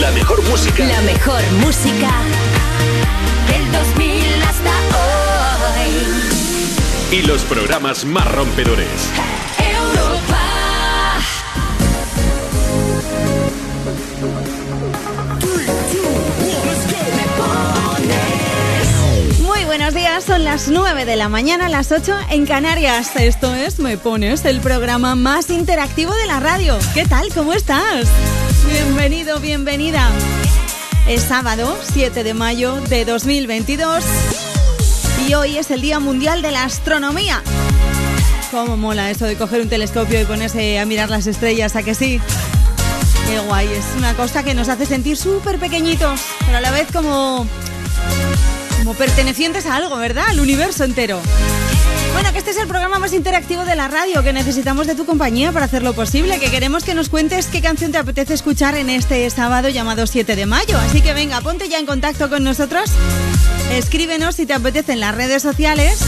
La mejor música. La mejor música del 2000 hasta hoy. Y los programas más rompedores. Europa. Muy buenos días, son las 9 de la mañana, las 8 en Canarias. Esto es Me Pones, el programa más interactivo de la radio. ¿Qué tal? ¿Cómo estás? Bienvenido, bienvenida. Es sábado, 7 de mayo de 2022 y hoy es el Día Mundial de la Astronomía. ¿Cómo mola eso de coger un telescopio y ponerse a mirar las estrellas? ¿A que sí? Qué guay, es una cosa que nos hace sentir súper pequeñitos, pero a la vez como como pertenecientes a algo, ¿verdad? Al universo entero. Bueno, que este es el programa más interactivo de la radio, que necesitamos de tu compañía para hacerlo posible, que queremos que nos cuentes qué canción te apetece escuchar en este sábado llamado 7 de mayo. Así que venga, ponte ya en contacto con nosotros, escríbenos si te apetece en las redes sociales,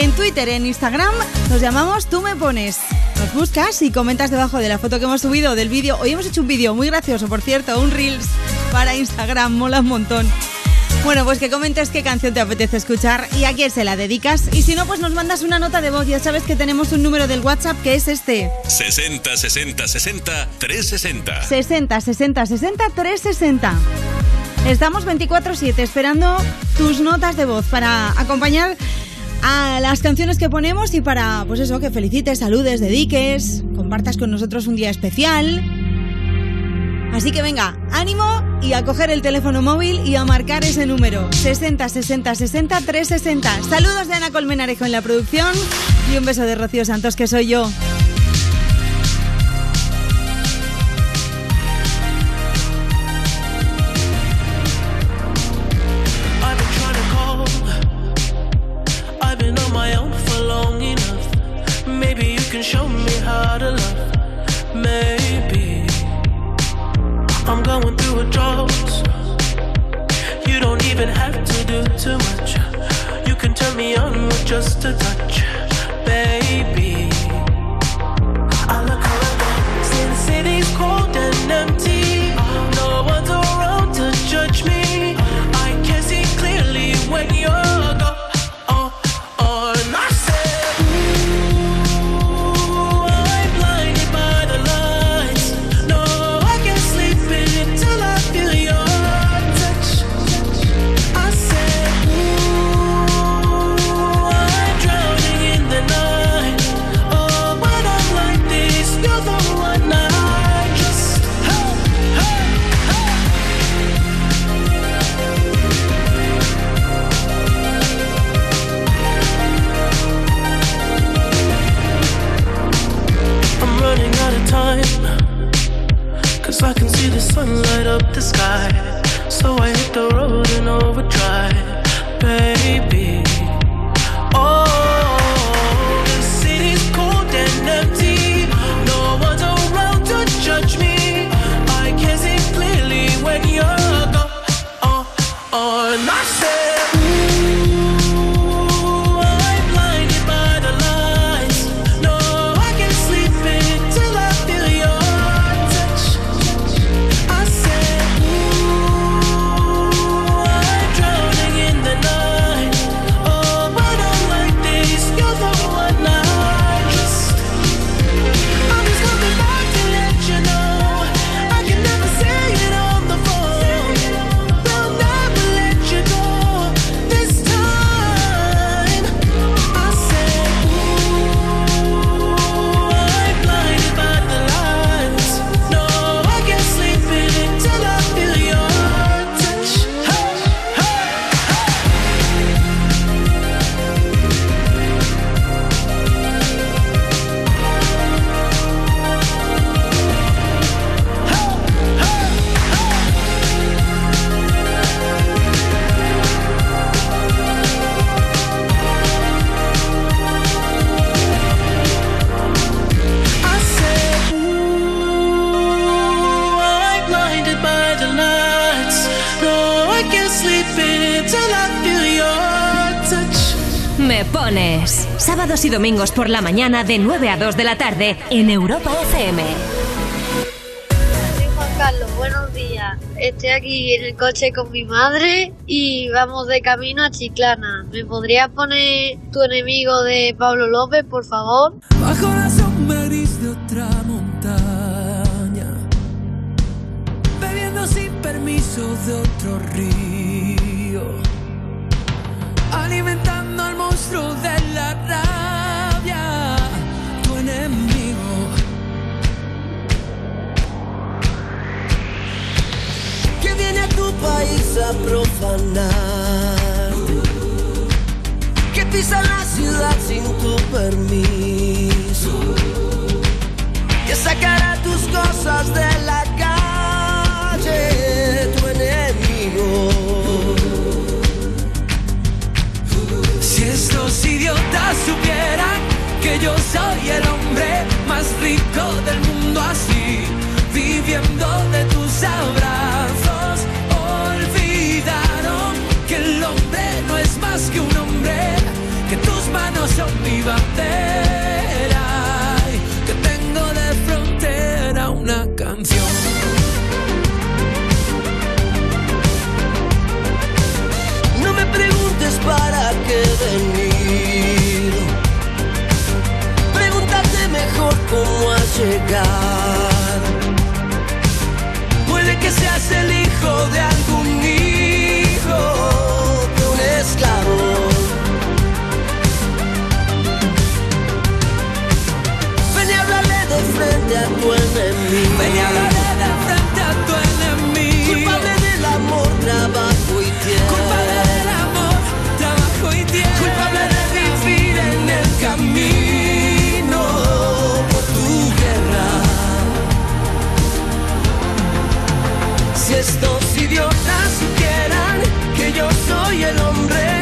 en Twitter, en Instagram, nos llamamos Tú me pones. Nos buscas y comentas debajo de la foto que hemos subido del vídeo. Hoy hemos hecho un vídeo muy gracioso, por cierto, un Reels para Instagram, mola un montón. Bueno, pues que comentes qué canción te apetece escuchar y a quién se la dedicas. Y si no, pues nos mandas una nota de voz. Ya sabes que tenemos un número del WhatsApp que es este. 60 60 60 360. 60 60 60 360. Estamos 24/7 esperando tus notas de voz para acompañar a las canciones que ponemos y para, pues eso, que felicites, saludes, dediques, compartas con nosotros un día especial. Así que venga, ánimo y a coger el teléfono móvil y a marcar ese número 60 60 60 360. Saludos de Ana Colmenarejo en la producción y un beso de Rocío Santos que soy yo. Me on with just a touch, baby. Sábados y domingos por la mañana de 9 a 2 de la tarde en Europa FM. Carlos, buenos días. Estoy aquí en el coche con mi madre y vamos de camino a Chiclana. ¿Me podrías poner tu enemigo de Pablo López, por favor? Bajo la sombra gris de otra montaña, bebiendo sin permiso de otro río, alimentando al monstruo de la rabia, país a profanar, que pisa la ciudad sin tu permiso, que sacará tus cosas de la calle, tu enemigo. Si estos idiotas supieran que yo soy el hombre más rico del mundo así, viviendo de tus abrazos, no es más que un hombre, que tus manos son mi bandera, que tengo de frontera una canción. No me preguntes para qué venir. Pregúntate mejor cómo has llegado. Puede que seas el hijo de algún frente a tu enemigo. De frente a tu enemigo. Culpable del amor, trabajo y tiempo. Culpable del amor, trabajo y tiempo. Culpable de vivir en el camino por tu guerra. Si estos idiotas supieran que yo soy el hombre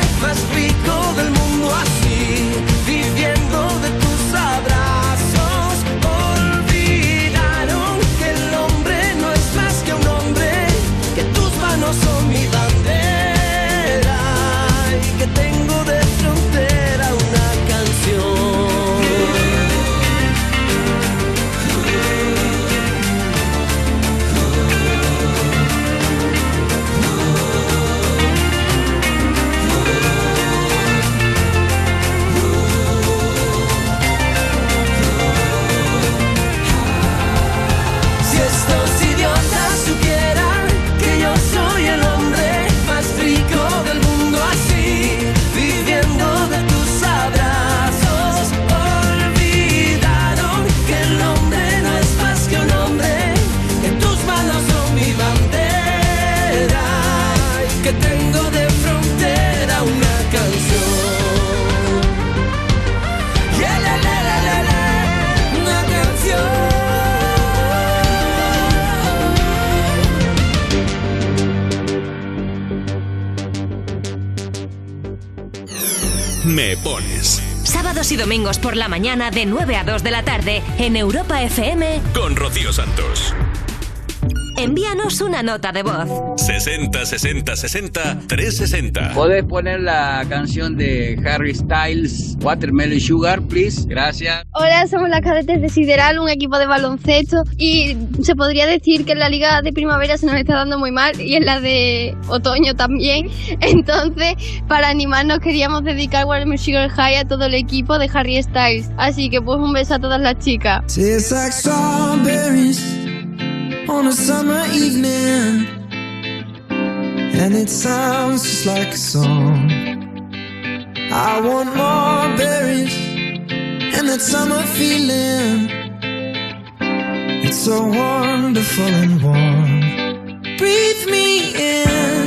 Sábados y domingos por la mañana de 9 a 2 de la tarde en Europa FM. con Rocío Santos. Envíanos una nota de voz. 60 60 60 360. ¿Podés poner la canción de Harry Styles, Watermelon Sugar, please? Gracias. Hola, somos las cadetes de Sideral, un equipo de baloncesto y se podría decir que en la liga de primavera se nos está dando muy mal y en la de otoño también. Entonces, para animarnos queríamos dedicar Watermelon Sugar High a todo el equipo de Harry Styles. Así que pues un beso a todas las chicas. Tastes like strawberries on a summer evening, and it sounds just like a song. I want more berries and that summer feeling. It's so wonderful and warm. Breathe me in,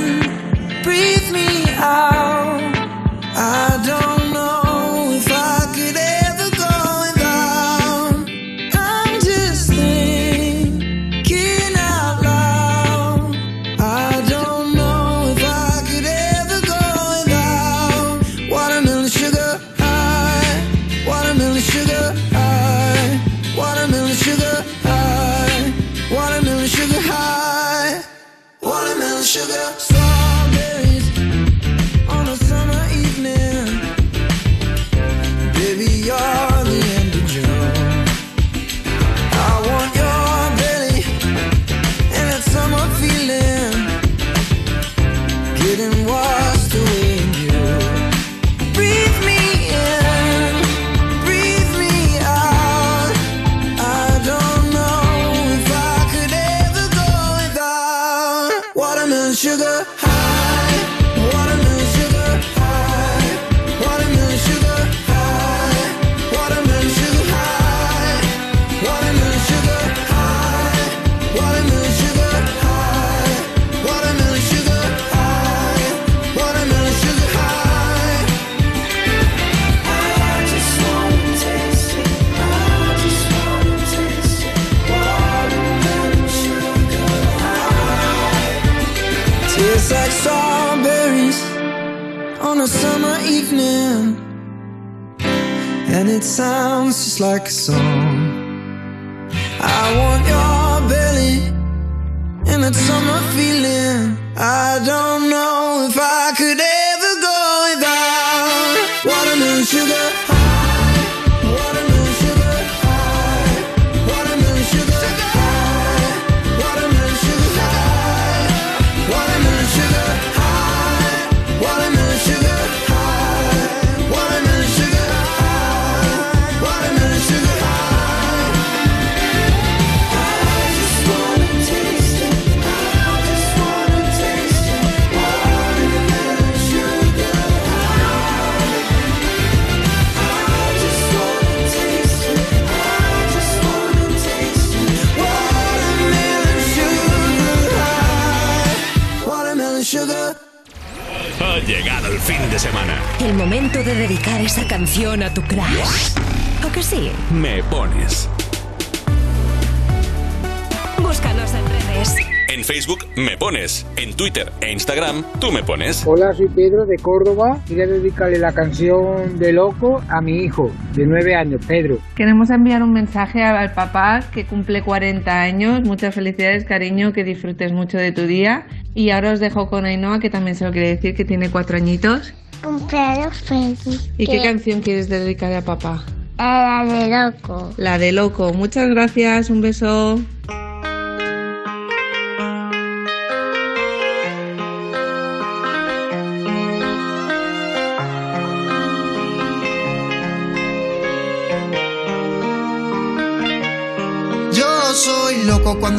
Instagram, tú me pones. Hola, soy Pedro de Córdoba. Quería dedicarle la canción de Loco a mi hijo de 9 años, Pedro. Queremos enviar un mensaje al papá que cumple 40 años. Muchas felicidades, cariño, que disfrutes mucho de tu día. Y ahora os dejo con Ainhoa, que también se lo quiere decir, que tiene 4 añitos. Cumpleaños feliz. ¿Y qué canción quieres dedicarle a papá? La de Loco. La de Loco. Muchas gracias, un beso.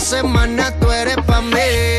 semana tú eres pa' mí.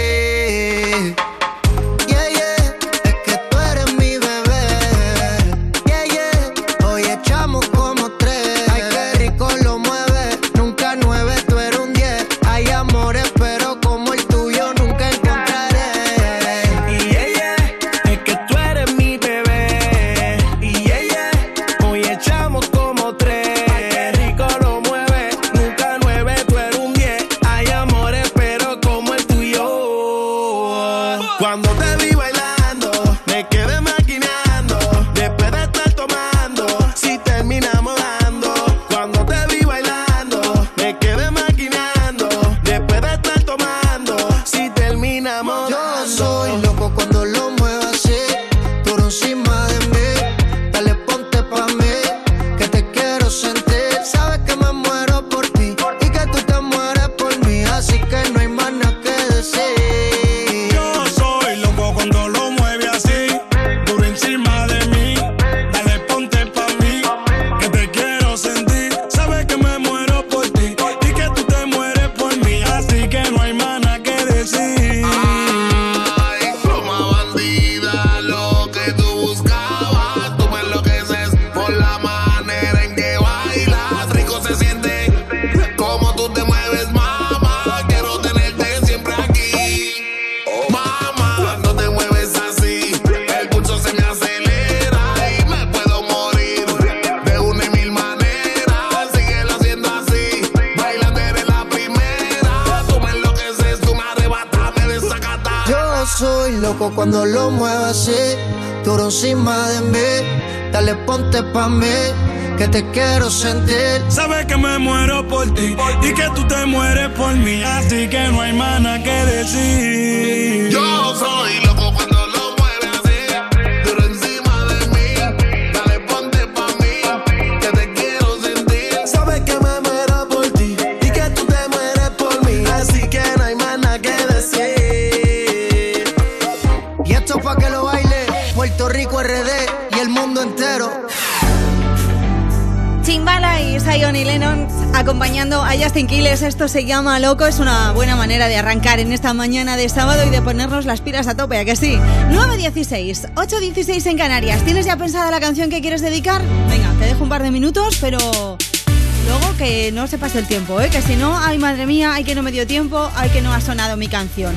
Loco. Es una buena manera de arrancar en esta mañana de sábado y de ponernos las pilas a tope, ¿a que sí? 9.16, 8.16 en Canarias. ¿Tienes ya pensada la canción que quieres dedicar? Venga, te dejo un par de minutos, pero luego que no se pase el tiempo, ¿eh? Que si no, ay madre mía, hay que no me dio tiempo, hay que no ha sonado mi canción.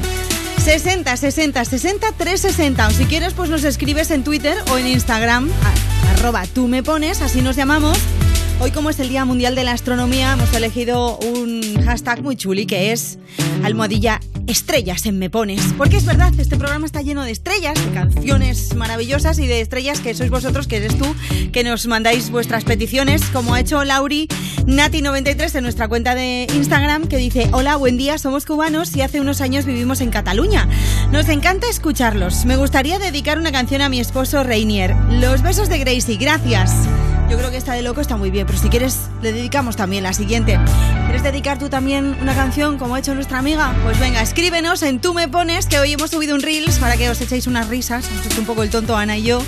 60 60 60 360 o si quieres pues nos escribes en Twitter o en Instagram arroba tú me pones, así nos llamamos. Hoy como es el Día Mundial de la Astronomía hemos elegido un hashtag muy chuli que es almohadilla estrellas en me pones. Porque es verdad, este programa está lleno de estrellas, de canciones maravillosas y de estrellas que sois vosotros, que eres tú, que nos mandáis vuestras peticiones, como ha hecho Lauri Nati93 en nuestra cuenta de Instagram, que dice, hola, buen día, somos cubanos y hace unos años vivimos en Cataluña. Nos encanta escucharlos. Me gustaría dedicar una canción a mi esposo Reinier. Los besos de Gracie, gracias. Yo creo que esta de loco está muy bien, pero si quieres, le dedicamos también la siguiente. ¿Quieres dedicar tú también una canción como ha hecho nuestra amiga? Pues venga, escríbenos en Tú Me Pones, que hoy hemos subido un Reels para que os echéis unas risas. Hemos hecho un poco el tonto Ana y yo.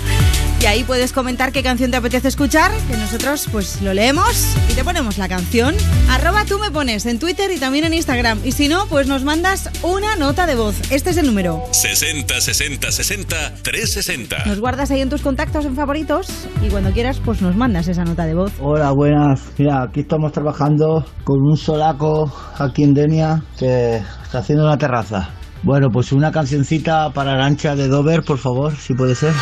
Y ahí puedes comentar qué canción te apetece escuchar, que nosotros pues lo leemos y te ponemos la canción. Arroba Tú Me Pones en Twitter y también en Instagram. Y si no, pues nos mandas una nota de voz. Este es el número. 60 60 60 360. Nos guardas ahí en tus contactos en favoritos y cuando quieras pues nos mandas esa nota de voz. Hola, buenas. Mira, aquí estamos trabajando con un solaco aquí en Denia que está haciendo una terraza. Bueno, pues una cancioncita para la ancha de Dover, por favor, si puede ser.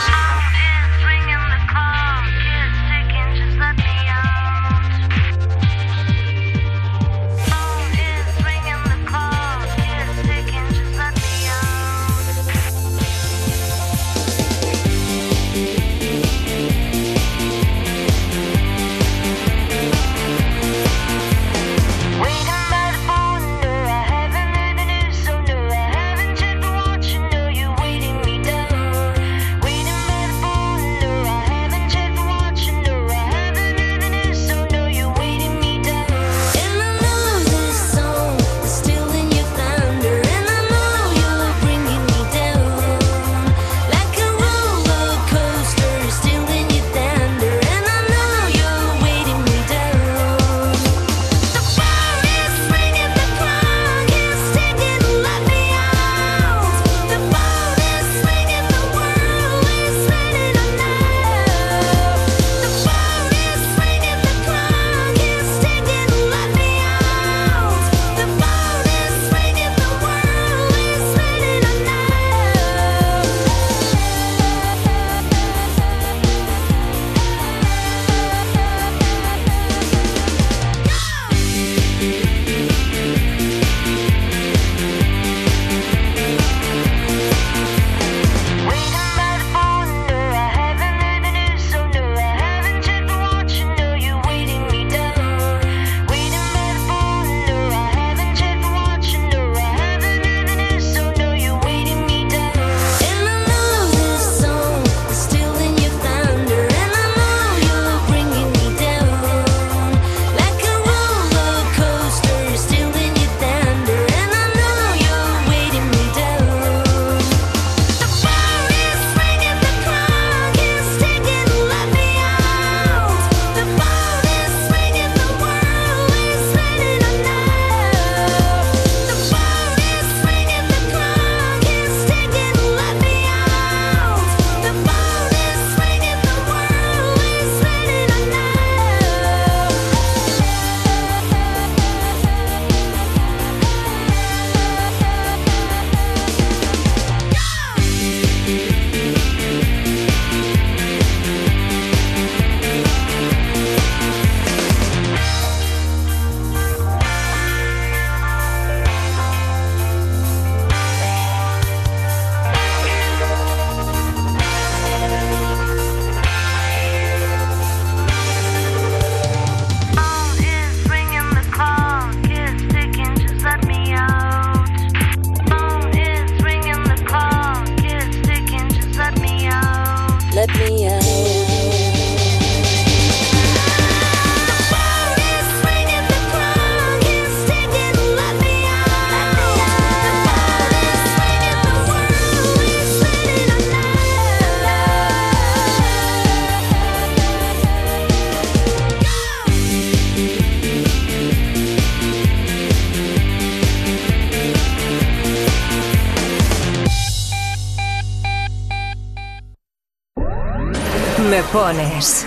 Pones.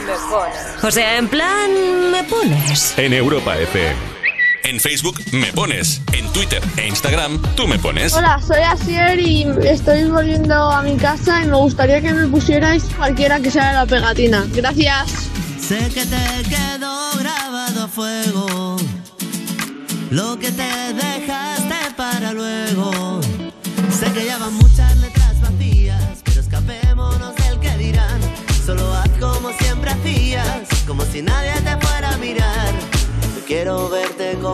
O sea, en plan, me pones. En Europa FM. En Facebook me pones. En Twitter e Instagram tú me pones. Hola, soy Asier y estoy volviendo a mi casa y me gustaría que me pusierais cualquiera que sea la pegatina. Gracias. Sé que te quedó grabado a fuego lo que te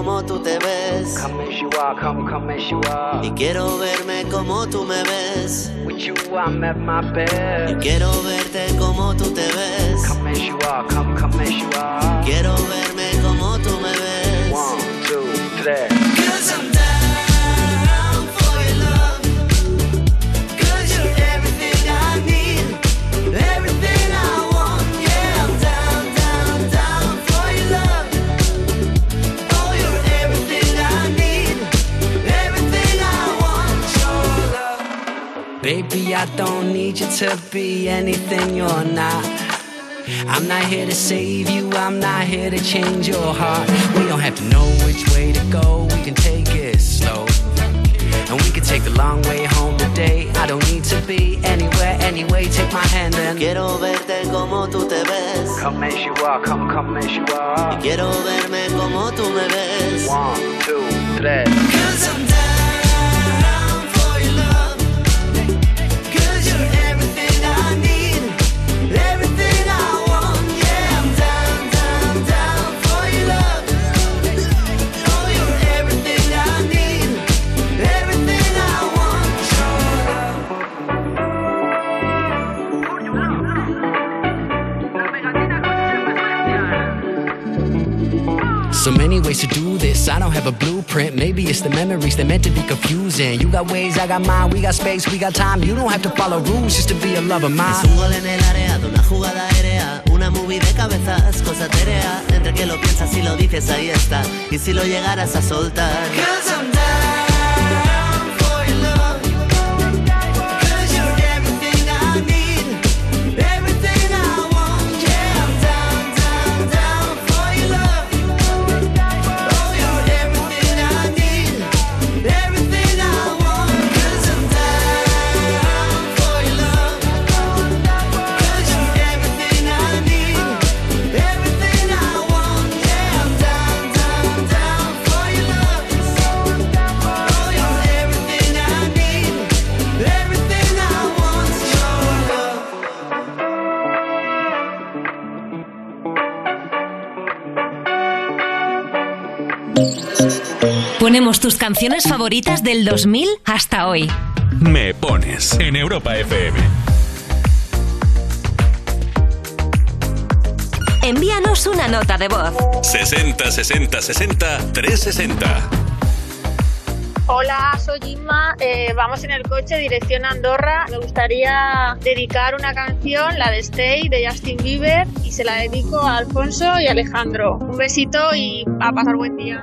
como tú te ves. Come as you are, come, come as you are. Y quiero verme como tú me ves. With you, I'm at my best. Yo quiero verte como tú te ves. Come as you are, come, come as you are. Quiero verme I don't need you to be anything you're not. I'm not here to save you, I'm not here to change your heart. We don't have to know which way to go, we can take it slow. And we can take the long way home today. I don't need to be anywhere, anyway. Take my hand and Quiero verte como tú te ves. come as you are, come, come as you are. Y quiero verme como tú me ves. One, two, three. This. I don't have a blueprint. Maybe it's the memories that meant to be confusing. You got ways, I got mine. We got space, we got time. You don't have to follow rules just to be a lover of mine. Es un gol en el área de una jugada aérea, una movie de cabezas, cosa terea. Entre que lo piensas y lo dices, ahí está. Y si lo llegaras a soltar. Tus canciones favoritas del 2000 hasta hoy. Me pones. En Europa FM. Envíanos una nota de voz. 60 60 60 360. Hola, soy Inma. Eh, vamos en el coche dirección a Andorra. Me gustaría dedicar una canción, la de Stay de Justin Bieber, y se la dedico a Alfonso y Alejandro. Un besito y a pasar buen día.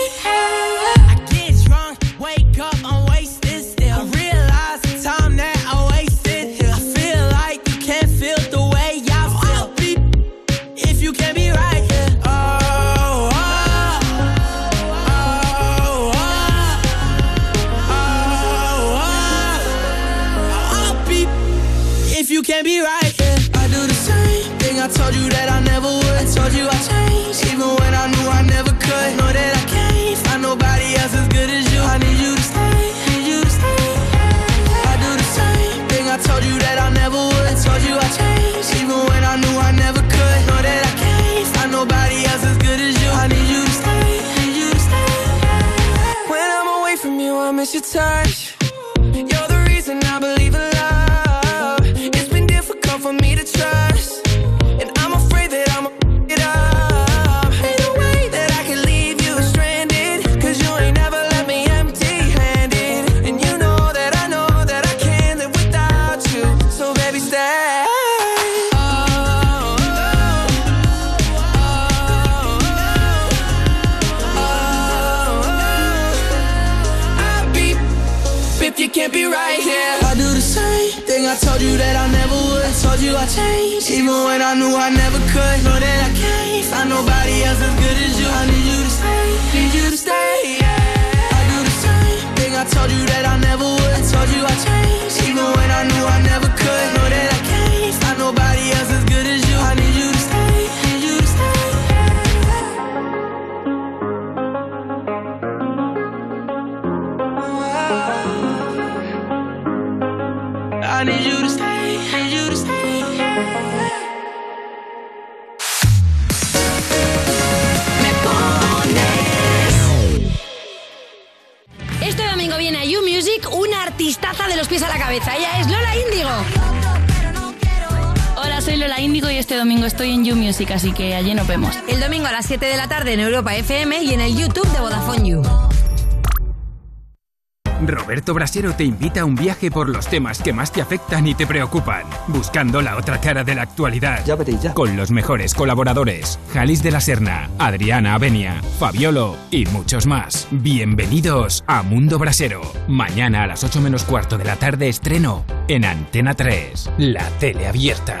7 de la tarde en Europa FM y en el YouTube de Vodafone You. Roberto Brasero te invita a un viaje por los temas que más te afectan y te preocupan, buscando la otra cara de la actualidad. Ya. Con los mejores colaboradores: Jalis de la Serna, Adriana Avenia, Fabiolo y muchos más. Bienvenidos a Mundo Brasero. Mañana a las 8 menos cuarto de la tarde estreno en Antena 3, la tele abierta.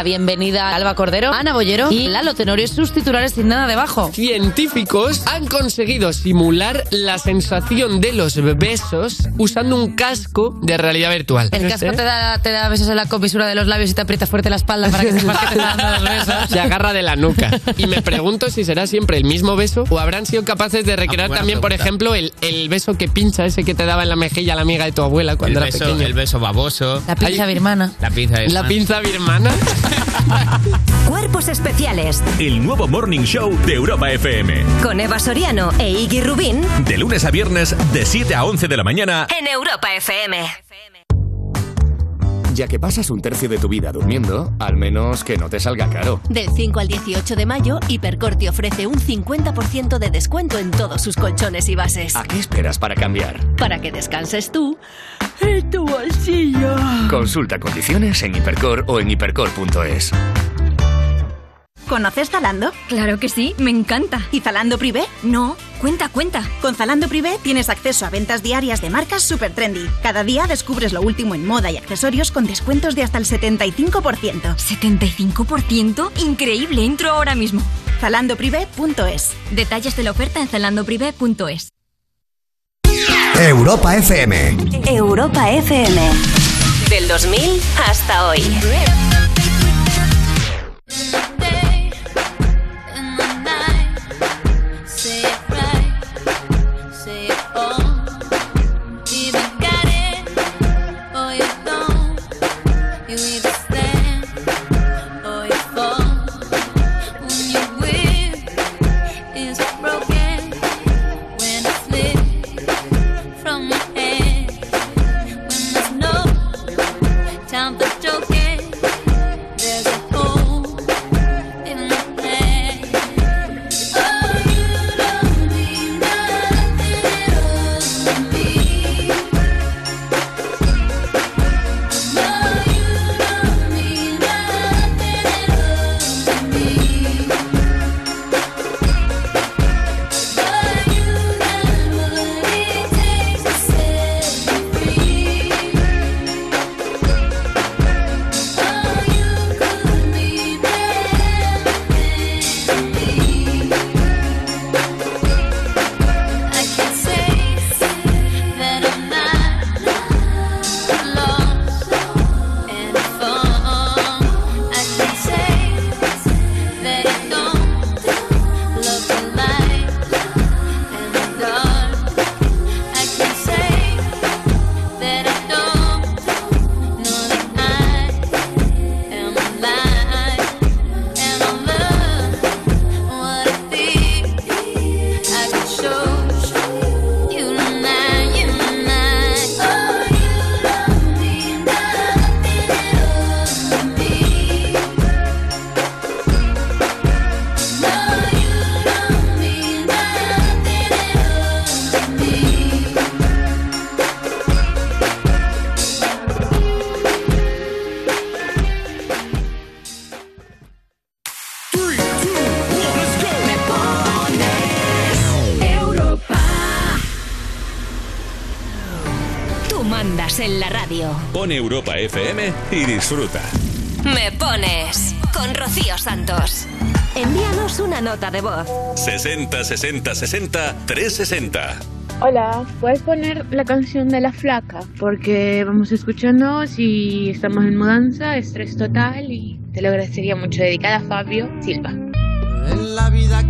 La bienvenida a Alba Cordero, Ana Bollero y Lalo Tenorio, sus titulares sin nada debajo. Científicos han conseguido simular la sensación de los besos usando un casco de realidad virtual. El casco te da, te da besos en la comisura de los labios y te aprieta fuerte la espalda para que sepas que te están dando los besos. Se agarra de la nuca. Y me pregunto si será siempre el mismo beso o habrán sido capaces de recrear buena también, por pregunta. ejemplo, el, el beso que pincha, ese que te daba en la mejilla la amiga de tu abuela cuando El era beso, pequeño. el beso baboso. La pinza birmana. La pinza de La pinza birmana. Cuerpos especiales El nuevo Morning Show de Europa FM. con Eva Soriano e Iggy Rubín De lunes a viernes, de 7 a 11 de la mañana. en Europa FM. Ya que pasas un tercio de tu vida durmiendo, al menos que no te salga caro. Del 5 al 18 de mayo, Hipercor te ofrece un 50% de descuento en todos sus colchones y bases. ¿A qué esperas para cambiar? Para que descanses tú en tu bolsillo. Consulta condiciones en Hipercor o en hipercor.es. ¿Conoces Zalando? Claro que sí, me encanta. ¿Y Zalando Privé? No, cuenta, cuenta. Con Zalando Privé tienes acceso a ventas diarias de marcas super trendy. Cada día descubres lo último en moda y accesorios con descuentos de hasta el 75%. ¿75%? Increíble, entro ahora mismo. Zalandoprivé.es. Detalles de la oferta en zalandoprivé.es. Europa FM. Europa FM. Del 2000 hasta hoy. Pon Europa FM y disfruta. Me pones con Rocío Santos. Envíanos una nota de voz. 60 60 60 360. Hola, ¿puedes poner la canción de La Flaca? Porque vamos escuchando si estamos en mudanza, estrés total y te lo agradecería mucho. Dedicada a Fabio Silva. En la vida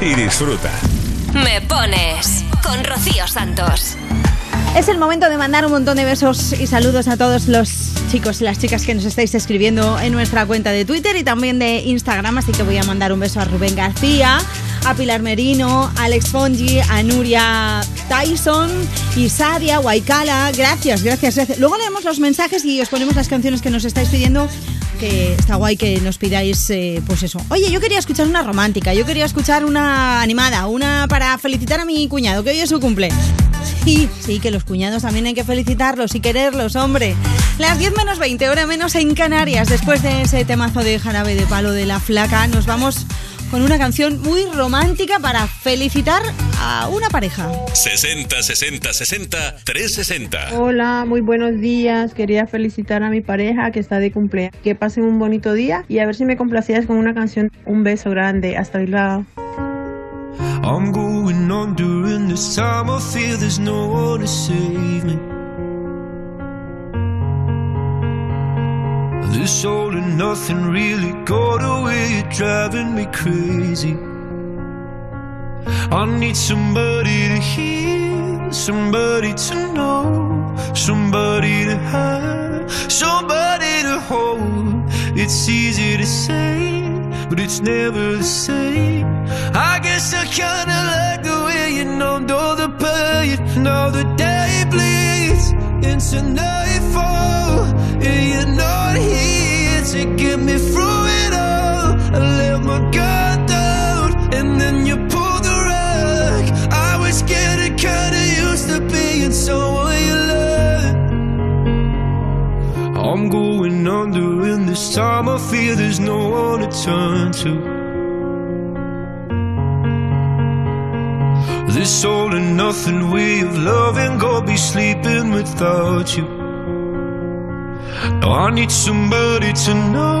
y disfruta. Me pones con Rocío Santos. Es el momento de mandar un montón de besos y saludos a todos los chicos y las chicas que nos estáis escribiendo en nuestra cuenta de Twitter y también de Instagram. Así que voy a mandar un beso a Rubén García, a Pilar Merino, a Alex Fongi, a Nuria Tyson, Isadia, Waikala. Gracias, gracias, gracias. Luego leemos los mensajes y os ponemos las canciones que nos estáis pidiendo. Que está guay que nos pidáis, eh, pues eso. Oye, yo quería escuchar una romántica, yo quería escuchar una animada, una para felicitar a mi cuñado, que hoy es su cumple. Sí, sí, que los cuñados también hay que felicitarlos y quererlos, hombre. Las 10 menos 20, hora menos en Canarias. Después de ese temazo de jarabe de palo de la flaca, nos vamos con una canción muy romántica para felicitar a una pareja. 60 60 60 360. Hola, muy buenos días. Quería felicitar a mi pareja que está de cumpleaños. Que pasen un bonito día y a ver si me complacías con una canción. Un beso grande. Hasta Bilbao. I'm going on during this time. I feel there's no one to save me. This all and nothing really got away, you're driving me crazy. I need somebody to hear, somebody to know, somebody to have, somebody to hold. It's easy to say, but it's never the same. I guess I kinda like the way you numbed all the pain. Now the day bleeds into nightfall, and you're not here to get me through it all. I let my guard someone you loved. I'm going under, and this time I feel there's no one to turn to. This all and nothing way of loving, go be sleeping without you. Now I need somebody to know,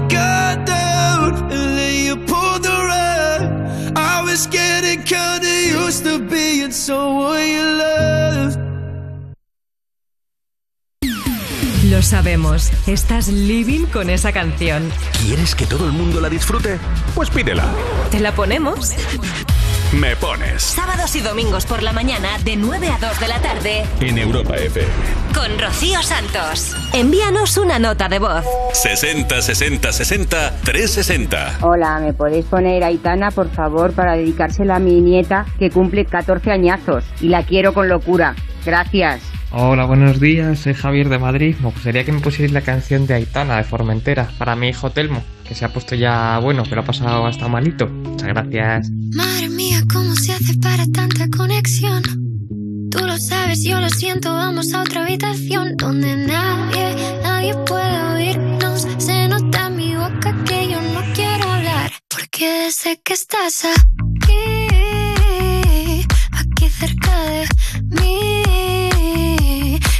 To let my guard down, and then you pulled the rug. I was getting kinda used to being someone you loved. Lo sabemos, estás living con esa canción. ¿Quieres que todo el mundo la disfrute? Pues pídela. ¿Te la ponemos? Me pones Sábados y domingos por la mañana de 9 a 2 de la tarde en Europa FM. con Rocío Santos. Envíanos una nota de voz. 60 60 60 360. Hola, ¿me podéis poner Aitana, por favor, para dedicársela a mi nieta que cumple 14 añazos y la quiero con locura? Gracias. Hola, buenos días, soy Javier de Madrid. Me gustaría que me pusierais la canción de Aitana de Formentera para mi hijo Telmo, que se ha puesto ya bueno, pero ha pasado hasta malito. Muchas gracias. Madre mía, ¿cómo se hace para tanta conexión? Tú lo sabes, yo lo siento, vamos a otra habitación donde nadie, nadie puede oírnos. Se nota en mi boca que yo no quiero hablar, porque sé que estás aquí, aquí cerca de mí,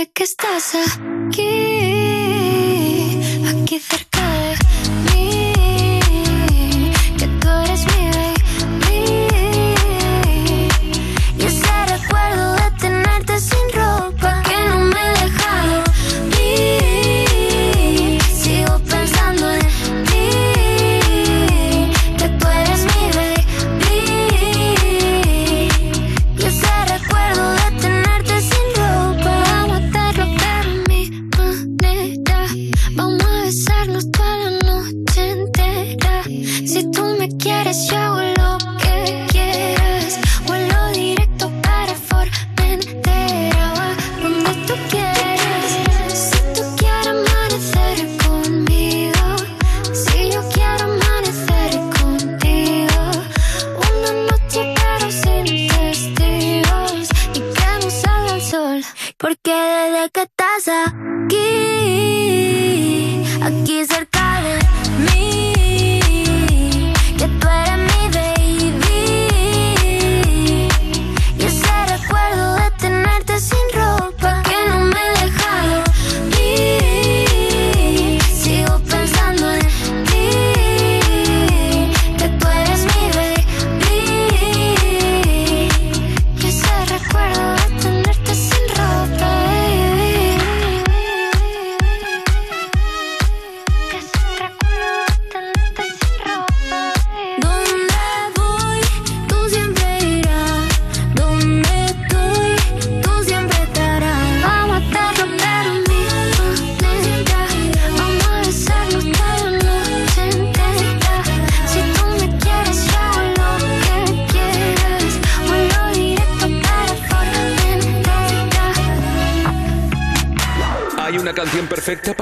sé que estás aquí, que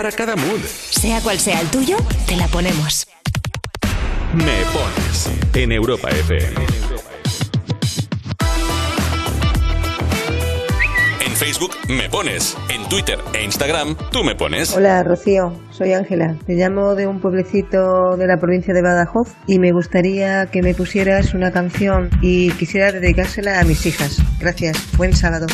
para cada mood. Sea cual sea el tuyo, te la ponemos. Me pones en Europa FM. En Facebook me pones. En Twitter e Instagram tú me pones. Hola Rocío, soy Ángela. Te llamo de un pueblecito de la provincia de Badajoz y me gustaría que me pusieras una canción y quisiera dedicársela a mis hijas. Gracias. Buen sábado.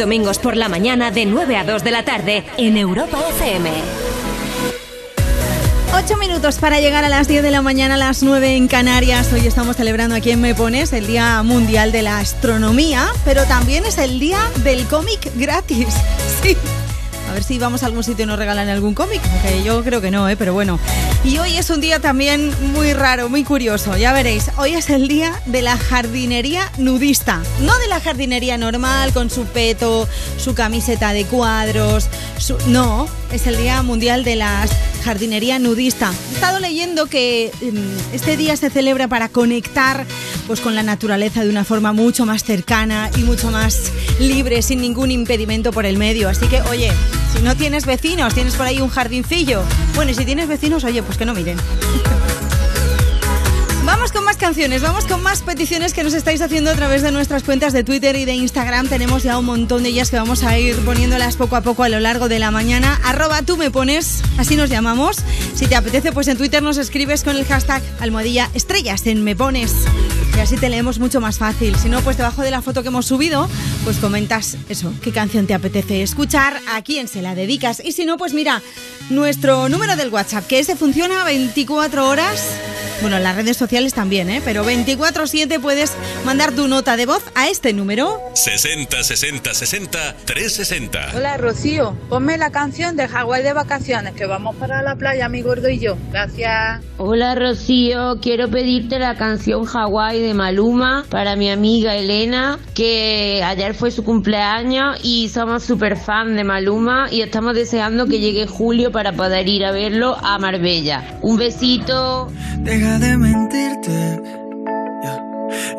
Domingos por la mañana de 9 a 2 de la tarde en Europa FM. Ocho minutos para llegar a las 10 de la mañana, a las 9 en Canarias. Hoy estamos celebrando aquí en Me Pones el Día Mundial de la Astronomía, pero también es el Día del Cómic Gratis. Sí. A ver si vamos a algún sitio y nos regalan algún cómic, que yo creo que no, ¿eh? pero bueno. Y hoy es un día también muy raro, muy curioso, ya veréis. Hoy es el día de la jardinería nudista. No de la jardinería normal, con su peto, su camiseta de cuadros. su- No, es el Día Mundial de la Jardinería Nudista. He estado leyendo que mm, este día se celebra para conectar pues, con la naturaleza de una forma mucho más cercana y mucho más libre, sin ningún impedimento por el medio. Así que, oye, si no tienes vecinos, tienes por ahí un jardincillo. Bueno, y si tienes vecinos, oye, pues que no miren. Vamos con más canciones, vamos con más peticiones que nos estáis haciendo a través de nuestras cuentas de Twitter y de Instagram. Tenemos ya un montón de ellas que vamos a ir poniéndolas poco a poco a lo largo de la mañana. Arroba tú me pones, así nos llamamos. Si te apetece, pues en Twitter nos escribes con el hashtag almohadilla estrellas en me pones. Y así te leemos mucho más fácil. Si no, pues debajo de la foto que hemos subido, pues comentas eso, qué canción te apetece escuchar, a quién se la dedicas. Y si no, pues mira, nuestro número del WhatsApp, que ese funciona 24 horas Bueno, en las redes sociales también, ¿eh? Pero 24-7 puedes mandar tu nota de voz a este número. 60 60 60 360. Hola Rocío, ponme la canción de Hawái de vacaciones, que vamos para la playa, mi gordo y yo. Gracias. Hola Rocío, quiero pedirte la canción Hawái de Maluma para mi amiga Elena, que ayer fue su cumpleaños y somos súper fan de Maluma y estamos deseando que llegue julio para poder ir a verlo a Marbella. Un besito. Deja de mentirte.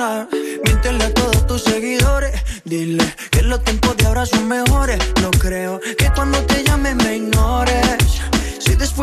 Miéntele a todos tus seguidores. Dile que los tiempos de ahora son mejores. No creo que cuando te llame me ignores.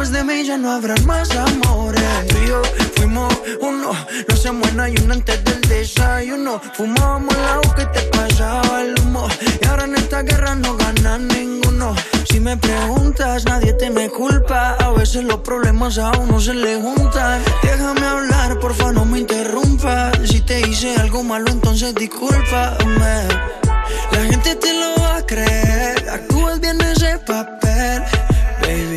Después de mí ya no habrán más amores. Tú y yo fuimos uno. No se muera y uno antes del desayuno. Fumábamos el agua que te pasaba el humo. Y ahora en esta guerra no gana ninguno. Si me preguntas, nadie te me culpa. A veces los problemas a uno se le juntan. Déjame hablar, porfa, no me interrumpas. Si te hice algo malo, entonces discúlpame. La gente te lo va a creer. Actúas bien ese papel, baby.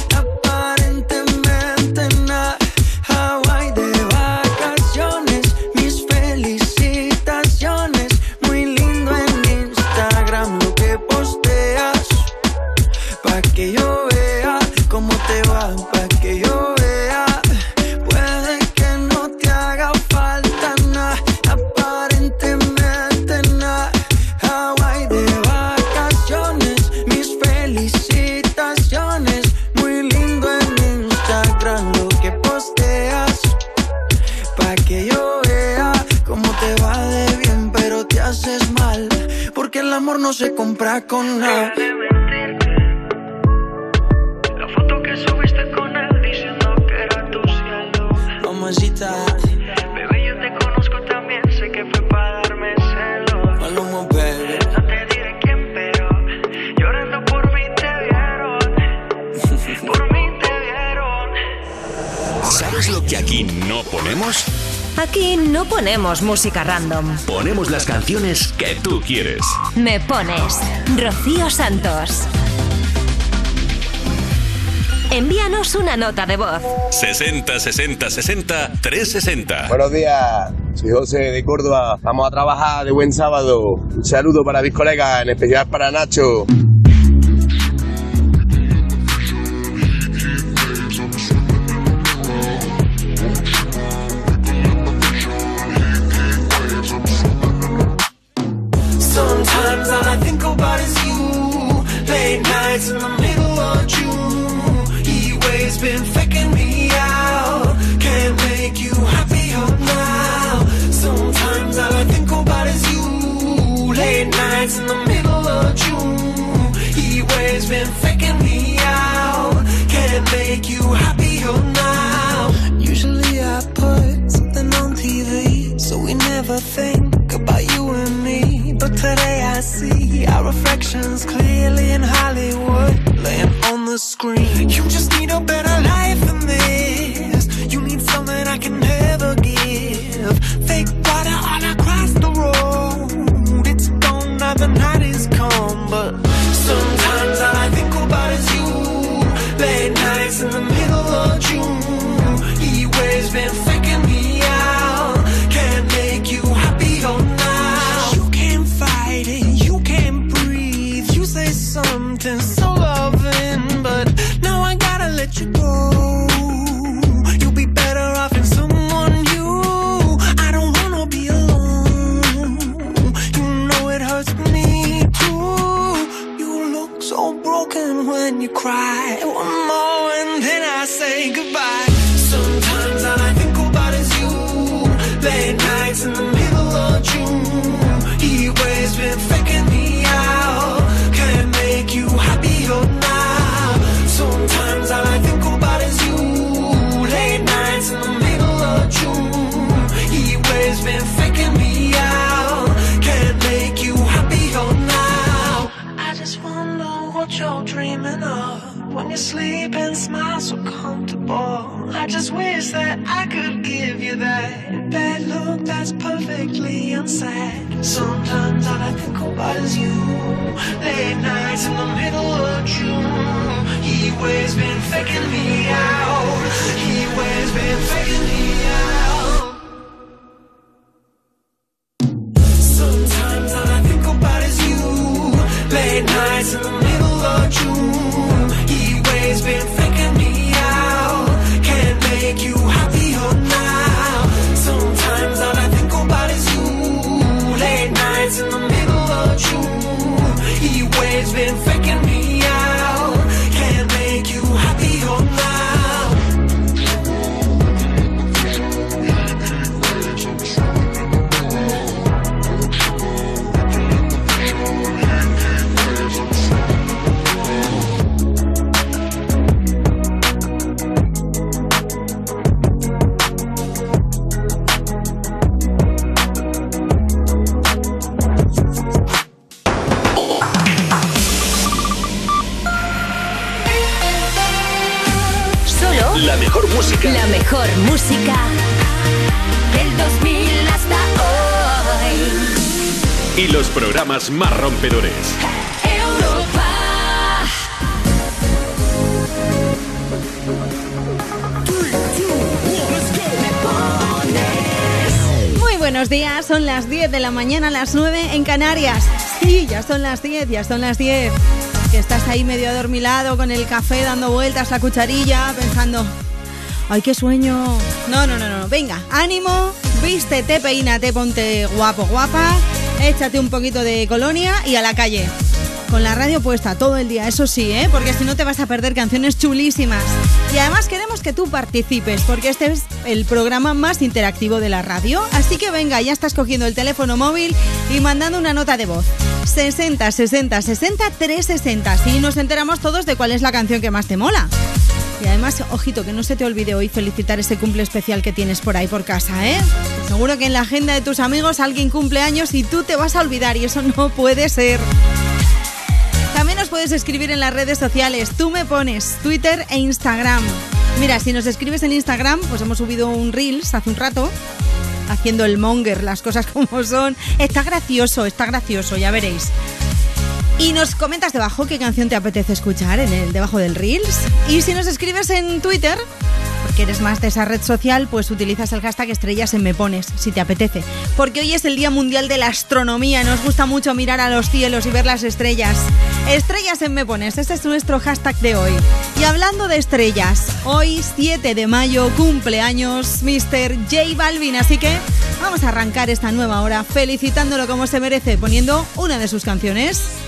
se compra con. La Aquí no ponemos música random. Ponemos las canciones que tú quieres. Me pones Rocío Santos. Envíanos una nota de voz. 60 60 60 360. Buenos días, soy José de Córdoba. Vamos a trabajar de buen sábado. Un saludo para mis colegas, en especial para Nacho. Canarias. Sí, ya son las 10, ya son las 10. Que estás ahí medio adormilado con el café dando vueltas la cucharilla, pensando, ay, qué sueño. No, no, no, no, venga, ánimo, vístete, peínate, ponte guapo, guapa, échate un poquito de colonia y a la calle. Con la radio puesta todo el día, eso sí, ¿eh? porque si no te vas a perder canciones chulísimas. Y además queremos que tú participes, porque este es el programa más interactivo de la radio. Así que venga, ya estás cogiendo el teléfono móvil y mandando una nota de voz. 60 60 60 360. Así nos enteramos todos de cuál es la canción que más te mola. Y además, ojito, que no se te olvide hoy felicitar ese cumple especial que tienes por ahí por casa, ¿eh? Seguro que en la agenda de tus amigos alguien cumple años y tú te vas a olvidar y eso no puede ser. También nos puedes escribir en las redes sociales. Tú me pones Twitter e Instagram. Mira, si nos escribes en Instagram, pues hemos subido un Reels hace un rato haciendo el monger, las cosas como son. Está gracioso, está gracioso, ya veréis. Y nos comentas debajo qué canción te apetece escuchar en el debajo del Reels. Y si nos escribes en Twitter, porque eres más de esa red social, pues utilizas el hashtag estrellas en me pones, si te apetece. Porque hoy es el Día Mundial de la Astronomía, nos gusta mucho mirar a los cielos y ver las estrellas. Estrellas en me pones, ese es nuestro hashtag de hoy. Y hablando de estrellas, hoy 7 de mayo cumpleaños Mr. J Balvin, así que vamos a arrancar esta nueva hora felicitándolo como se merece, poniendo una de sus canciones.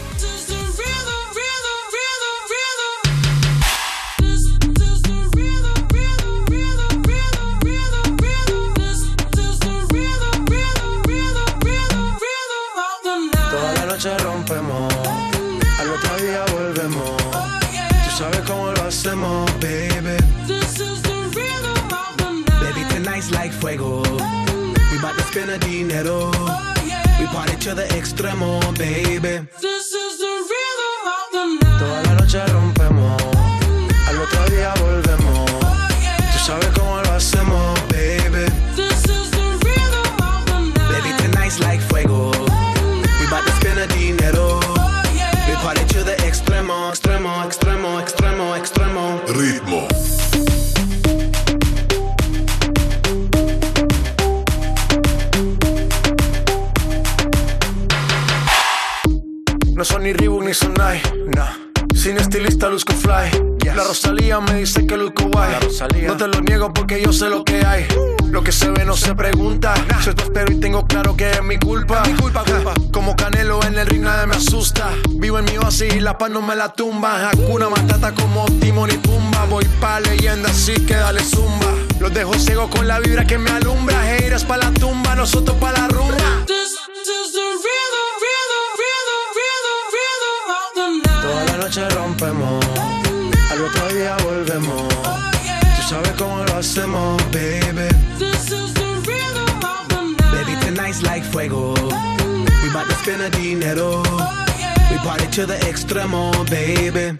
Oasis y la paz no me la tumba. Hakuna Matata como Timon y Pumba. Voy pa' leyenda así que dale zumba. Los dejo ciego con la vibra que me alumbra. Heiras pa' la tumba, nosotros pa' la rumba. Toda la noche rompemos, al otro día volvemos. Tú sabes cómo lo hacemos, baby. Baby, tonight's like fuego. We bout to spend a dinero. We party to the extremo, baby.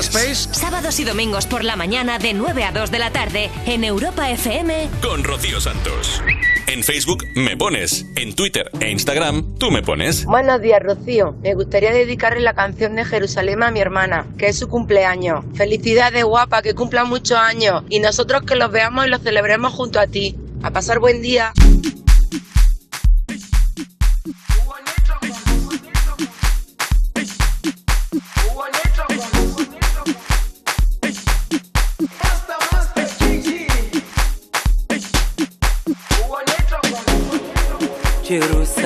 Space? Sábados y domingos por la mañana de 9 a 2 de la tarde en Europa FM. Con Rocío Santos. En Facebook me pones. En Twitter e Instagram tú me pones. Buenos días, Rocío. Me gustaría dedicarle la canción de Jerusalén a mi hermana, que es su cumpleaños. Felicidades, guapa, que cumpla muchos años. Y nosotros que los veamos y los celebremos junto a ti. A pasar buen día.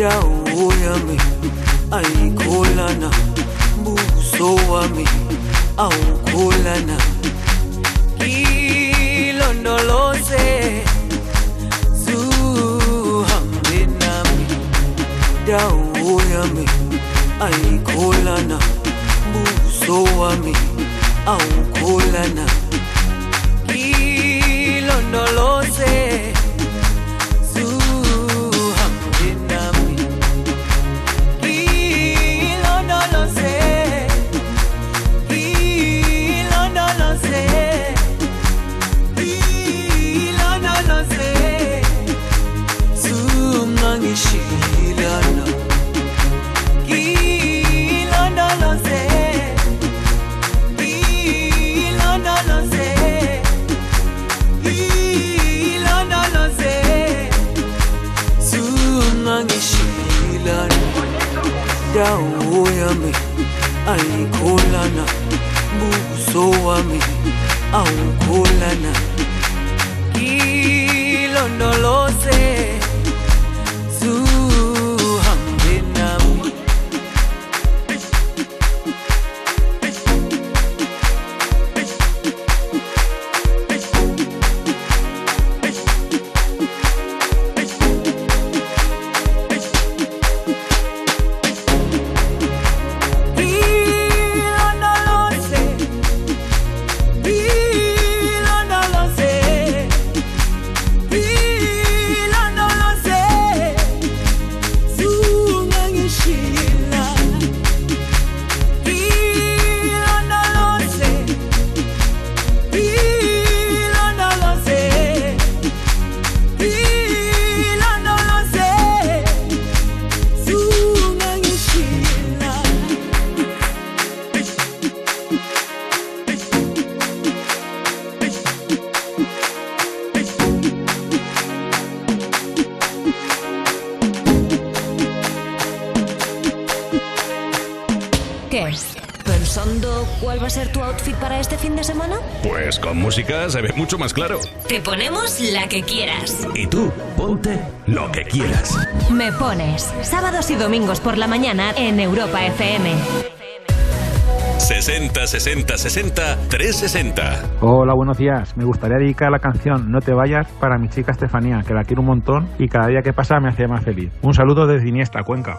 dawo yami ayikholana buso wami awukholana. Ilondoloze zuhambe nami. Dawo yami ayikholana buso wami awukholana ayikholana buso wami awukholana ilondoloze mucho más claro. Te ponemos la que quieras. Y tú, ponte lo que quieras. Me pones sábados y domingos por la mañana en Europa FM. 60 60 60 360. Hola, buenos días. Me gustaría dedicar la canción No te vayas para mi chica Estefanía, que la quiero un montón y cada día que pasa me hace más feliz. Un saludo desde Iniesta, Cuenca.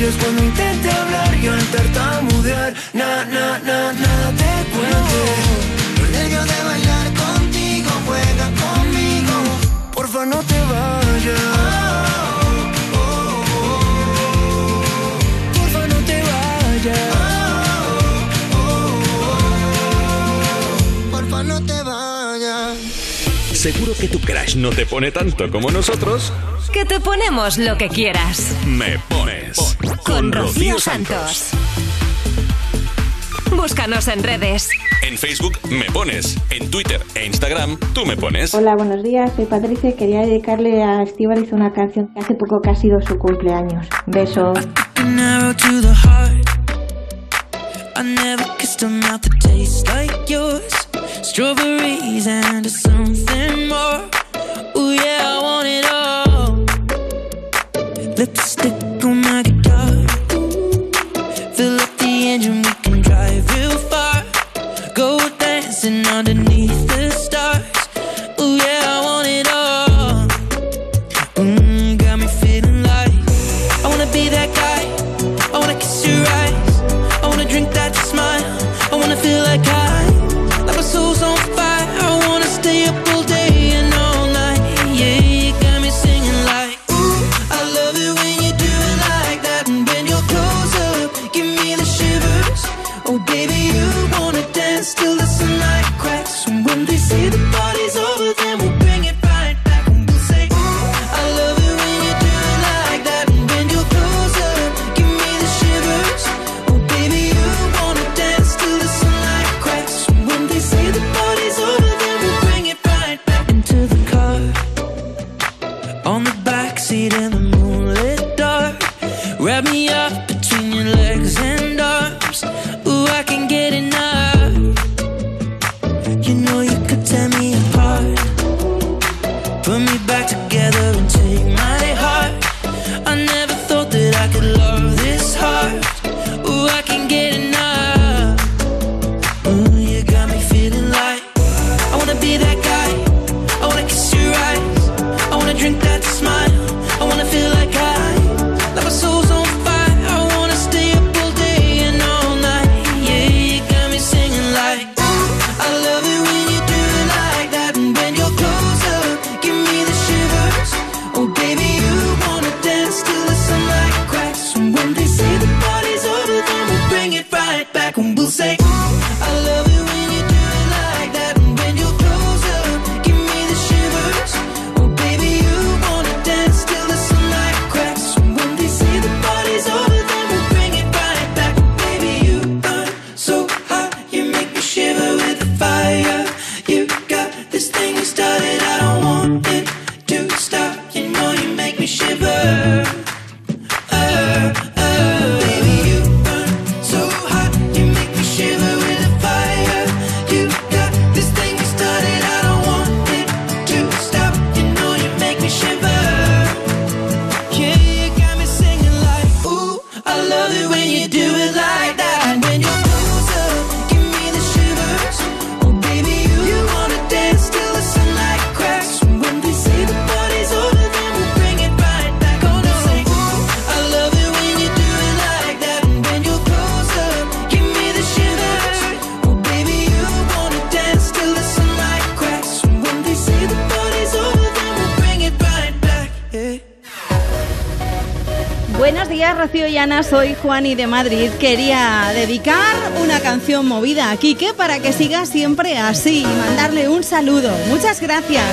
Vayas cuando intente hablar y al tartamudear, na, na, na, nada te cuente. Por nervio de bailar contigo, juega conmigo. Porfa, no te vayas. Porfa, no te vayas. Porfa, no te vayas. Seguro que tu crush no te pone tanto como nosotros. Que te ponemos lo que quieras. Me pones Con Rocío Santos. Búscanos en redes. En Facebook me pones, en Twitter e Instagram tú me pones. Hola, buenos días. Soy Patricia y quería dedicarle a Estíbaliz una canción que hace poco que ha sido su cumpleaños. Besos. I never kissed a mouth that tastes like yours. Strawberries and something more. Ooh, yeah, I want it all. Lipstick De Madrid. Quería dedicar una canción movida a Quique para que siga siempre así y mandarle un saludo. Muchas gracias.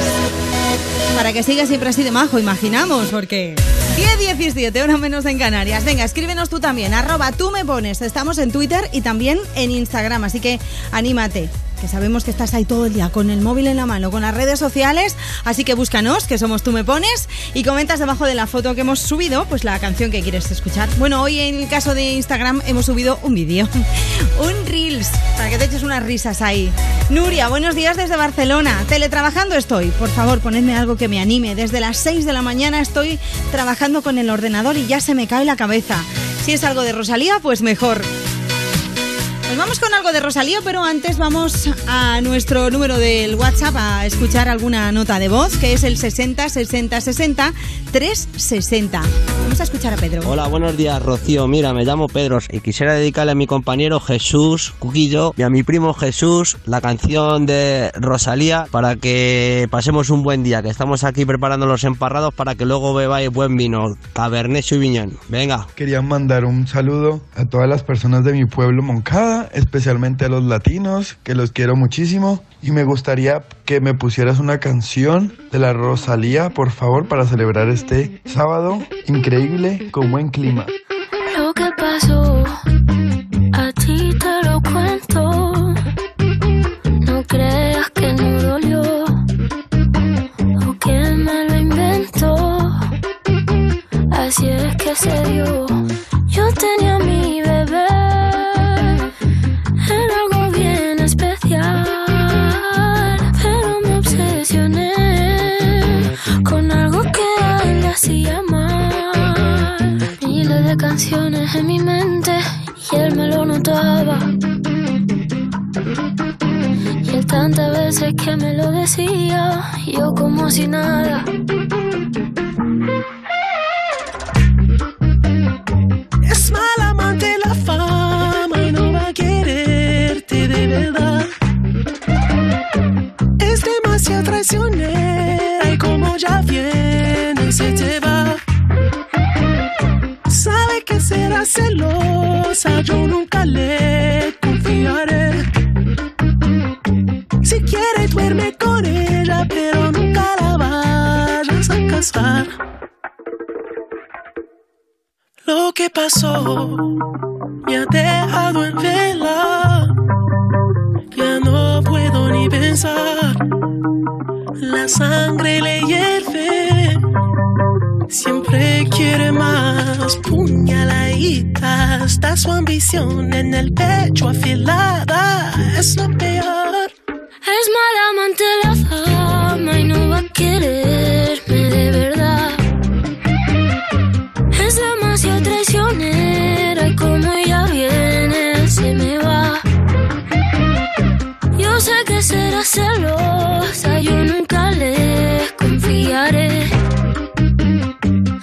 Para que siga siempre así de majo, imaginamos, porque 10, 17, hora menos en Canarias. Venga, escríbenos tú también, arroba tú me pones. Estamos en Twitter y también en Instagram, así que anímate. Que sabemos que estás ahí todo el día con el móvil en la mano, con las redes sociales, así que búscanos, que somos tú me pones, y comentas debajo de la foto que hemos subido, pues la canción que quieres escuchar. Bueno, hoy en el caso de Instagram hemos subido un vídeo, un Reels, para que te eches unas risas ahí. Nuria, buenos días desde Barcelona. Teletrabajando estoy. Por favor, ponedme algo que me anime. Desde las 6 de la mañana estoy trabajando con el ordenador y ya se me cae la cabeza. Si es algo de Rosalía, pues mejor. Pues vamos con algo de Rosalía, pero antes vamos a nuestro número del WhatsApp a escuchar alguna nota de voz, que es el 60 60 60 360. Escuchar a Pedro. Hola, buenos días, Rocío. Mira, me llamo Pedro y quisiera dedicarle a mi compañero Jesús Cuquillo y a mi primo Jesús la canción de Rosalía para que pasemos un buen día, que estamos aquí preparando los emparrados para que luego bebáis buen vino, Cabernet Sauvignon. Venga. Quería mandar un saludo a todas las personas de mi pueblo Moncada, especialmente a los latinos, que los quiero muchísimo. Y me gustaría que me pusieras una canción de la Rosalía, por favor, para celebrar este sábado increíble con buen clima. Lo que pasó, a ti te lo cuento. No creas que no dolió o que me lo inventó. Así es que se dio. Canciones en mi mente y él me lo notaba. Y él tantas veces que me lo decía, yo como si nada. Es mal amante la fama y no va a quererte de verdad. Es demasiado traicionera celosa, yo nunca le confiaré. Si quiere duerme con ella, pero nunca la vayas a casar. Lo que pasó me ha dejado en vela. Ya no puedo ni pensar. La sangre le hierve. Siempre quiere más puñaladita. Está su ambición en el pecho afilada. Es lo peor. Es mala amante la fama y no va a quererme de verdad. Es demasiado traicionera y como ella viene se me va. Yo sé que será celosa, yo nunca le confiaré.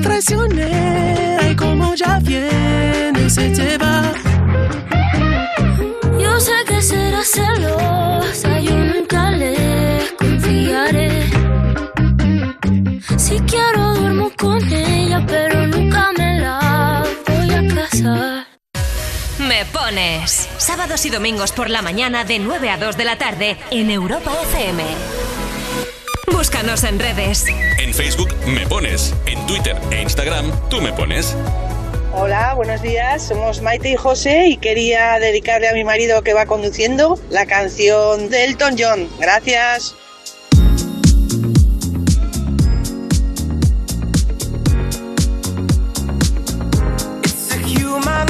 Demasiado traicionera y como ya viene se te va. Yo sé que será celosa, yo nunca le confiaré. Si quiero duermo con ella, pero nunca me la voy a casar. Me pones. Sábados y domingos por la mañana de 9 a 2 de la tarde en Europa FM. Búscanos en redes. En Facebook me pones. En Twitter e Instagram tú me pones. Hola, buenos días. Somos Maite y José y quería dedicarle a mi marido que va conduciendo la canción de Elton John. Gracias. It's a human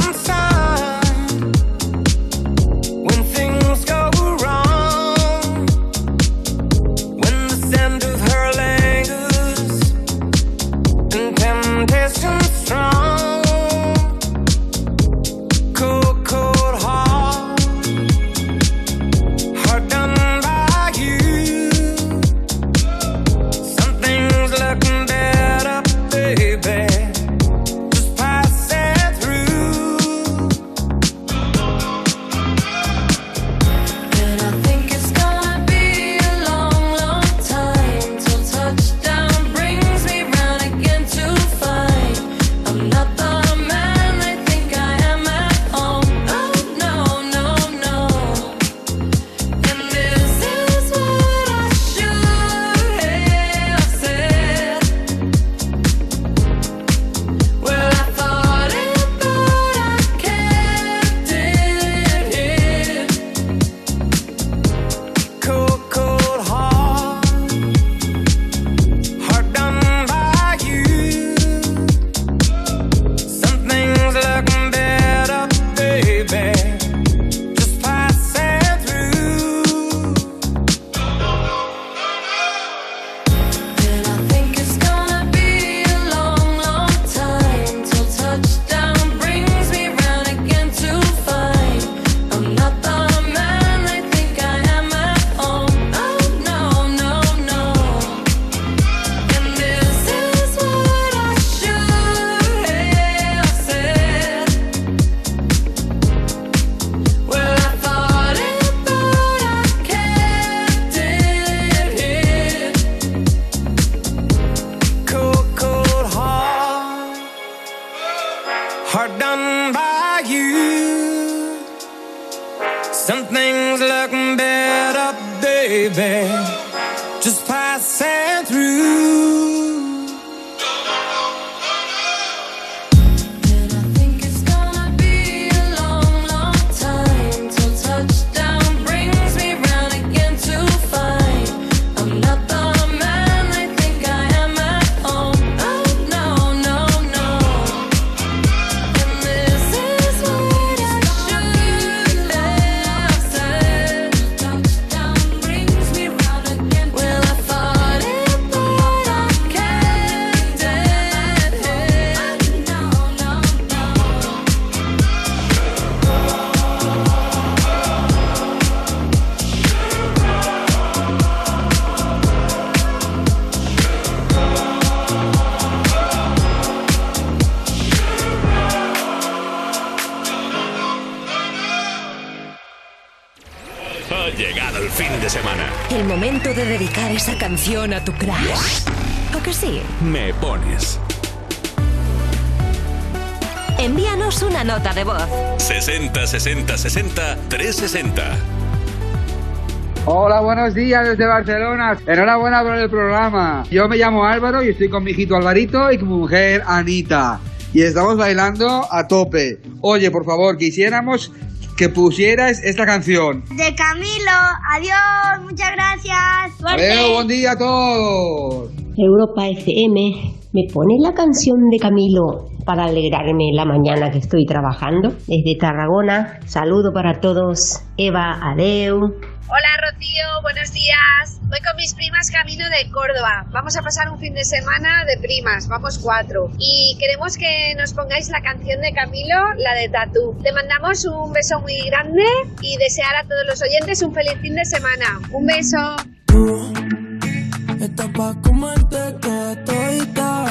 canción a tu crush. ¿O que sí? Me pones. Envíanos una nota de voz. 60 60 60 360. Hola, buenos días desde Barcelona. Enhorabuena por el programa. Yo me llamo Álvaro y estoy con mi hijito Alvarito y con mi mujer Anita. Y estamos bailando a tope. Oye, por favor, quisiéramos que pusieras esta canción. De Camilo. Adiós, muchas gracias. Adiós, buen día a todos. Europa FM, ¿me pones la canción de Camilo para alegrarme la mañana que estoy trabajando? Desde Tarragona, saludo para todos. Eva, adeu. Hola Rocío, buenos días. Voy con mis primas camino de Córdoba. Vamos a pasar un fin de semana de primas, vamos cuatro. Y queremos que nos pongáis la canción de Camilo, la de Tatu. Te mandamos un beso muy grande y desear a todos los oyentes un feliz fin de semana. Un beso. Está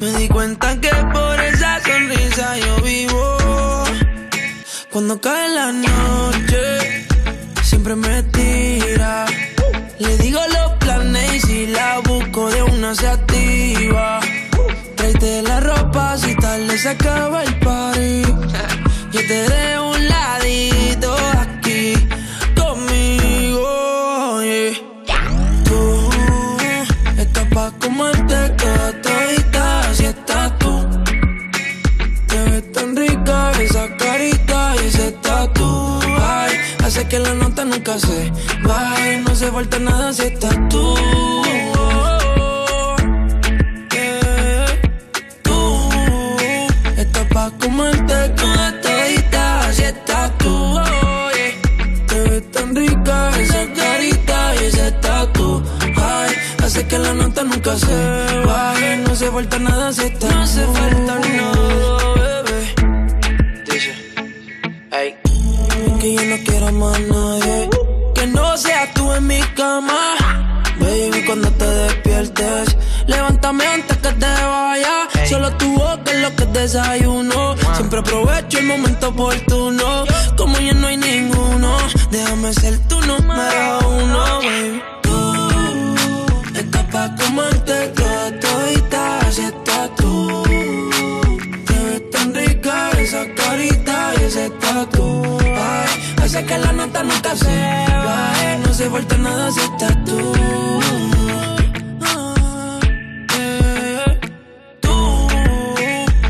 Me di cuenta que por esa sonrisa yo vivo. Cuando cae la noche, siempre me tira. Le digo los planes y si la busco de una se activa. Tráete la ropa si tarde se acaba el party. Yo te un ladito hace que la nota nunca se baje. No se falta nada si estás tú. Yeah. Tú estás pa' comerte toda todita si estás tú. Yeah. Te ves tan rica esa carita y ese tatu. Ay, hace que la nota nunca se baje. No se falta nada si estás No se falta nada, Que yo no quiero más nadie. Que no seas tú en mi cama. Baby, cuando te despiertes, levántame antes que te vayas. Solo tu boca es lo que desayuno. Siempre aprovecho el momento oportuno. Como ya no hay ninguno, déjame ser tu número uno, baby. Tú estás pa' comerte toda todita, así estás tú. Te ves tan rica esa carita y ese tatu. Hace que la nota nunca se baje. No se falta nada si estás tú. Eh, Tú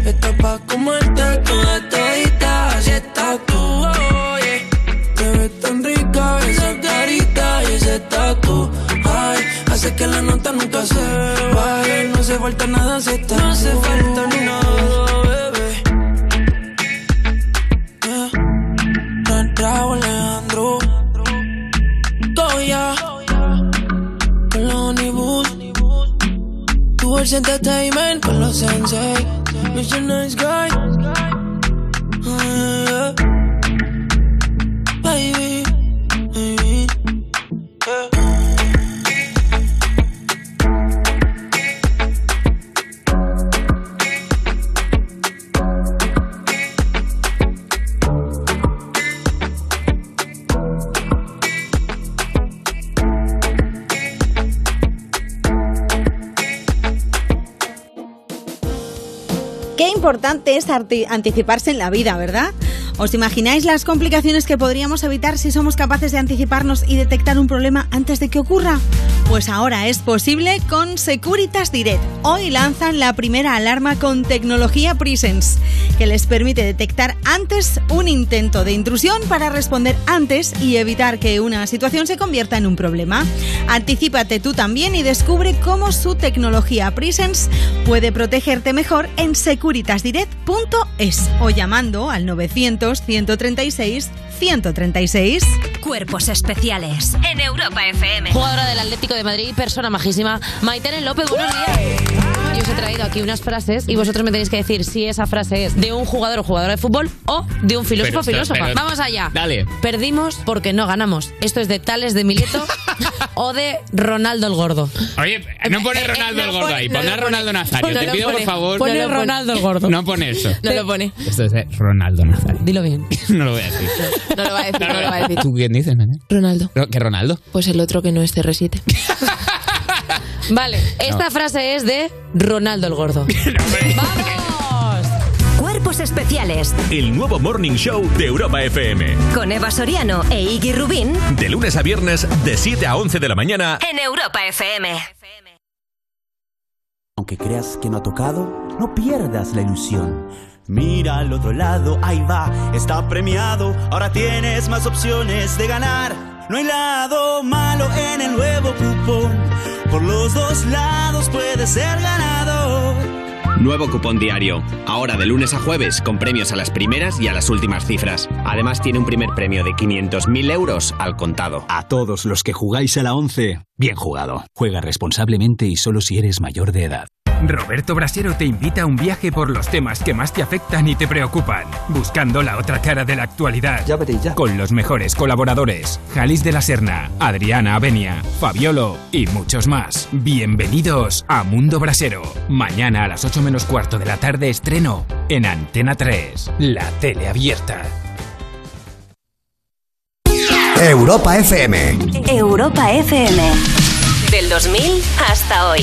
estás pa' comerte toda todita, así estás tú. oh, yeah. Te ves tan rica esa carita y ese tatu. Ay, hace que la nota nunca se baje. No se falta nada si estás No se falta nada, 100% Tamer con los sensei. Mission Nice Guy. Importante es anticiparse en la vida, ¿verdad? ¿Os imagináis las complicaciones que podríamos evitar si somos capaces de anticiparnos y detectar un problema antes de que ocurra? Pues ahora es posible con Securitas Direct. Hoy lanzan la primera alarma con tecnología Presence, que les permite detectar antes un intento de intrusión para responder antes y evitar que una situación se convierta en un problema. Anticípate tú también y descubre cómo su tecnología Presence puede protegerte mejor en securitasdirect.es. masdirect.es o llamando al 900 136 136. Cuerpos especiales en Europa FM. Jugadora del Atlético de Madrid, persona majísima, Maitene López, buenos días. Yo os he traído aquí unas frases y vosotros me tenéis que decir si esa frase es de un jugador o jugadora de fútbol o de un filósofo o filósofa. pero- Vamos allá. Dale. Perdimos porque no ganamos. Esto es de Tales de Mileto o de Ronaldo el Gordo. Oye, no pone Ronaldo el gordo ahí, pon. Ronaldo Nazario. No Te pido por favor. Pone No lo pone. Ronaldo el gordo. No pone eso. No lo pone. Esto es de Ronaldo Nazario. Dilo bien. No lo voy a decir. No lo va a decir, no lo va a decir. ¿Tú quién dices, nene? Ronaldo. ¿Qué Ronaldo? Pues el otro que no es CR7. vale, esta frase es de Ronaldo el Gordo. Cuerpos especiales El nuevo Morning Show de Europa FM. con Eva Soriano e Iggy Rubín De lunes a viernes, de 7 a 11 de la mañana. en Europa FM. Aunque creas que no ha tocado, no pierdas la ilusión. Mira al otro lado, ahí va, está premiado. Ahora tienes más opciones de ganar. No hay lado malo en el nuevo cupón. Por los dos lados puedes ser ganador. Nuevo cupón diario. Ahora de lunes a jueves con premios a las primeras y a las últimas cifras. Además tiene un primer premio de 500.000 euros al contado. A todos los que jugáis a la 11, bien jugado. Juega responsablemente y solo si eres mayor de edad. Roberto Brasero te invita a un viaje por los temas que más te afectan y te preocupan, buscando la otra cara de la actualidad. Con los mejores colaboradores: Jalis de la Serna, Adriana Avenia, Fabiolo y muchos más. Bienvenidos a Mundo Brasero. Mañana a las 8 menos cuarto de la tarde estreno en Antena 3, la tele abierta. Europa FM. Europa FM. Del 2000 hasta hoy.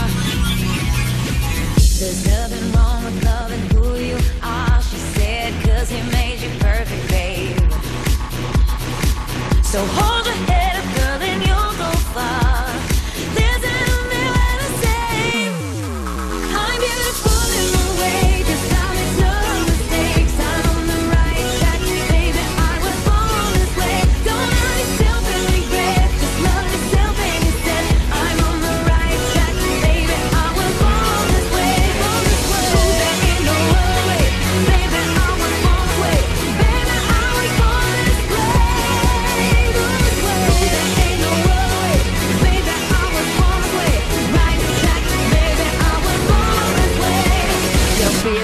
There's nothing wrong with loving who you are, she said, cause he made you perfect. So hold your head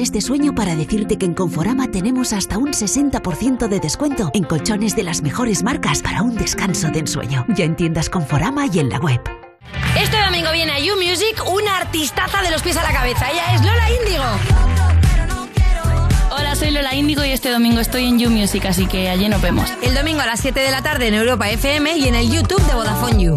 Este sueño para decirte que en Conforama tenemos hasta un 60% de descuento en colchones de las mejores marcas para un descanso de ensueño. Ya en tiendas Conforama y en la web. Este domingo viene a You Music una artistaza de los pies a la cabeza. Ella es Lola Índigo. Hola, soy Lola Índigo y este domingo estoy en You Music, así que allí nos vemos. El domingo a las 7 de la tarde en Europa FM y en el YouTube de Vodafone You.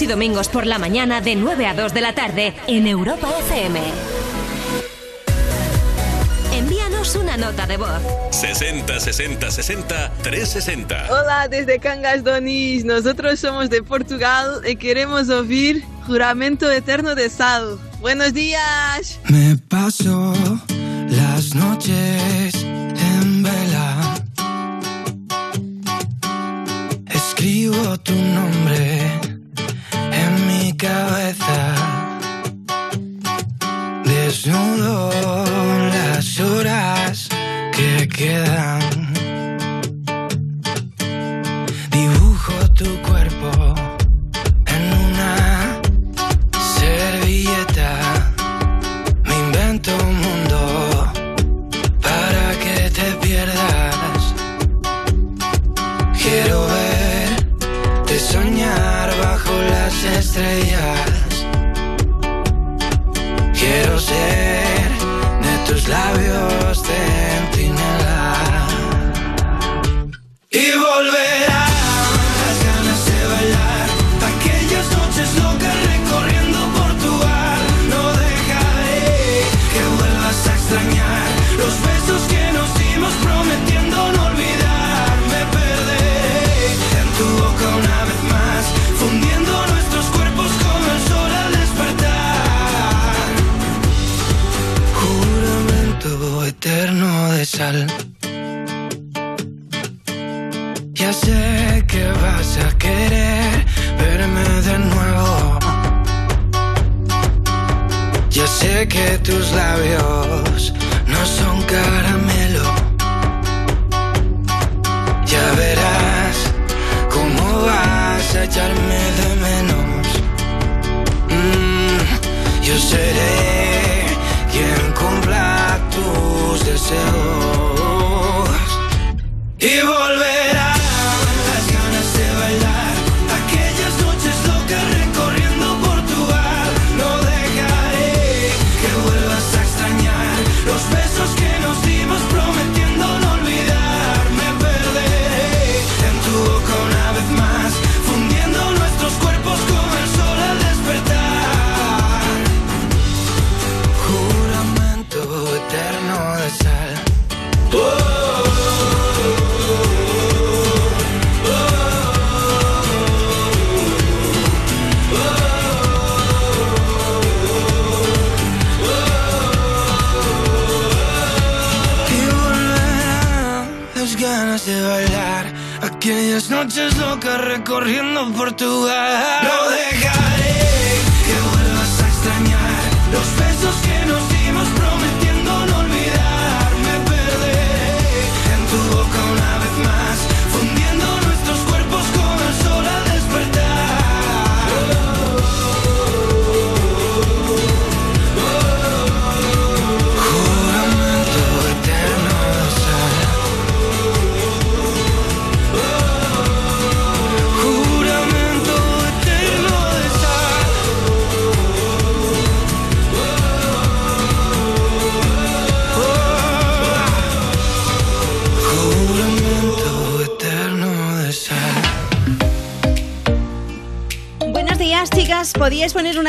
Sábados y domingos por la mañana de 9 a 2 de la tarde en Europa FM. Envíanos una nota de voz. 60 60 60 360. Hola, desde Cangas Donis. Nosotros somos de Portugal y queremos oír Juramento Eterno de Sal. Buenos días. Me paso las noches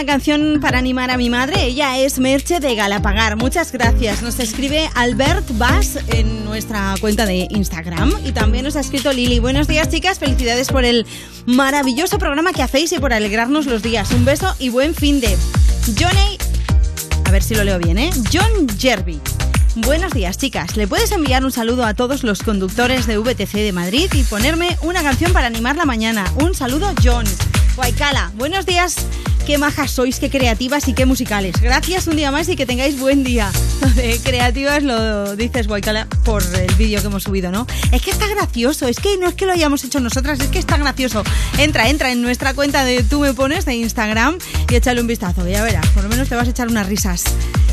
una canción para animar a mi madre? Ella es Merche de Galapagar. Muchas gracias. Nos escribe Albert Bass en nuestra cuenta de Instagram y también nos ha escrito Lili. Buenos días, chicas. Felicidades por el maravilloso programa que hacéis y por alegrarnos los días. Un beso y buen fin de. Johnny. A ver si lo leo bien, ¿eh? John Jerby. Buenos días, chicas. ¿Le puedes enviar un saludo a todos los conductores de VTC de Madrid y ponerme una canción para animar la mañana? Un saludo, John. Guaycala, buenos días. Qué majas sois, qué creativas y qué musicales. Gracias un día más y que tengáis buen día. De creativas lo dices, Guaycala, por el vídeo que hemos subido, ¿no? Es que está gracioso, es que no es que lo hayamos hecho nosotras, es que está gracioso. Entra, entra en nuestra cuenta de Tú me pones de Instagram y échale un vistazo, ya verás, por lo menos te vas a echar unas risas.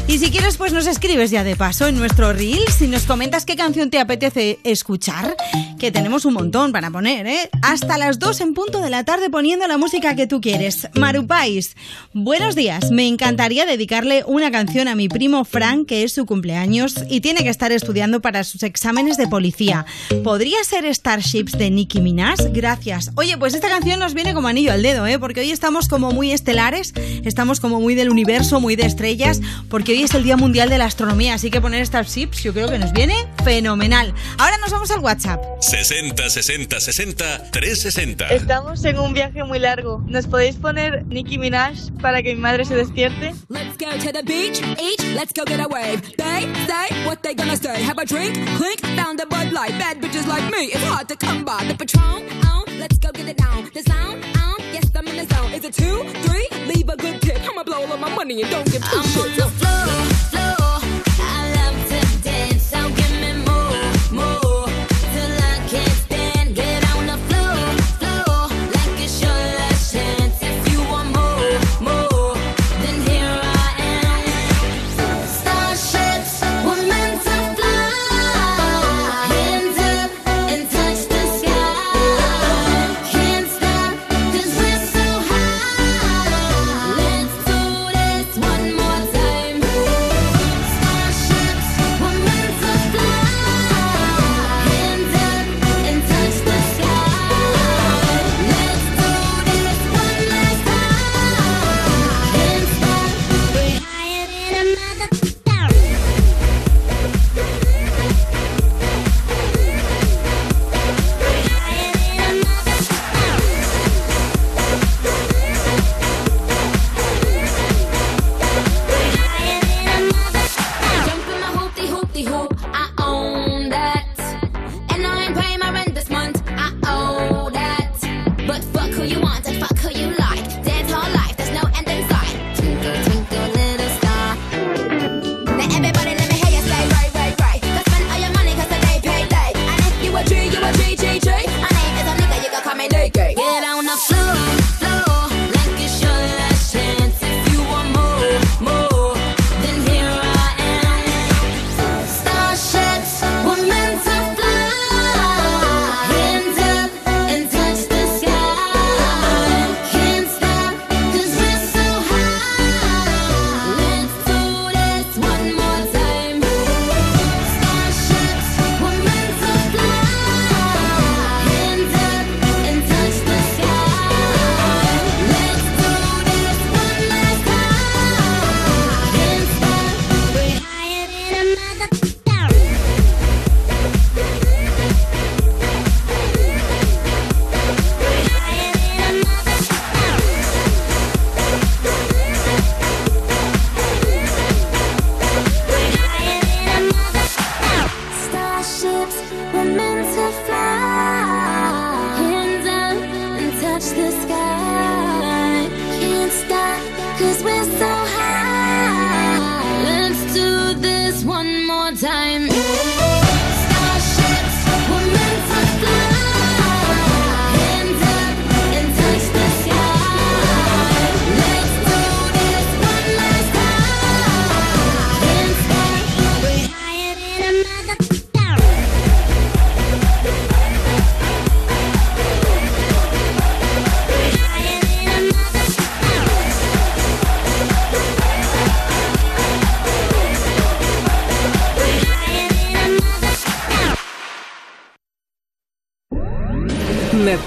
Y si quieres, pues nos escribes ya de paso en nuestro reel si nos comentas qué canción te apetece escuchar, que tenemos un montón para poner, ¿eh? Hasta las 2 en punto de la tarde poniendo la música que tú quieres. Marupais, buenos días. Me encantaría dedicarle una canción a mi primo Frank, que es su cumpleaños y tiene que estar estudiando para sus exámenes de policía. ¿Podría ser Starships de Nicki Minaj? Gracias. Oye, pues esta canción nos viene como anillo al dedo, ¿eh? Porque hoy estamos como muy estelares, estamos como muy del universo, muy de estrellas, porque hoy es el Día Mundial de la Astronomía, así que poner Starships yo creo que nos viene fenomenal. Ahora nos vamos al WhatsApp. 60 60 60 360. Estamos en un viaje muy largo. ¿Nos podéis poner Nicki Minaj para que mi madre se despierte? Let's go to the beach, each, let's go get a wave. They say what they gonna say. Have a drink, clink, found a Bud Light. Bad bitches like me, it's hard to come by. The Patron, on, let's go get it down. The sound, on, yes, I'm in the zone. Is it two, three? Leave a good tip. I'ma blow all of my money and don't give two shits. on the floor, floor. I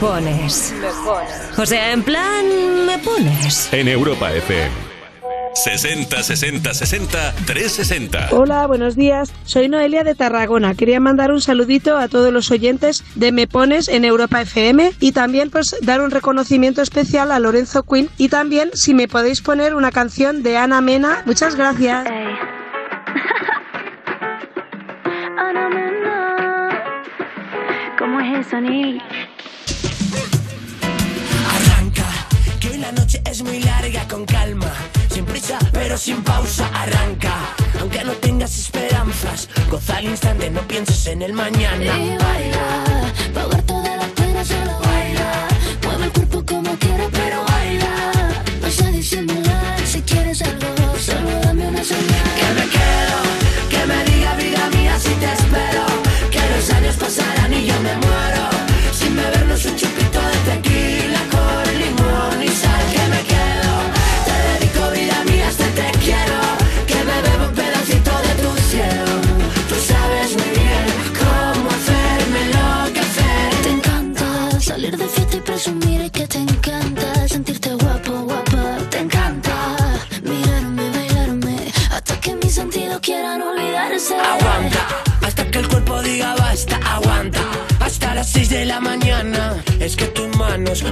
Me pones. O sea, en plan, me pones. En Europa FM. 60 60 60 360. Hola, buenos días. Soy Noelia de Tarragona. Quería mandar un saludito a todos los oyentes de Me Pones en Europa FM y también pues dar un reconocimiento especial a Lorenzo Quinn y también si me podéis poner una canción de Ana Mena. Muchas gracias. Ana Mena. ¿Cómo es eso, Nick? La noche es muy larga, con calma, sin prisa, pero sin pausa. Arranca, aunque no tengas esperanzas, goza al instante, no pienses en el mañana. Y baila,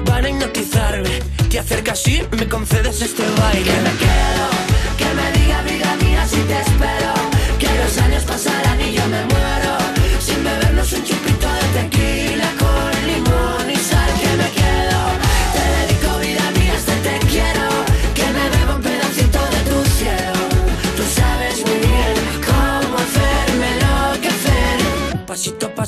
van a hipnotizarme. Te acercas y me concedes este baile. Que me quedo, que me diga vida mía si te espero. Que los años pasarán y yo me muero.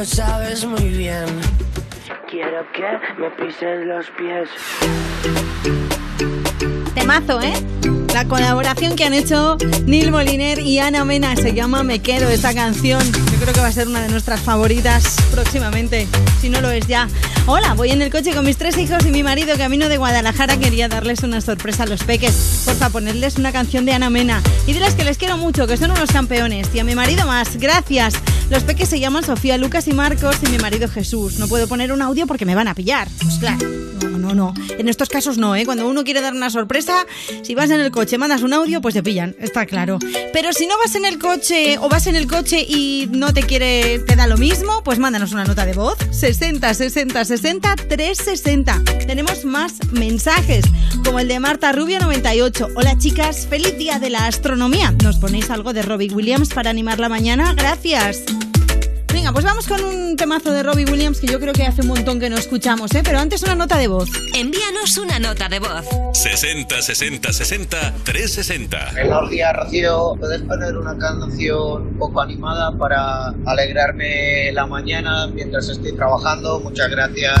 Lo sabes muy bien. Quiero que me pises los pies. Temazo, ¿eh? La colaboración que han hecho Neil Moliner y Ana Mena se llama Me Quedo esta canción. Yo creo que va a ser una de nuestras favoritas próximamente, si no lo es ya. Hola, voy en el coche con mis tres hijos y mi marido camino de Guadalajara. Quería darles una sorpresa a los peques. Porfa, ponerles una canción de Ana Mena y diles que les quiero mucho, que son unos campeones. Y a mi marido más, gracias. Los peques se llaman Sofía, Lucas y Marcos y mi marido Jesús. No puedo poner un audio porque me van a pillar. Pues claro. No, no, no. En estos casos no, ¿eh? Cuando uno quiere dar una sorpresa, si vas en el coche, mandas un audio, pues te pillan, está claro. Pero si no vas en el coche o vas en el coche y no te quiere, te da lo mismo, pues mándanos una nota de voz. 60 60 60 360. Tenemos más mensajes, como el de Marta Rubio 98. Hola chicas, feliz día de la astronomía. ¿Nos ponéis algo de Robbie Williams para animar la mañana? Gracias. Venga, pues vamos con un temazo de Robbie Williams que yo creo que hace un montón que no escuchamos, ¿eh? Pero antes una nota de voz. Envíanos una nota de voz. 60 60 60 360. Buenos días, Rocío. ¿Puedes poner una canción un poco animada para alegrarme la mañana mientras estoy trabajando? Muchas gracias.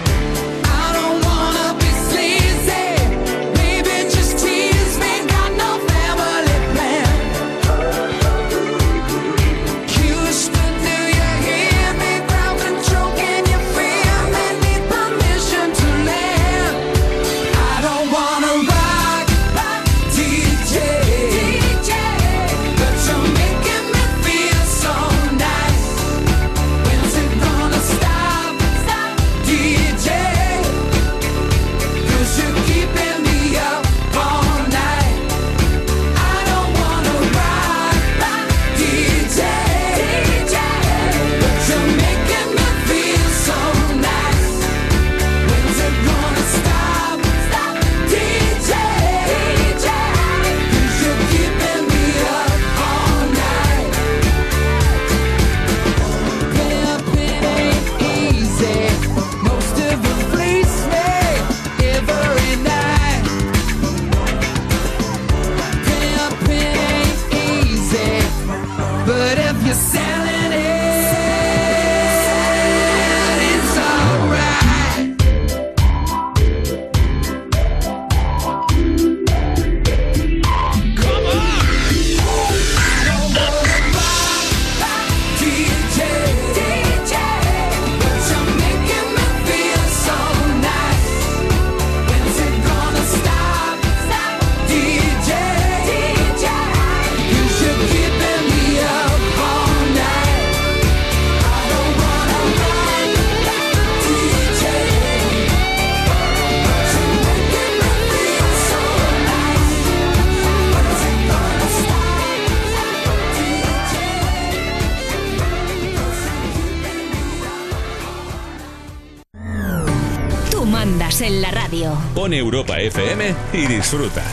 Pone Europa FM y disfruta.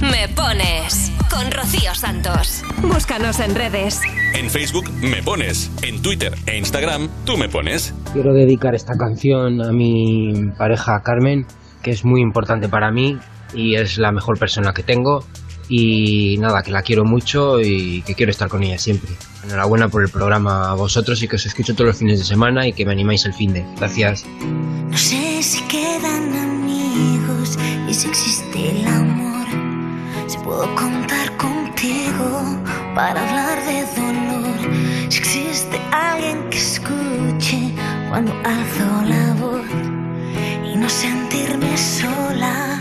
Me pones con Rocío Santos. Búscanos en redes. En Facebook me pones, en Twitter e Instagram tú me pones. Quiero dedicar esta canción a mi pareja Carmen, que es muy importante para mí y es la mejor persona que tengo. Y nada, que la quiero mucho y que quiero estar con ella siempre. Enhorabuena por el programa a vosotros y que os escucho todos los fines de semana y que me animáis el fin de. Gracias. No sé si y si existe el amor. Si puedo contar contigo para hablar de dolor. Si existe alguien que escuche cuando alzo la voz y no sentirme sola.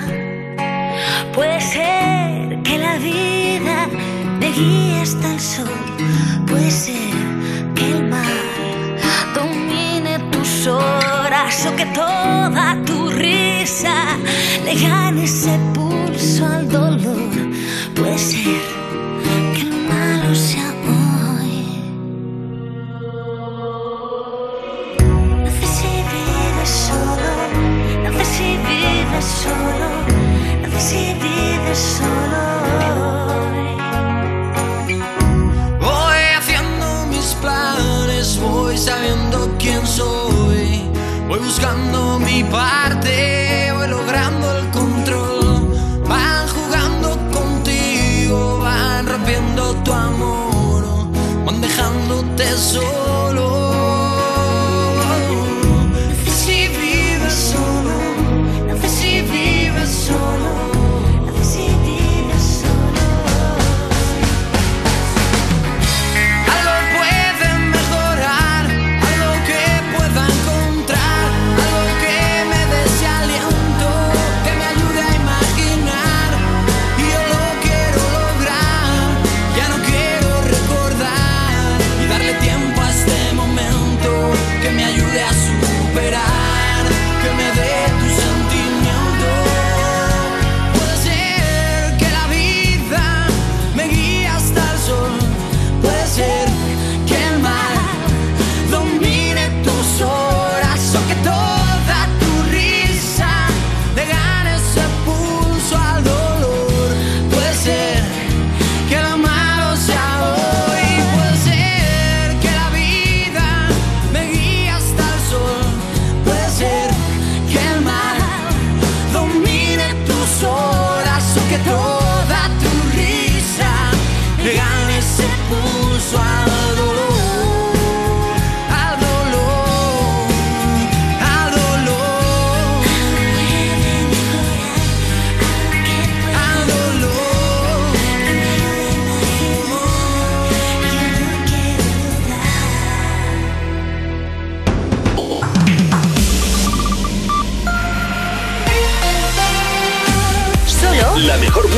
Puede ser que la vida me guíe hasta el sol. Puede ser que el mar domine tus horas o que toda tu risa le gane ese pulso al dolor. Puede ser que lo malo sea hoy. No sé si vives solo, no sé si vives solo, no sé si vives solo. Voy haciendo mis planes, voy sabiendo voy buscando mi parte, voy logrando el control. Van jugando contigo, van rompiendo tu amor, van dejándote solo.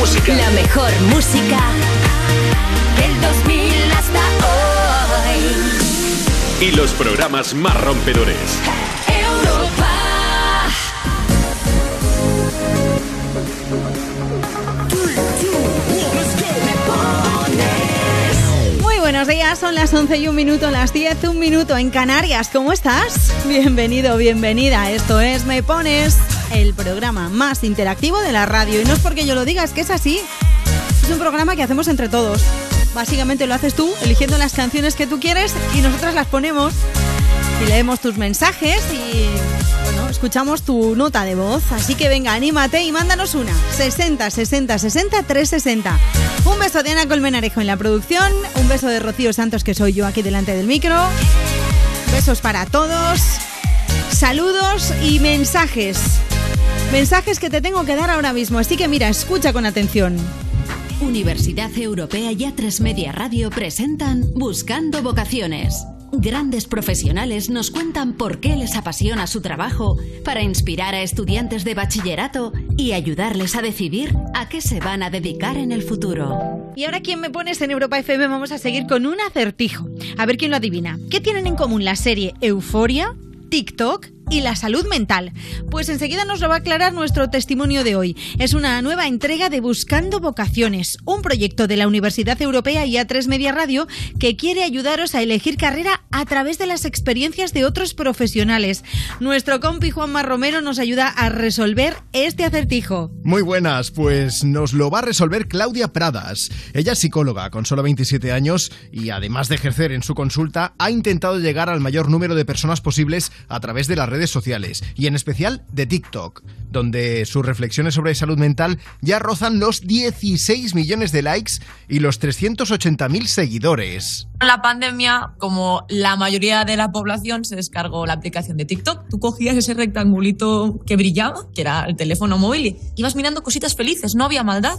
Música. la mejor música del 2000 hasta hoy. Y los programas más rompedores. Europa. Muy buenos días, son las 11 y un minuto, las 10, un minuto en Canarias. ¿Cómo estás? Bienvenido, bienvenida. Esto es Me Pones, el programa más interactivo de la radio. Y no es porque yo lo diga, es que es así. Es un programa que hacemos entre todos. Básicamente lo haces tú, eligiendo las canciones que tú quieres y nosotras las ponemos y leemos tus mensajes y escuchamos tu nota de voz. Así que venga, anímate y mándanos una. 60 60 60 360. Un beso de Ana Colmenarejo en la producción, un beso de Rocío Santos que soy yo aquí delante del micro. Besos para todos. Saludos y mensajes. Mensajes que te tengo que dar ahora mismo, así que mira, escucha con atención. Universidad Europea y A3 Media Radio presentan Buscando Vocaciones. Grandes profesionales nos cuentan por qué les apasiona su trabajo para inspirar a estudiantes de bachillerato y ayudarles a decidir a qué se van a dedicar en el futuro. Y ahora, ¿quién me pones en Europa FM? Vamos a seguir con un acertijo. A ver quién lo adivina. ¿Qué tienen en común la serie Euforia, TikTok y la salud mental. Pues enseguida nos lo va a aclarar nuestro testimonio de hoy. Es una nueva entrega de Buscando Vocaciones, un proyecto de la Universidad Europea y A3 Media Radio que quiere ayudaros a elegir carrera a través de las experiencias de otros profesionales. Nuestro compi Juanma Romero nos ayuda a resolver este acertijo. Muy buenas, pues nos lo va a resolver Claudia Pradas. Ella es psicóloga con solo 27 años y además de ejercer en su consulta, ha intentado llegar al mayor número de personas posibles a través de las sociales y en especial de TikTok, donde sus reflexiones sobre salud mental ya rozan los 16 millones de likes y los 380.000 seguidores. La pandemia, como la mayoría de la población, se descargó la aplicación de TikTok. Tú cogías ese rectangulito que brillaba, que era el teléfono móvil, y ibas mirando cositas felices, no había maldad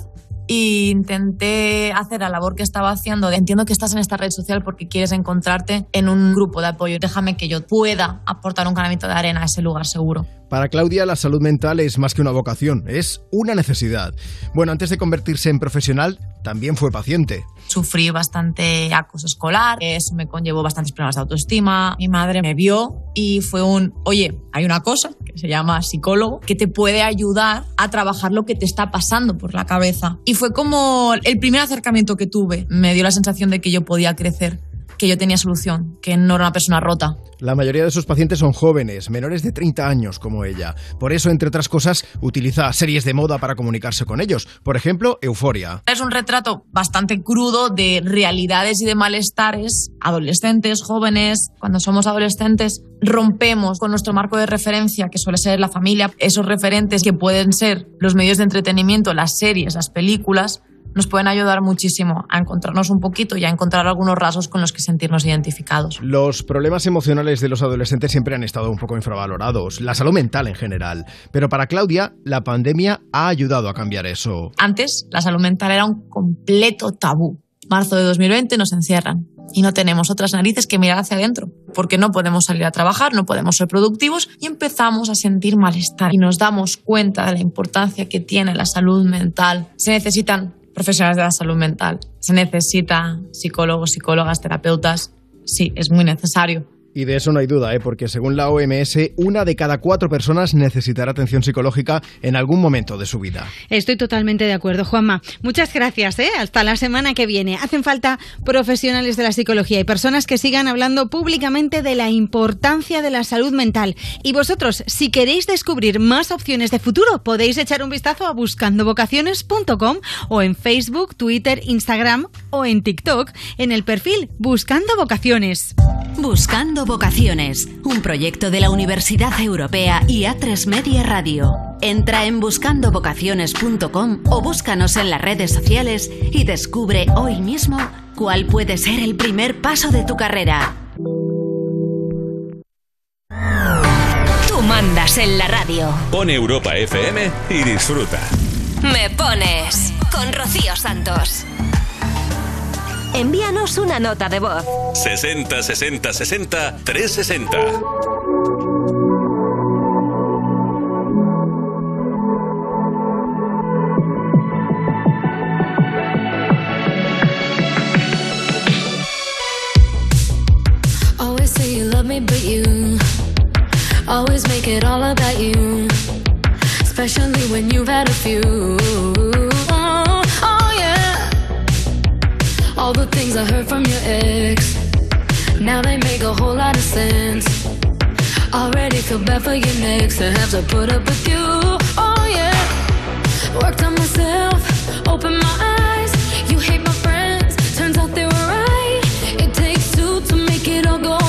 y intenté hacer la labor que estaba haciendo. Entiendo que estás en esta red social porque quieres encontrarte en un grupo de apoyo. Déjame que yo pueda aportar un granito de arena a ese lugar seguro. Para Claudia, la salud mental es más que una vocación, es una necesidad. Bueno, antes de convertirse en profesional, también fue paciente. Sufrí bastante acoso escolar, eso me conllevó bastantes problemas de autoestima. Mi madre me vio y fue un, oye, hay una cosa que se llama psicólogo que te puede ayudar a trabajar lo que te está pasando por la cabeza. Y fue como el primer acercamiento que tuve. Me dio la sensación de que yo podía crecer que yo tenía solución, que no era una persona rota. La mayoría de sus pacientes son jóvenes, menores de 30 años como ella. Por eso, entre otras cosas, utiliza series de moda para comunicarse con ellos. Por ejemplo, Euforia. Es un retrato bastante crudo de realidades y de malestares adolescentes, jóvenes. Cuando somos adolescentes, rompemos con nuestro marco de referencia, que suele ser la familia, esos referentes que pueden ser los medios de entretenimiento, las series, las películas nos pueden ayudar muchísimo a encontrarnos un poquito y a encontrar algunos rasgos con los que sentirnos identificados. Los problemas emocionales de los adolescentes siempre han estado un poco infravalorados, la salud mental en general. Pero para Claudia, la pandemia ha ayudado a cambiar eso. Antes, la salud mental era un completo tabú. Marzo de 2020 nos encierran y no tenemos otras narices que mirar hacia adentro, porque no podemos salir a trabajar, no podemos ser productivos y empezamos a sentir malestar y nos damos cuenta de la importancia que tiene la salud mental. Se necesitan profesionales de la salud mental. Se necesita psicólogos, psicólogas, terapeutas. Sí, es muy necesario. Y de eso no hay duda, ¿eh? porque según la OMS, una de cada cuatro personas necesitará atención psicológica en algún momento de su vida. Estoy totalmente de acuerdo, Juanma. Muchas gracias. ¿eh? Hasta la semana que viene. Hacen falta profesionales de la psicología y personas que sigan hablando públicamente de la importancia de la salud mental. Y vosotros, si queréis descubrir más opciones de futuro, podéis echar un vistazo a buscandovocaciones.com o en Facebook, Twitter, Instagram o en TikTok en el perfil Buscando Vocaciones. Buscando Vocaciones, un proyecto de la Universidad Europea y A3 Media Radio. Entra en buscandovocaciones.com o búscanos en las redes sociales y descubre hoy mismo cuál puede ser el primer paso de tu carrera. Tú mandas en la radio. Pon Europa FM y disfruta. Me pones con Rocío Santos. Envíanos una nota de voz. 60 60 60 360. Always say you love me, but you always make it all about you. Especially when you've had a few. All the things I heard from your ex. Now they make a whole lot of sense. Already feel bad for your next to have to put up with you. Oh, yeah. Worked on myself, open my eyes. You hate my friends, turns out they were right. It takes two to make it all go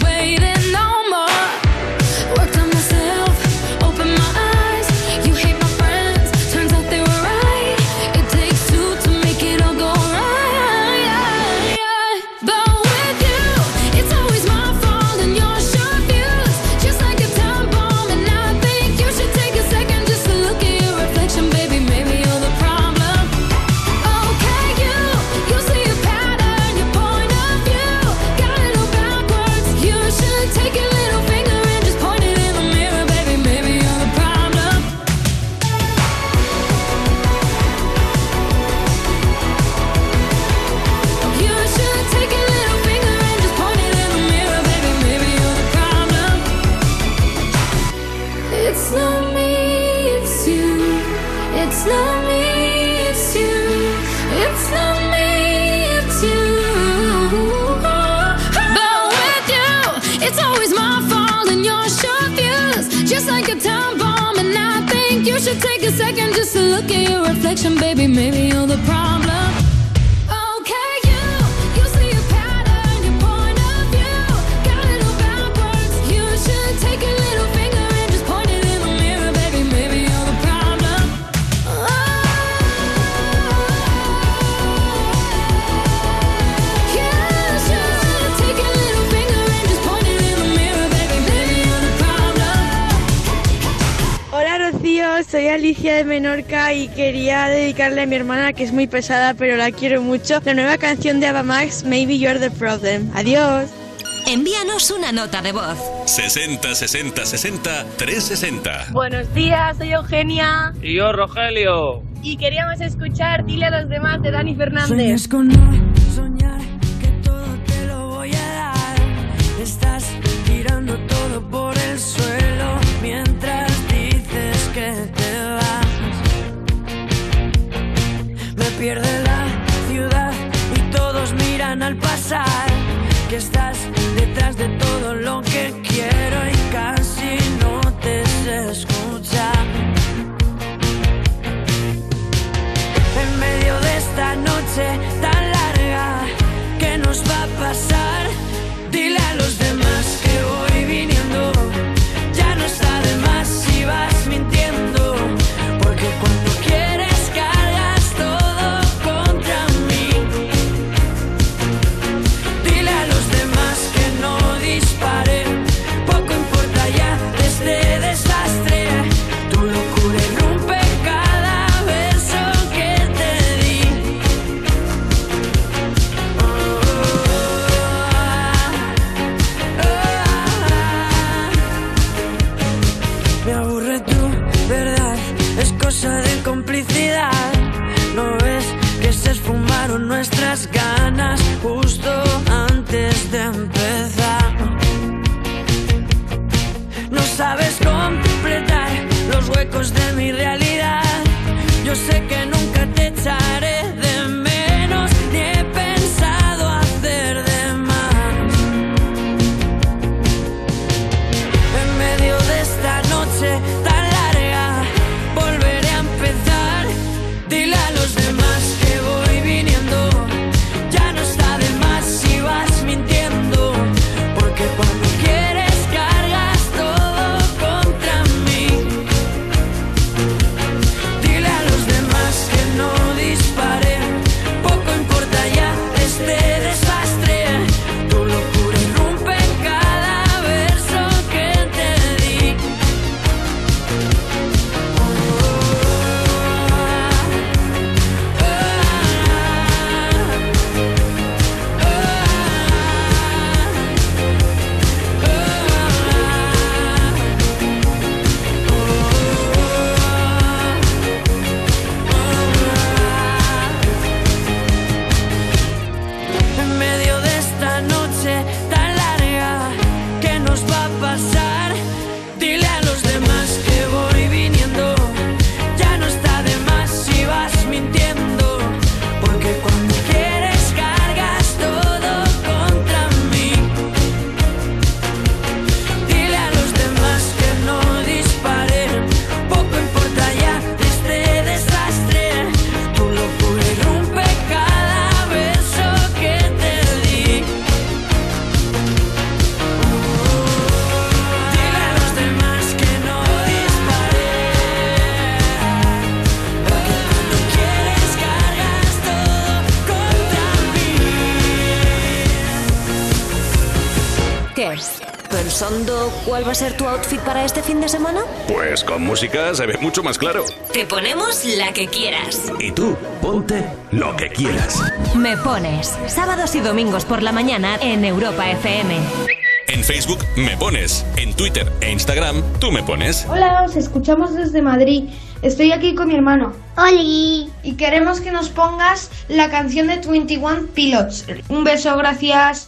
affection, baby. Maybe you're the problem. Alicia de Menorca y quería dedicarle a mi hermana, que es muy pesada, pero la quiero mucho, la nueva canción de Abamax, Maybe You're the Problem. Adiós. Envíanos una nota de voz. 60 60 60 360. Buenos días, soy Eugenia. Y yo, Rogelio. Y queríamos escuchar Dile a los demás de Dani Fernández. que estás detrás de todo lo que quiero y casi no te sé escuchar. En medio de esta noche lejos de mi realidad. Ser tu outfit para este fin de semana? Pues con música se ve mucho más claro. Te ponemos la que quieras. Y tú, ponte lo que quieras. Me pones sábados y domingos por la mañana en Europa FM. En Facebook me pones, en Twitter e Instagram tú me pones. Hola, os escuchamos desde Madrid. Estoy aquí con mi hermano. ¡Holi! Y queremos que nos pongas la canción de 21 Pilots. Un beso, gracias.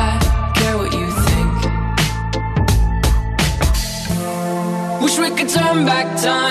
time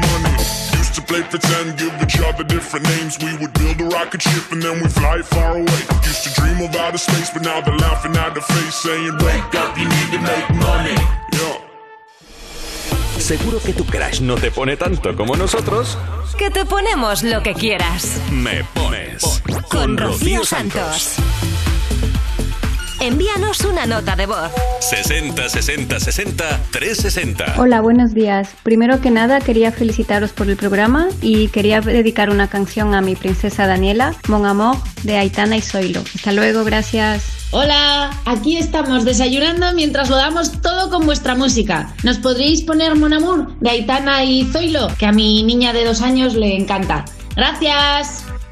Used to play pretend, give each other different names. We would build a rocket ship and then we fly it far away. Used to dream of outer space, but now they're laughing at the face, saying, Wake up, you need to make money. Yeah. Seguro que tu crush no te pone tanto como nosotros. Que te ponemos lo que quieras. Me pones. Con Rocío Santos. Envíanos una nota de voz. 60 60 60 360. Hola, buenos días. Primero que nada quería felicitaros por el programa y quería dedicar una canción a mi princesa Daniela, Mon Amour, de Aitana y Zoilo. Hasta luego, gracias. Hola, aquí estamos desayunando mientras lo damos todo con vuestra música. ¿Nos podréis poner Mon Amour de Aitana y Zoilo? Que a mi niña de dos años le encanta. Gracias.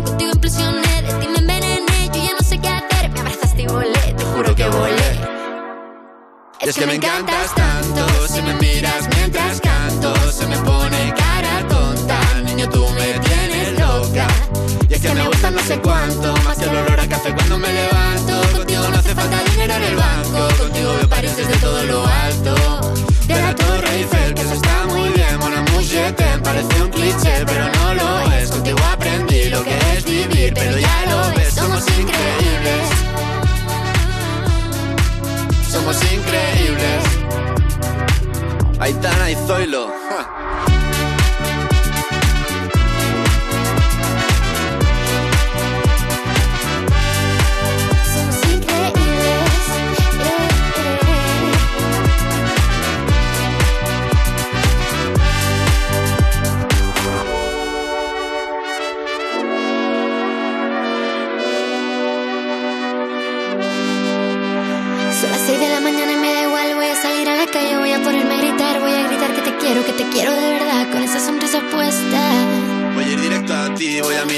contigo implosioné, de ti me envenené, yo ya no sé qué hacer, me abrazaste y volé, te juro que volé. Es que me encantas tanto Si me miras mientras canto Se me pone cara tonta. Niño, tú me tienes loca. Y es que me gusta no sé cuánto Más que el olor a café cuando me levanto. Contigo no hace falta dinero en el banco Contigo me pareces de todo lo alto De la Torre Eiffel, que eso está muy bien Mona Muchete, parece un cliché Pero no lo es, contigo aprendí lo que es vivir Pero ya lo ves, somos increíbles somos increíbles. Aitana y Zoilo. ja.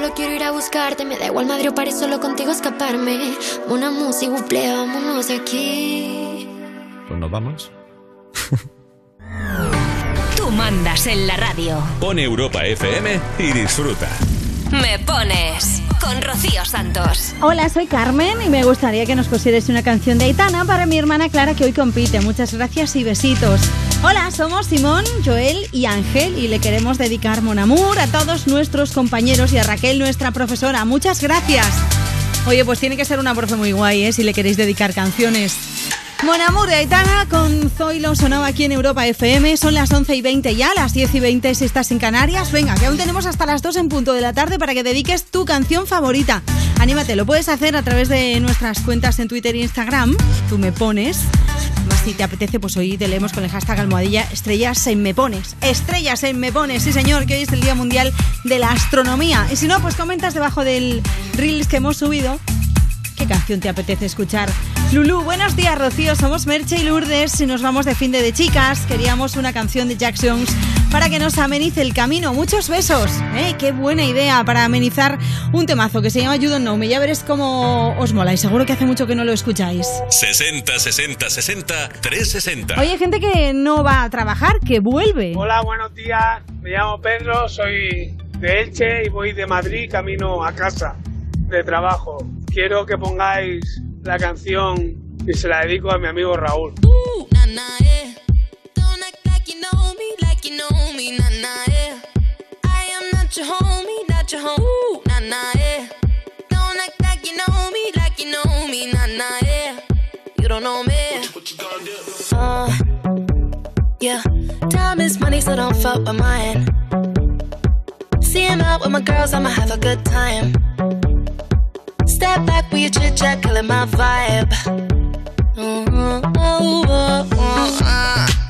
solo quiero ir a buscarte. Me da igual Madrid o París, solo contigo escaparme. Una música, buple, vámonos de aquí. Pues nos vamos. Tú mandas en la radio. Pon Europa FM y disfruta. Me pones con Rocío Santos. Hola, soy Carmen y me gustaría que nos pusierais una canción de Aitana para mi hermana Clara que hoy compite. Muchas gracias y besitos. Hola, somos Simón, Joel y Ángel y le queremos dedicar Mon Amour a todos nuestros compañeros y a Raquel, nuestra profesora. Muchas gracias. Oye, pues tiene que ser una profe muy guay, ¿eh? Si le queréis dedicar canciones. Mon Amour de Aitana con Zoilo sonaba aquí en Europa FM. Son las 11 y 20 ya, las 10 y 20 si estás en Canarias. Venga, que aún tenemos hasta las 2 en punto de la tarde para que dediques tu canción favorita. Anímate, lo puedes hacer a través de nuestras cuentas en Twitter e Instagram. Tú me pones. Si te apetece, pues hoy te leemos con el hashtag almohadilla estrellas en me pones. Estrellas en me pones, sí señor, que hoy es el Día Mundial de la Astronomía. Y si no, pues comentas debajo del Reels que hemos subido ¿Qué canción te apetece escuchar? Lulu, buenos días, Rocío. Somos Merche y Lourdes y nos vamos de fin de, de chicas. Queríamos una canción de Jack Jones para que nos amenice el camino. Muchos besos. ¿eh? Qué buena idea para amenizar un temazo que se llama You Don't Know Me. Ya veréis cómo os mola y seguro que hace mucho que no lo escucháis. 60 60 60 360. Oye, gente que no va a trabajar, que vuelve. Hola, buenos días. Me llamo Pedro, soy de Elche y voy de Madrid camino a casa de trabajo. Quiero que pongáis la canción y se la dedico a mi amigo Raúl. You know me, nah, nah, eh. I am not your homie, not your. Ooh, nah, nah, eh. Don't act like you know me, like you know me, nah, nah, eh. You don't know me. Uh, yeah. Time is money, so don't fuck with mine. See him out with my girls, I'ma have a good time. Step back with your chit chat, killing my vibe. Mm, oh, oh, oh, ah.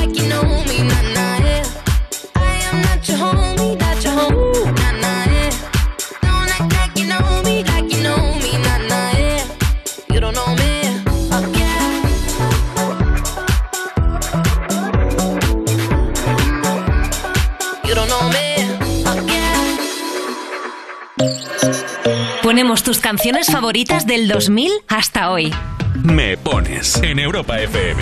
Ponemos tus canciones favoritas del 2000 hasta hoy. Me pones en Europa FM.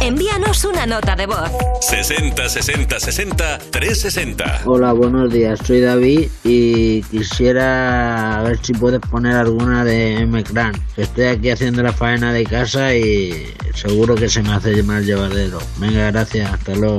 Envíanos una nota de voz. 60 60 60 360. Hola, buenos días. Soy David y quisiera ver si puedes poner alguna de M-Clan. Estoy aquí haciendo la faena de casa y seguro que se me hace más llevadero. Venga, gracias. Hasta luego.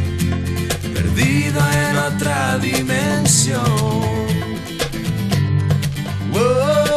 perdido en otra dimensión. Soy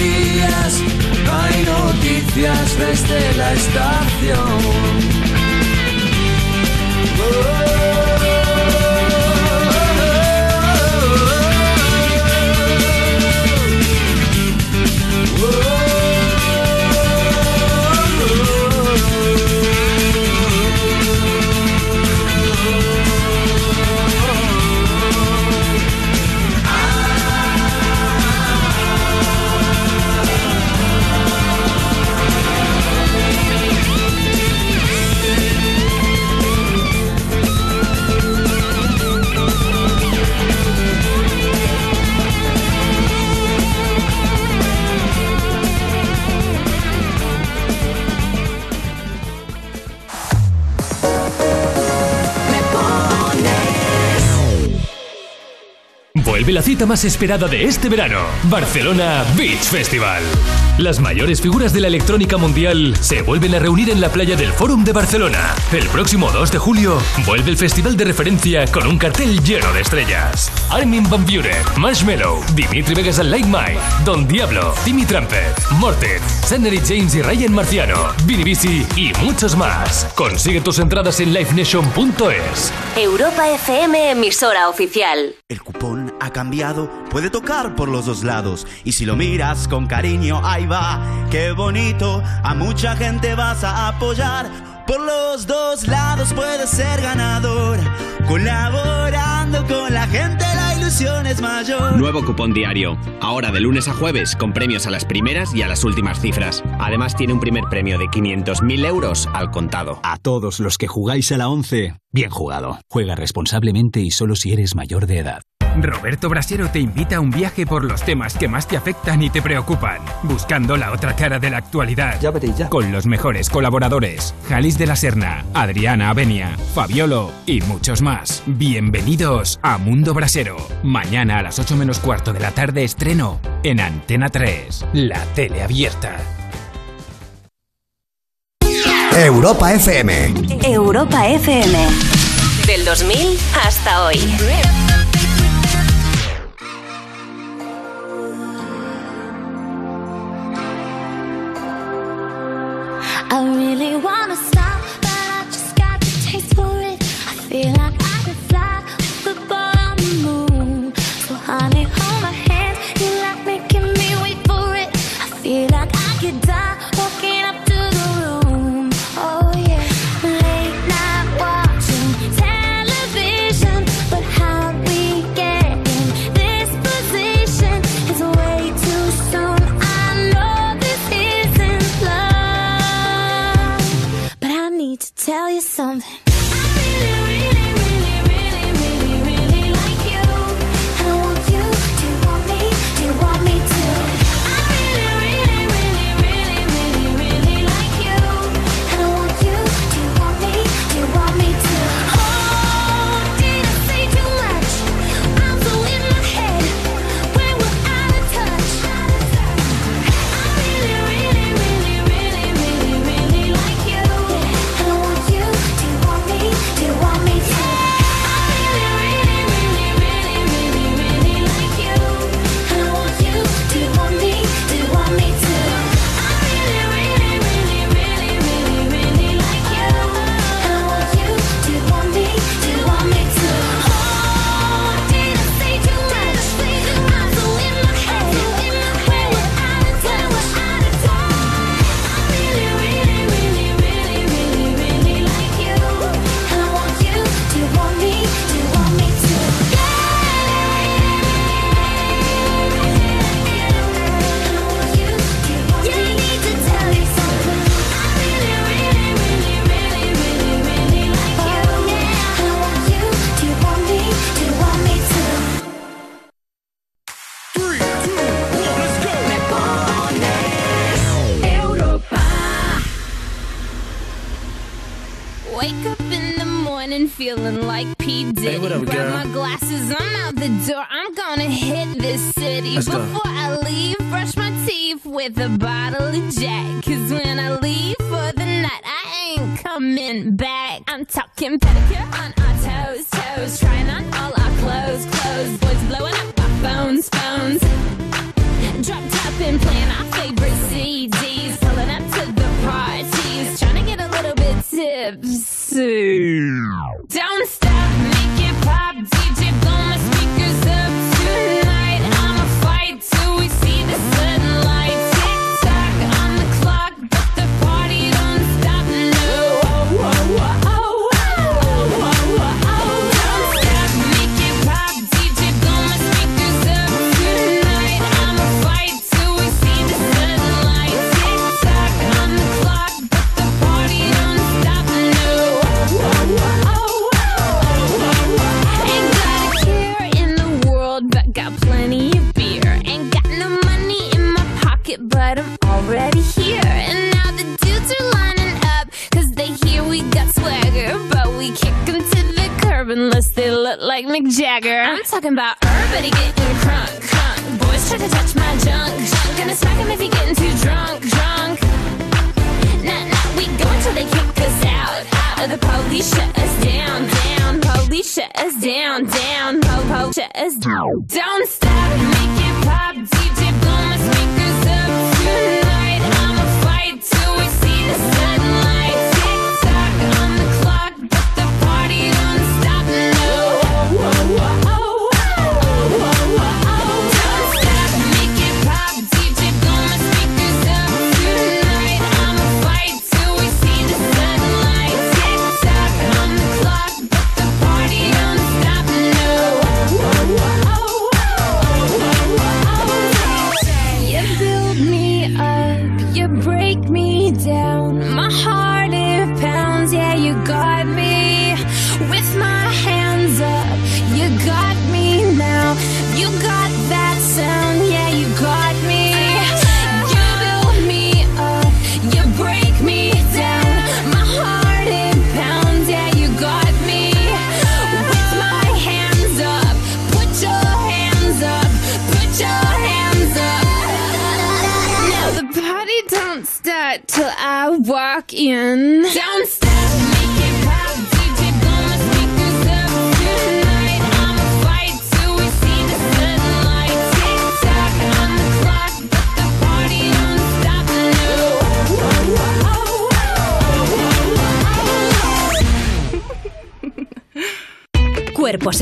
hay noticias desde la estación. Vuelve la cita más esperada de este verano, Barcelona Beach Festival. Las mayores figuras de la electrónica mundial se vuelven a reunir en la playa del Fórum de Barcelona. El próximo 2 de julio vuelve el festival de referencia con un cartel lleno de estrellas. Armin Van Buren, Marshmello, Dimitri Vegas and Like Mike, Don Diablo, Timmy Trumpet, Morten, Sandery James y Ryan Marciano, Vinny Bisi y muchos más. Consigue tus entradas en livenation.es. Europa FM, emisora oficial. El cupón ha cambiado, puede tocar por los dos lados. Y si lo miras con cariño, ahí va, qué bonito. A mucha gente vas a apoyar. Por los dos lados puedes ser ganador. Colaborando con la gente, la ilusión es mayor. Nuevo cupón diario. Ahora de lunes a jueves con premios a las primeras y a las últimas cifras. Además tiene un primer premio de 500.000 euros al contado. A todos los que jugáis a la 11, bien jugado. Juega responsablemente y solo si eres mayor de edad. Roberto Brasero te invita a un viaje por los temas que más te afectan y te preocupan, buscando la otra cara de la actualidad. Con los mejores colaboradores: Jalis de la Serna, Adriana Avenia, Fabiolo y muchos más. Bienvenidos a Mundo Brasero. Mañana a las 8 menos cuarto de la tarde estreno en Antena 3, la tele abierta. Europa FM. Europa FM. Del 2000 hasta hoy. I really wanna stop,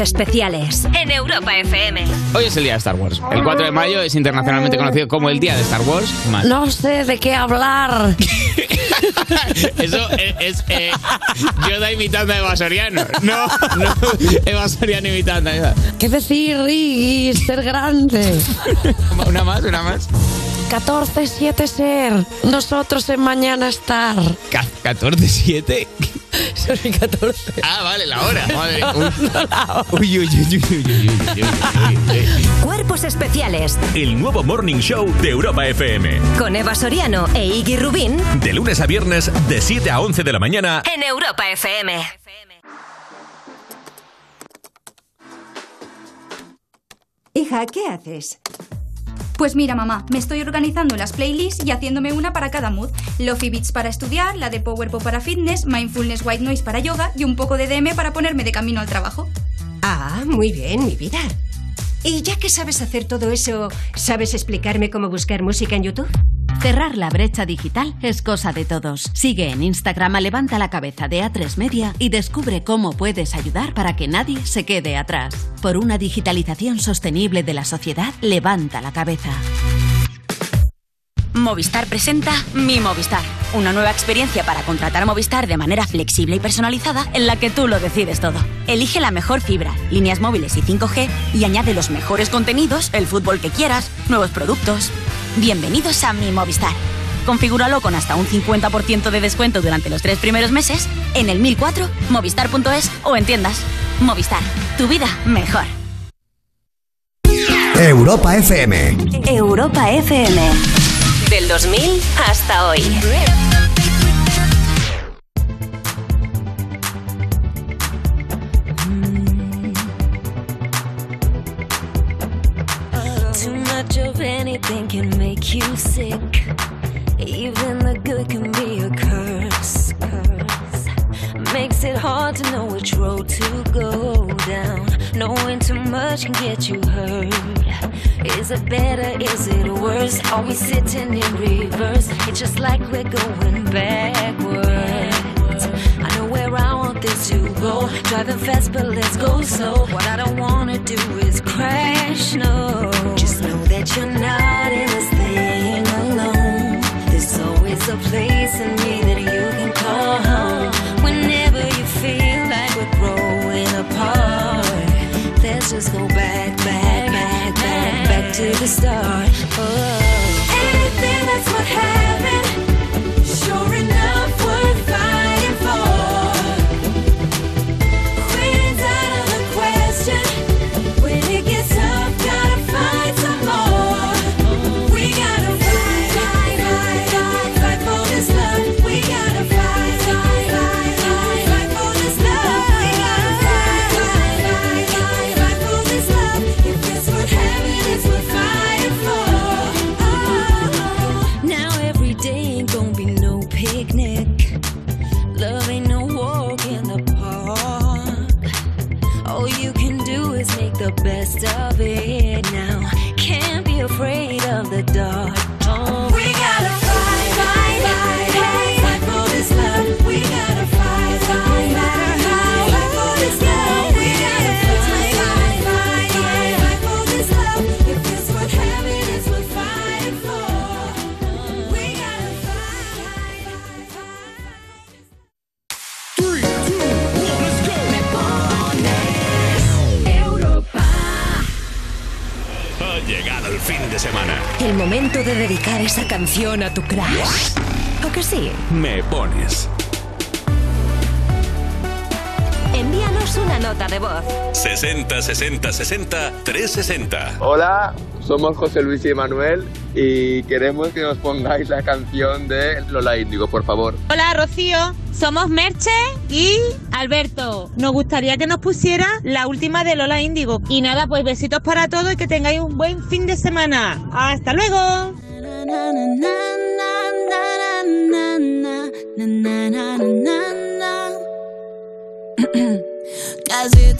especiales en Europa FM. Hoy es el día de Star Wars. El 4 de mayo es internacionalmente conocido como el día de Star Wars. No sé de qué hablar. Eso es, es eh, Yoda imitando a Eva Soriano. No, no, Eva Soriano imitando a Eva. ¿Qué decir, y Ser grande. Una más, una más. 14-7 ser. Nosotros en mañana estar. ¿14-7? son 14. Ah, vale, la hora. Madre. Uy, uy, uy, uy, Cuerpos especiales. El nuevo Morning Show de Europa FM. Con Eva Soriano e Iggy Rubín. De lunes a viernes, de 7 a 11 de la mañana. En Europa FM. Hija, ¿qué haces? Pues mira, mamá, me estoy organizando las playlists y haciéndome una para cada mood. Lofi Beats para estudiar, la de Power Pop para fitness, Mindfulness White Noise para yoga y un poco de DM para ponerme de camino al trabajo. Ah, muy bien, mi vida. Y ya que sabes hacer todo eso, ¿sabes explicarme cómo buscar música en YouTube? Cerrar la brecha digital es cosa de todos. Sigue en Instagram a Levanta la Cabeza de A3 Media y descubre cómo puedes ayudar para que nadie se quede atrás. Por una digitalización sostenible de la sociedad, levanta la cabeza. Movistar presenta Mi Movistar, una nueva experiencia para contratar Movistar de manera flexible y personalizada en la que tú lo decides todo. Elige la mejor fibra, líneas móviles y 5G y añade los mejores contenidos, el fútbol que quieras, nuevos productos. Bienvenidos a Mi Movistar. Configúralo con hasta un 50% de descuento durante los tres primeros meses en el 1004, movistar.es o en tiendas. Movistar, tu vida mejor. Europa FM. Europa FM. Del 2000 hasta hoy. Too much of anything can make you sick. Even the good can be a curse. curse. Makes it hard to know which road to go down. Knowing too much can get you hurt. Is it better? Is it worse? Are we sitting in reverse? It's just like we're going backwards. I know where I want this to go. Driving fast, but let's go slow. What I don't wanna do is crash, no. Just know that you're not in this thing alone. There's always a place in the start. Oh. Best of El momento de dedicar esa canción a tu crush. ¿O que sí? Me pones. Envíanos una nota de voz. 60 60 60 360. Hola, somos José Luis y Manuel y queremos que nos pongáis la canción de Lola Índigo, por favor. Hola Rocío, somos Merche y Alberto. Nos gustaría que nos pusiera la última de Lola Índigo. Y nada, pues besitos para todos y que tengáis un buen fin de semana. ¡Hasta luego! Casi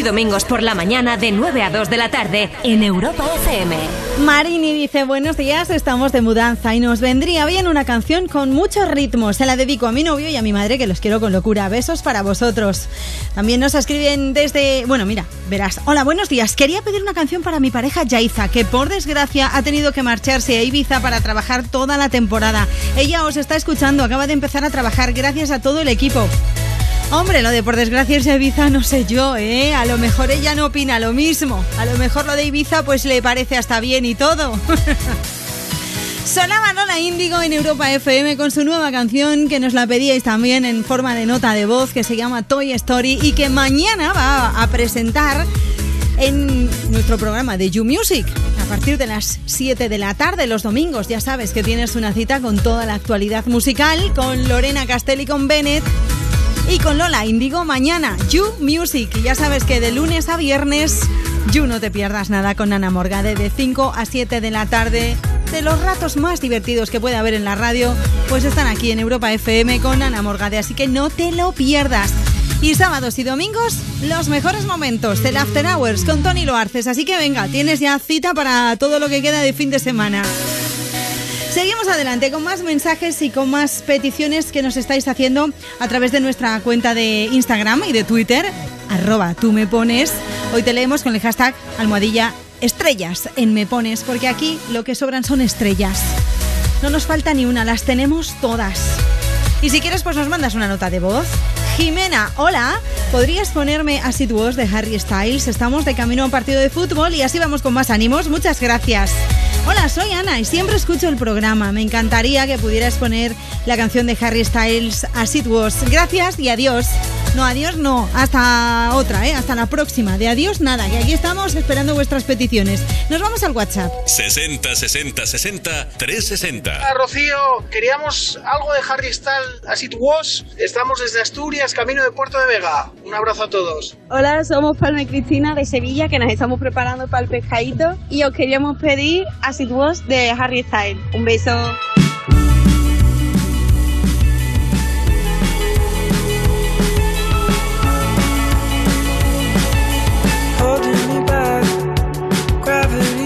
y domingos por la mañana de 9 a 2 de la tarde en Europa FM. Marini dice, buenos días, estamos de mudanza y nos vendría bien una canción con mucho ritmo. Se la dedico a mi novio y a mi madre que los quiero con locura. Besos para vosotros. También nos escriben desde... Bueno, mira, verás. Hola, buenos días. Quería pedir una canción para mi pareja Yaiza, que por desgracia ha tenido que marcharse a Ibiza para trabajar toda la temporada. Ella os está escuchando, acaba de empezar a trabajar gracias a todo el equipo. Hombre, lo de por desgracia irse a Ibiza no sé yo, ¿eh? A lo mejor ella no opina lo mismo. A lo mejor lo de Ibiza pues le parece hasta bien y todo. Sonaba Lola Índigo en Europa FM con su nueva canción que nos la pedíais también en forma de nota de voz que se llama Toy Story y que mañana va a presentar en nuestro programa de You Music. partir de las 7 de la tarde los domingos. Ya sabes que tienes una cita con toda la actualidad musical, con Lorena Castelli, con Bennett y con Lola Indigo mañana. You Music. Y ya sabes que de lunes a viernes, You no te pierdas nada con Ana Morgade de 5 a 7 de la tarde. De los ratos más divertidos que puede haber en la radio, pues están aquí en Europa FM con Ana Morgade, así que no te lo pierdas. Y sábados y domingos, los mejores momentos del After Hours con Tony Loarces. Así que venga, tienes ya cita para todo lo que queda de fin de semana. Seguimos adelante con más mensajes y con más peticiones que nos estáis haciendo a través de nuestra cuenta de Instagram y de Twitter, arroba tú me pones. Hoy te leemos con el hashtag almohadilla estrellas en me pones, porque aquí lo que sobran son estrellas. No nos falta ni una, las tenemos todas. Y si quieres, pues nos mandas una nota de voz. Jimena, hola. ¿Podrías ponerme As It Was de Harry Styles? Estamos de camino a un partido de fútbol y así vamos con más ánimos. Muchas gracias. Hola, soy Ana y siempre escucho el programa. Me encantaría que pudieras poner la canción de Harry Styles As It Was. Gracias y adiós. No, adiós no. Hasta otra, ¿eh? Hasta la próxima. De adiós nada, que aquí estamos esperando vuestras peticiones. Nos vamos al WhatsApp. 60 60 60 360. Hola, Rocío, queríamos algo de Harry Styles As It Was. Estamos desde Asturias, camino de Puerto de Vega. Un abrazo a todos. Hola, somos Palma y Cristina de Sevilla, que nos estamos preparando para el pescadito y os queríamos pedir As It Was de Harry Styles. Un beso.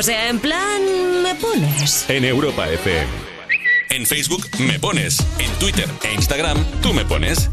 O sea, en plan, me pones. En Europa FM. En Facebook me pones. En Twitter e Instagram tú me pones.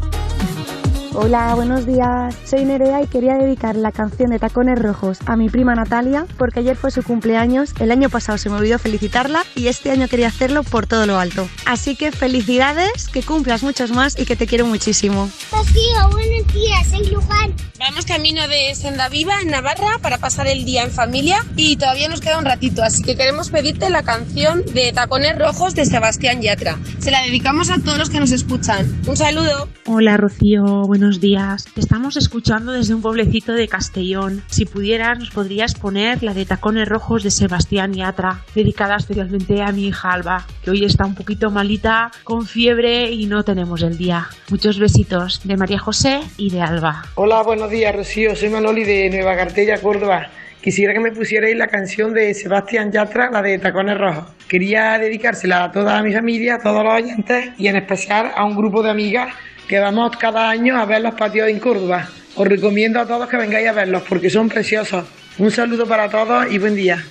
Hola, buenos días. Soy Nerea y quería dedicar la canción de Tacones Rojos a mi prima Natalia porque ayer fue su cumpleaños, el año pasado se me olvidó felicitarla y este año quería hacerlo por todo lo alto. Así que felicidades, que cumplas muchos más y que te quiero muchísimo. Rocío, buenos días, soy Luján. Vamos camino de Senda Viva en Navarra para pasar el día en familia y todavía nos queda un ratito, así que queremos pedirte la canción de Tacones Rojos de Sebastián Yatra. Se la dedicamos a todos los que nos escuchan. Un saludo. Hola Rocío, buenos días. Te estamos escuchando desde un pueblecito de Castellón. Si pudieras, nos podrías poner la de Tacones Rojos de Sebastián Yatra, dedicada especialmente a mi hija Alba, que hoy está un poquito malita, con fiebre y no tenemos el día. Muchos besitos de María José y de Alba. Hola, buenos días, Rocío. Soy Manoli de Nueva Cartella, Córdoba. Quisiera que me pusierais la canción de Sebastián Yatra, la de Tacones Rojos. Quería dedicársela a toda mi familia, a todos los oyentes y en especial a un grupo de amigas que vamos cada año a ver los patios en Córdoba. Os recomiendo a todos que vengáis a verlos porque son preciosos. Un saludo para todos y buen día.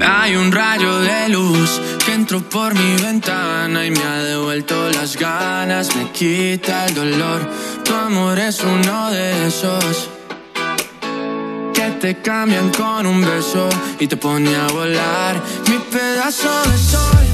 Hay un rayo de luz que entró por mi ventana y me ha devuelto las ganas, me quita el dolor. Tu amor es uno de esos que te cambian con un beso y te pone a volar. Mi pedazo de sol,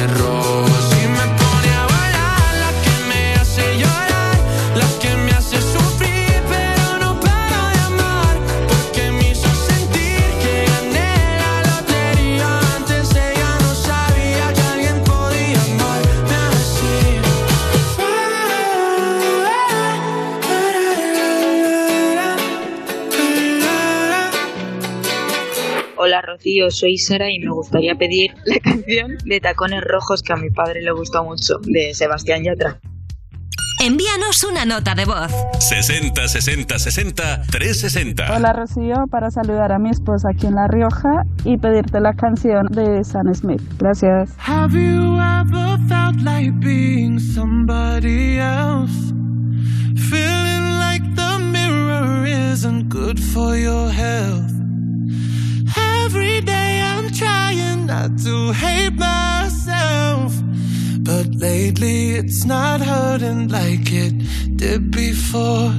Rocío, soy Sara y me gustaría pedir la canción de Tacones Rojos que a mi padre le gusta mucho, de Sebastián Yatra. Envíanos una nota de voz. 60 60 60 360. Hola Rocío, para saludar a mi esposa aquí en La Rioja y pedirte la canción de Sam Smith. Gracias. Have you ever felt like being somebody else? Feeling like the mirror isn't good for your health. Every day I'm trying not to hate myself. But lately it's not hurting like it did before.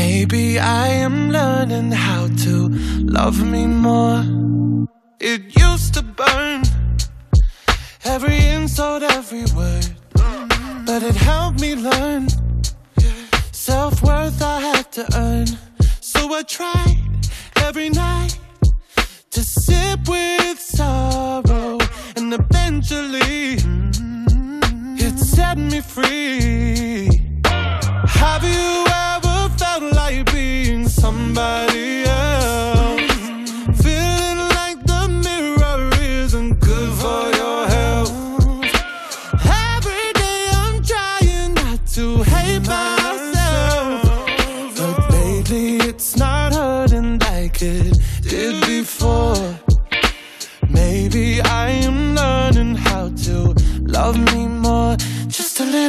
Maybe I am learning how to love me more. It used to burn every insult, every word. But it helped me learn self worth I had to earn. So I tried every night sip with sorrow, and eventually it set me free. Have you ever felt like being somebody else?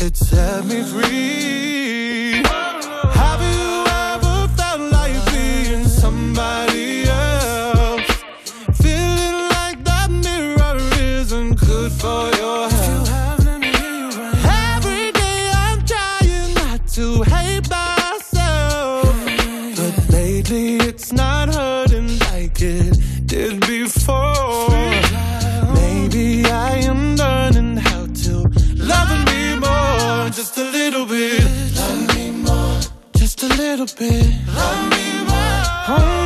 it set me free. Bit. Love me more.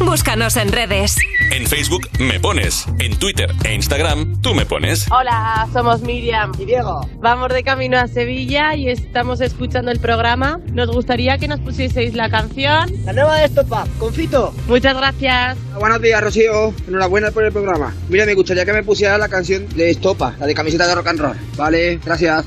Búscanos en redes. En Facebook Me Pones. En Twitter e Instagram Tú Me Pones. Hola, somos Miriam y Diego. Vamos de camino a Sevilla y estamos escuchando el programa. Nos gustaría que nos pusieseis la canción. La nueva de Estopa, con Fito. Muchas gracias. Buenos días, Rocío. Enhorabuena por el programa. Mira, me gustaría que me pusiera la canción de Estopa, la de camiseta de rock and roll. Vale, gracias.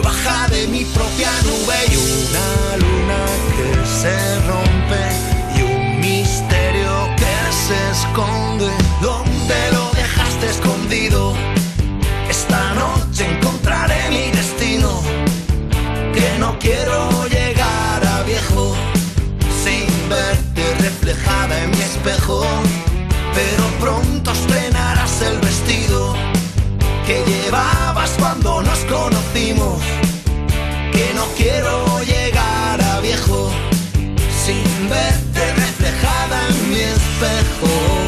Baja de mi propia nube y una luna que se rompe y un misterio que se esconde. ¿Dónde lo dejaste escondido? Esta noche encontraré mi destino. Que no quiero llegar a viejo sin verte reflejada en mi espejo. Pero pronto estrenarás el vestido que llevabas cuando no quiero llegar a viejo sin verte reflejada en mi espejo.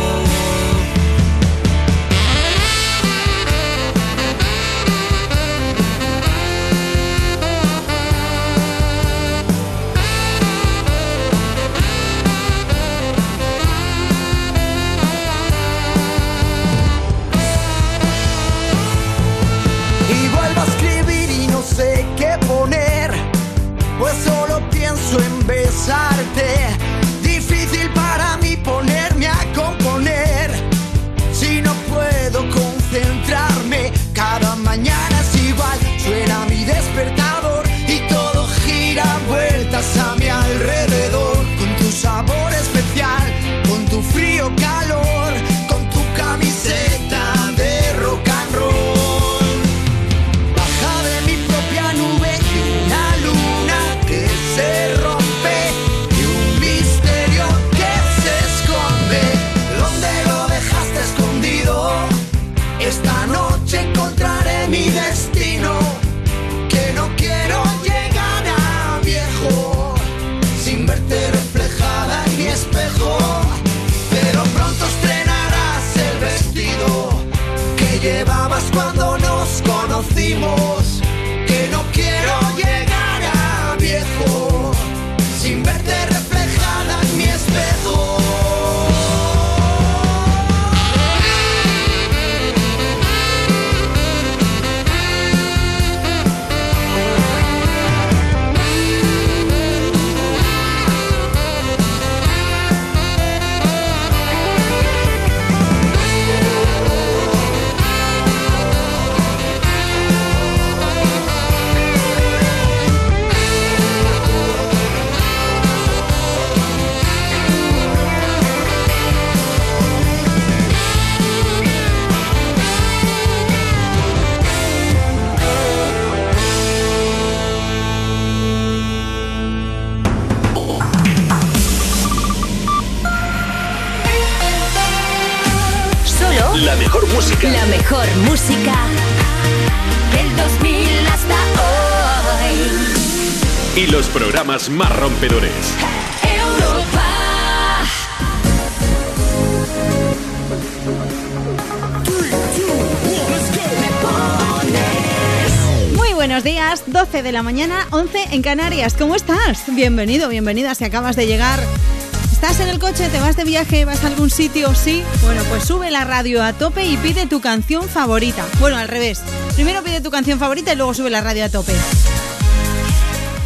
Muy buenos días, 12 de la mañana, 11 en Canarias. ¿Cómo estás? Bienvenido, bienvenida si acabas de llegar. ¿Estás en el coche? ¿Te vas de viaje? ¿Vas a algún sitio? ¿Sí? Bueno, pues sube la radio a tope y pide tu canción favorita. Bueno, al revés. Primero pide tu canción favorita y luego sube la radio a tope.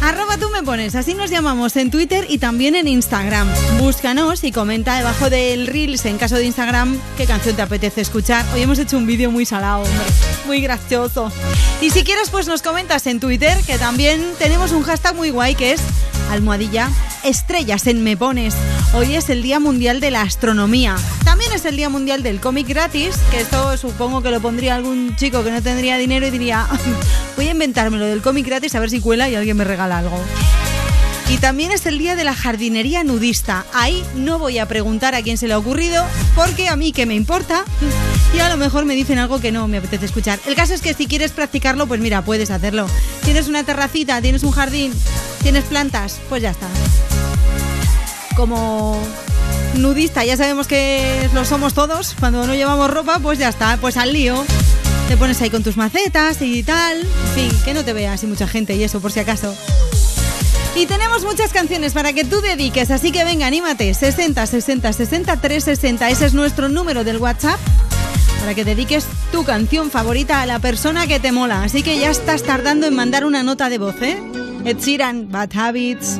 Arroba tú me pones, así nos llamamos en Twitter y también en Instagram. Búscanos y comenta debajo del Reels, en caso de Instagram, qué canción te apetece escuchar. Hoy hemos hecho un vídeo muy salado, hombre, muy gracioso. Y si quieres, pues nos comentas en Twitter, que también tenemos un hashtag muy guay que es almohadilla estrellas en Me Pones. Hoy es el Día Mundial de la Astronomía. También es el Día Mundial del Cómic Gratis, que esto supongo que lo pondría algún chico que no tendría dinero y diría, voy a inventarme lo del cómic gratis a ver si cuela y alguien me regala algo. Y también es el día de la jardinería nudista. Ahí no voy a preguntar a quién se le ha ocurrido, porque a mí que me importa. Y a lo mejor me dicen algo que no me apetece escuchar. El caso es que si quieres practicarlo, pues mira, puedes hacerlo. Tienes una terracita, tienes un jardín, tienes plantas, pues ya está. Como nudista, ya sabemos que lo somos todos. Cuando no llevamos ropa, pues ya está, pues al lío. Te pones ahí con tus macetas y tal. En fin, que no te vea así mucha gente y eso, por si acaso. Y tenemos muchas canciones para que tú dediques, así que venga, anímate. 60 60 60 360, ese es nuestro número del WhatsApp. Para que dediques tu canción favorita a la persona que te mola. Así que ya estás tardando en mandar una nota de voz, ¿eh? Ed Sheeran, Bad Habits.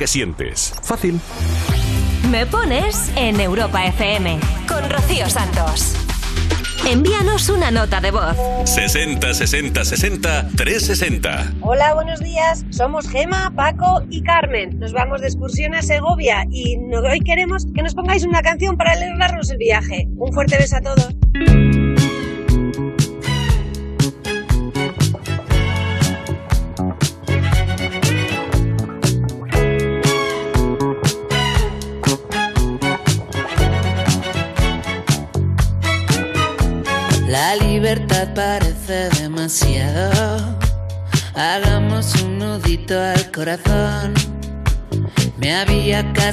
Que sientes. Fácil. Me pones en Europa FM con Rocío Santos. Envíanos una nota de voz. 60 60 60 360. Hola, buenos días. Somos Gema, Paco y Carmen. Nos vamos de excursión a Segovia y hoy queremos que nos pongáis una canción para alegrarnos el viaje. Un fuerte beso a todos.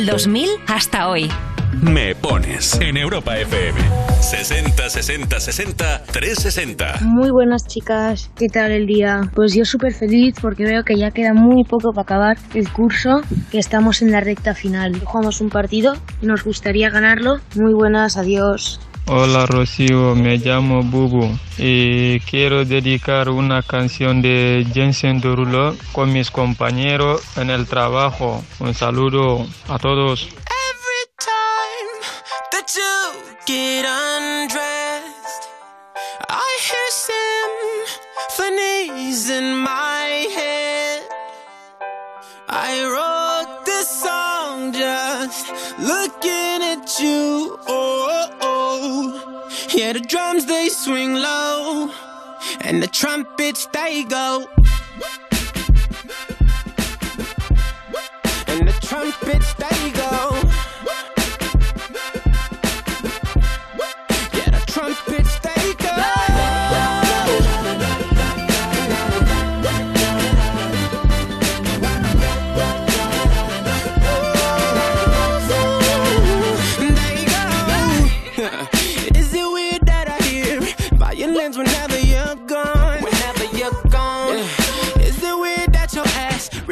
Del 2000 hasta hoy. Me pones en Europa FM. 60 60 60 360. Muy buenas chicas, ¿qué tal el día? Pues yo súper feliz porque veo que ya queda muy poco para acabar el curso, que estamos en la recta final. Jugamos un partido, nos gustaría ganarlo. Muy buenas, adiós. Hola Rocío, me llamo Bubu y quiero dedicar una canción de Jensen Derulo con mis compañeros en el trabajo. Un saludo a todos. that you get undressed. I hear symphonies in my head. I wrote this song looking at you. Oh. Yeah, the drums they swing low, and the trumpets they go. And the trumpets they go.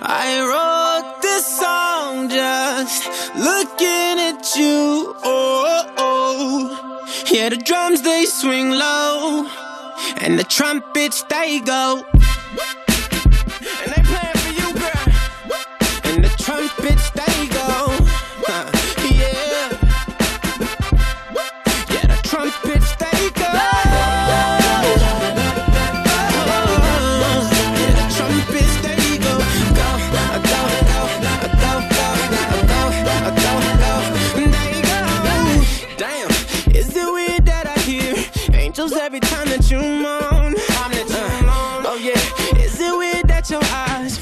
I wrote this song just looking at you. Oh, oh. yeah, the drums they swing low, and the trumpets they go. And they playing for you, girl. And the trumpets they go.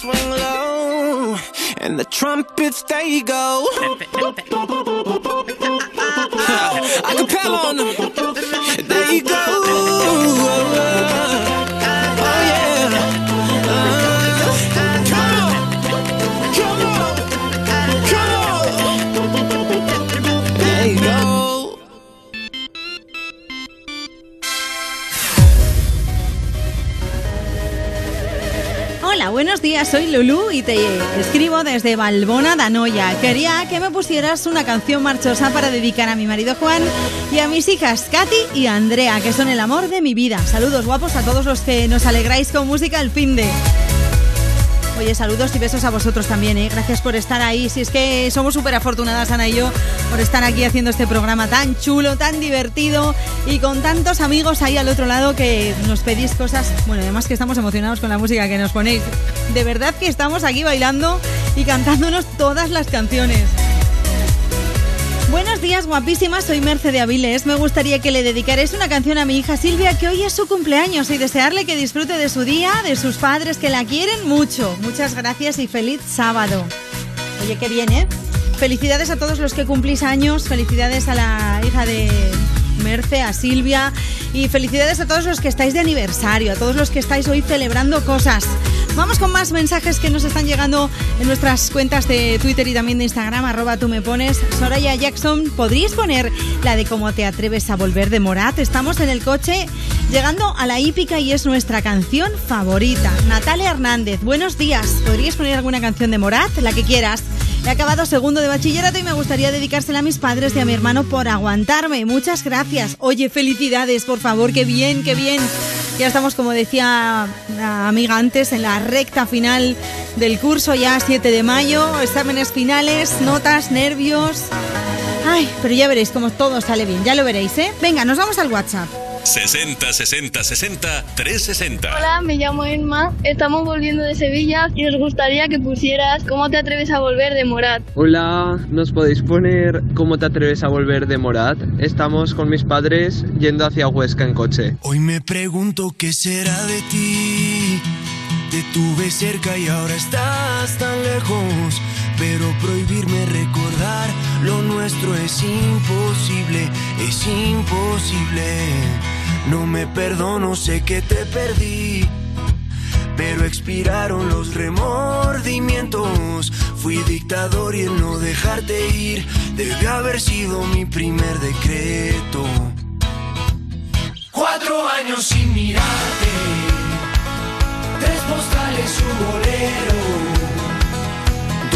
swing low, and the trumpets they go. Acapella on them. Buenos días, soy Lulu y te escribo desde Balbona, Danoya. Quería que me pusieras una canción marchosa para dedicar a mi marido Juan y a mis hijas Katy y Andrea, que son el amor de mi vida. Saludos guapos a todos los que nos alegráis con música el fin de. Oye, saludos y besos a vosotros también, ¿eh? Gracias por estar ahí. Si es que somos súper afortunadas, Ana y yo, por estar aquí haciendo este programa tan chulo, tan divertido y con tantos amigos ahí al otro lado que nos pedís cosas. Bueno, además que estamos emocionados con la música que nos ponéis. De verdad que estamos aquí bailando y cantándonos todas las canciones. Buenos días, guapísimas. Soy Merce de Aviles. Me gustaría que le dedicarais una canción a mi hija Silvia, que hoy es su cumpleaños, y desearle que disfrute de su día, de sus padres que la quieren mucho. Muchas gracias y feliz sábado. Oye, qué bien, ¿eh? Felicidades a todos los que cumplís años. Felicidades a la hija de Merce, a Silvia. Y felicidades a todos los que estáis de aniversario, a todos los que estáis hoy celebrando cosas. Vamos con más mensajes que nos están llegando en nuestras cuentas de Twitter y también de Instagram, arroba tú me pones. Soraya Jackson, ¿podríais poner la de cómo te atreves a volver de Morat? Estamos en el coche llegando a la hípica y es nuestra canción favorita. Natalia Hernández, buenos días. ¿Podríais poner alguna canción de Morat? La que quieras. He acabado segundo de bachillerato y me gustaría dedicársela a mis padres y a mi hermano por aguantarme. Muchas gracias. Oye, felicidades, por favor, qué bien, qué bien. Ya estamos, como decía la amiga antes, en la recta final del curso, ya 7 de mayo, exámenes finales, notas, nervios. Ay, pero ya veréis cómo todo sale bien, ya lo veréis, ¿eh? Venga, nos vamos al WhatsApp. 60 60 60 360. Hola, me llamo Emma. Estamos volviendo de Sevilla y nos gustaría que pusieras ¿Cómo te atreves a volver de Morat? Hola, ¿nos podéis poner cómo te atreves a volver de Morat? Estamos con mis padres yendo hacia Huesca en coche. Hoy me pregunto qué será de ti. Te tuve cerca y ahora estás tan lejos. Pero prohibirme recordar lo nuestro es imposible, es imposible. No me perdono, sé que te perdí. Pero expiraron los remordimientos. Fui dictador y el no dejarte ir debió haber sido mi primer decreto. Cuatro años sin mirarte, tres postales, un bolero.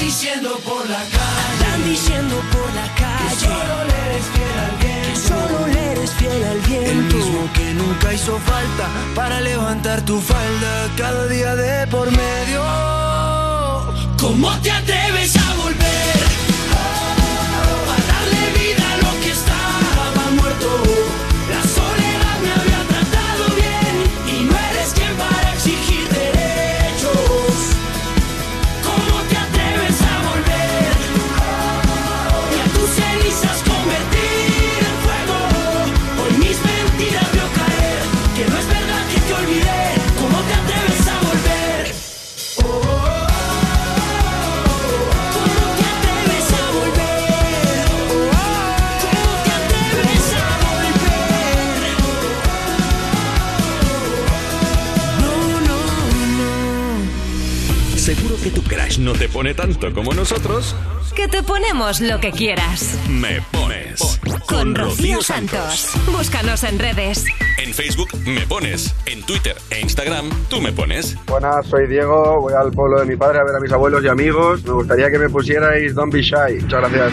Diciendo por la calle. Andan diciendo por la calle. Que solo le eres fiel al viento. Que solo le eres fiel al viento. El mismo que nunca hizo falta para levantar tu falda cada día de por medio. ¿Cómo te atreves no te pone tanto como nosotros. Que te ponemos lo que quieras. Me pones. Con Rocío Santos. Búscanos en redes. En Facebook me pones. En Twitter e Instagram tú me pones. Buenas, soy Diego, voy al pueblo de mi padre a ver a mis abuelos y amigos. Me gustaría que me pusierais Don't Be Shy. Muchas gracias.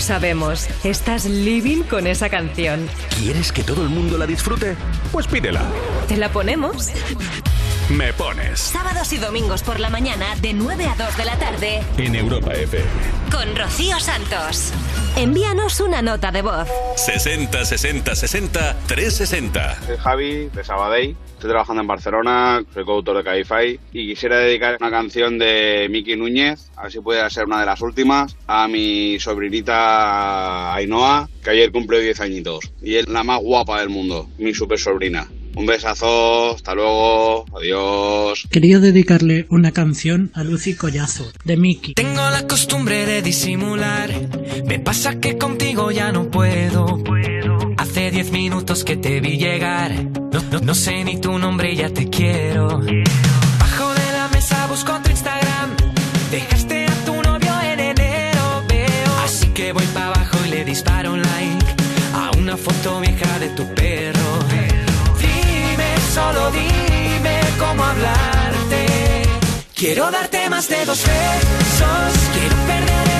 sabemos, estás living con esa canción. ¿Quieres que todo el mundo la disfrute? Pues pídela. ¿Te la ponemos? Me pones Sábados y domingos por la mañana de 9 a 2 de la tarde en Europa FM. con Rocío Santos. Envíanos una nota de voz. 60 60 60 360. Soy Javi, de Sabadell. Estoy trabajando en Barcelona, soy coautor de Cabify y quisiera dedicar una canción de Miki Núñez, a ver si puede ser una de las últimas, a mi sobrinita Ainhoa, que ayer cumple 10 añitos y es la más guapa del mundo, mi super sobrina. Un besazo, hasta luego, adiós. Quería dedicarle una canción a Lucy Collazo, de Mickey. Tengo la costumbre de disimular. Me pasa que contigo ya no puedo. Hace diez minutos que te vi llegar. No, no- no sé ni tu nombre y ya te quiero. Bajo de la mesa busco Quiero darte más de dos besos. Quiero perder el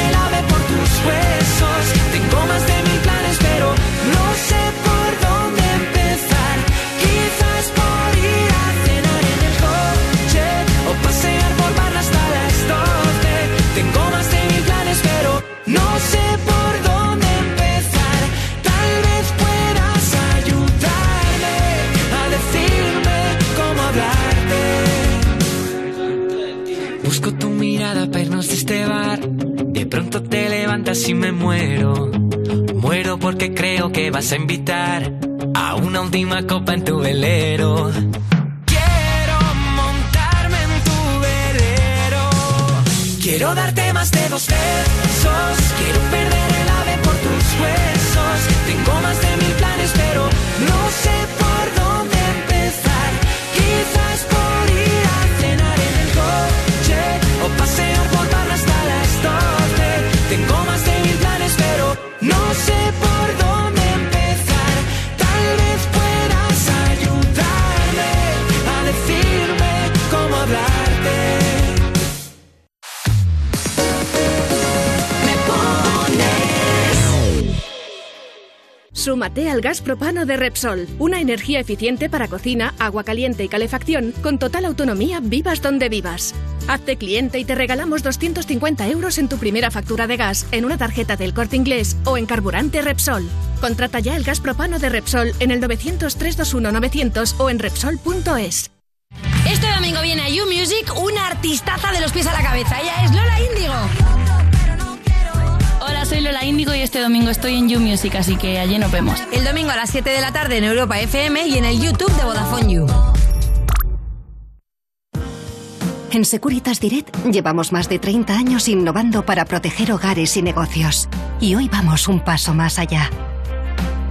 pronto te levantas y me muero. Muero porque creo que vas a invitar a una última copa en tu velero. Quiero montarme en tu velero. Quiero darte más de dos besos. Quiero perder el ave por tus huesos. Tengo más de mil planes, pero Tengo Súmate al gas propano de Repsol, una energía eficiente para cocina, agua caliente y calefacción con total autonomía vivas donde vivas. Hazte cliente y te regalamos 250 euros en tu primera factura de gas en una tarjeta del corte inglés o en carburante Repsol. Contrata ya el gas propano de Repsol en el 900-321-900 o en Repsol.es. Este domingo viene a You Music una artistaza de los pies a la cabeza. Ella es Lola Índigo. Soy Lola Índigo y este domingo estoy en You Music, así que allí nos vemos. El domingo a las 7 de la tarde en Europa FM y en el YouTube de Vodafone You. En Securitas Direct llevamos más de 30 años innovando para proteger hogares y negocios. Y hoy vamos un paso más allá.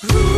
We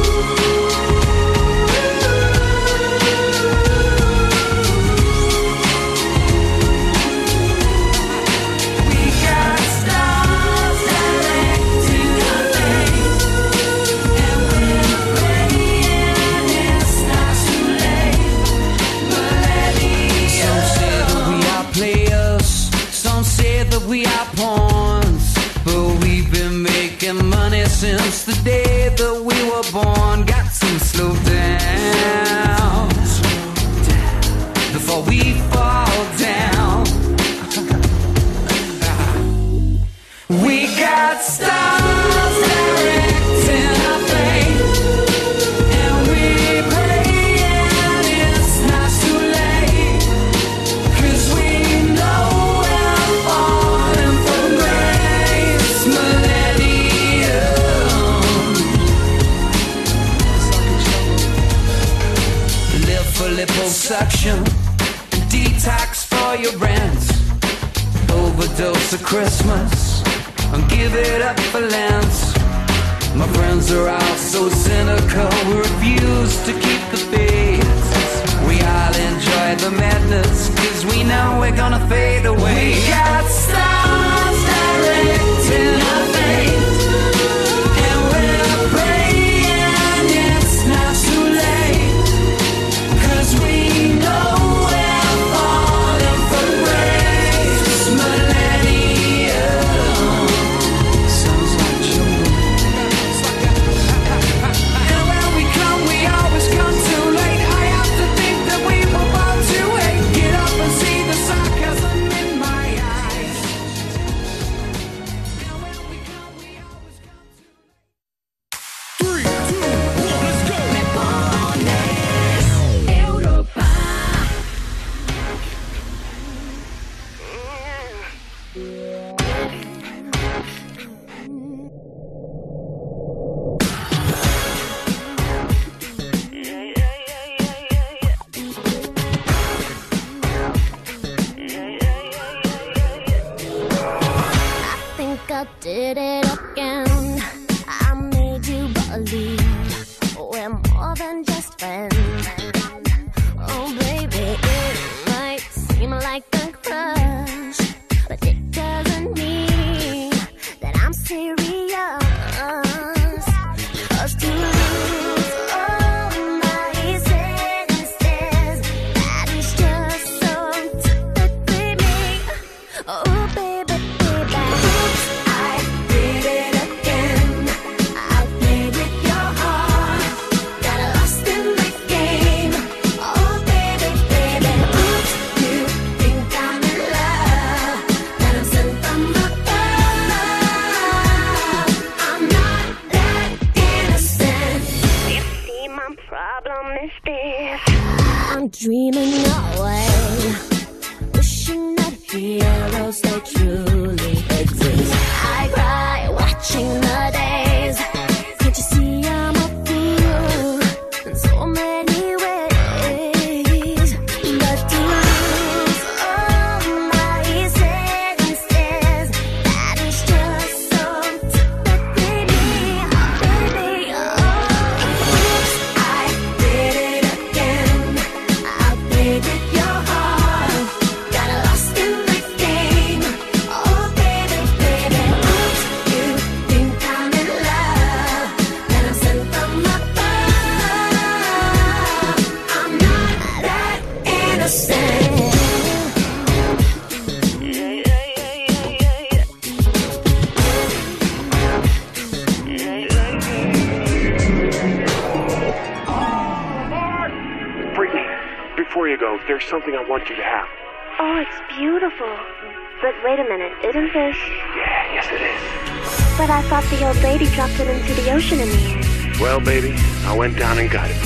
I went down and got it.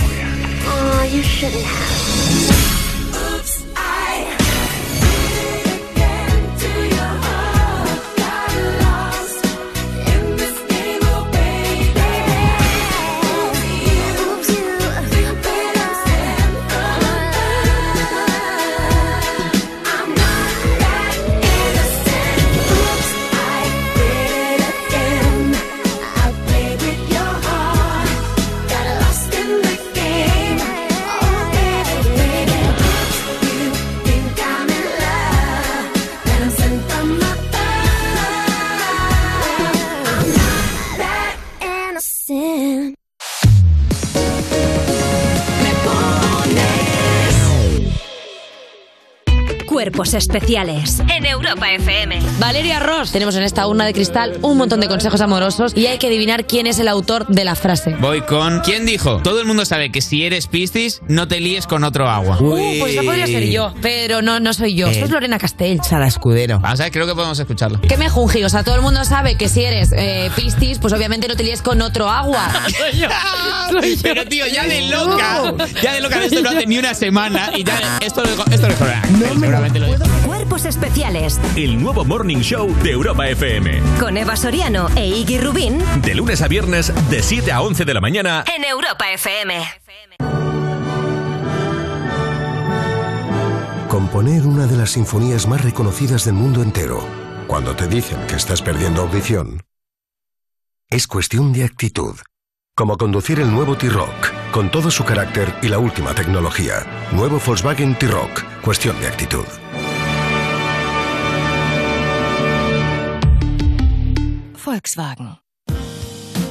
especiales en Europa FM. Valeria Ross. Tenemos en esta urna de cristal un montón de consejos amorosos y hay que adivinar quién es el autor de la frase. Voy con... ¿Quién dijo? Todo el mundo sabe que si eres piscis, no te líes con otro agua. Uh, pues no podría ser yo, pero no, no soy yo. Eh. Esto es eh. Lorena Castell. Sara Escudero. Vamos a creo que podemos escucharlo. Que me jungi, o sea, todo el mundo sabe que si eres eh, pues obviamente no te líes con otro agua. soy yo. Pero tío, ya de loca, ya de loca, esto no hace ni una semana y ya esto lo, esto lo, esto lo, no, seguramente lo Especiales. El nuevo Morning Show de Europa FM. Con Eva Soriano e Iggy Rubín. De lunes a viernes, de 7 a 11 de la mañana. En Europa FM. Componer una de las sinfonías más reconocidas del mundo entero. Cuando te dicen que estás perdiendo audición, es cuestión de actitud. Como conducir el nuevo T-Rock, con todo su carácter y la última tecnología. Nuevo Volkswagen T-Rock, cuestión de actitud. Volkswagen.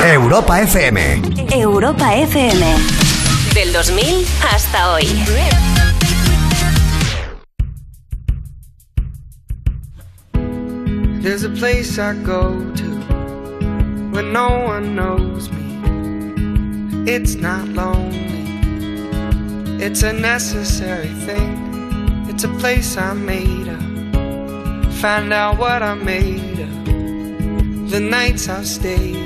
Europa FM. Europa FM. Del 2000 hasta hoy. There's a place I go to when no one knows me. It's not lonely, it's a necessary thing. It's a place I made up. Find out what I made of. The nights I've stayed up,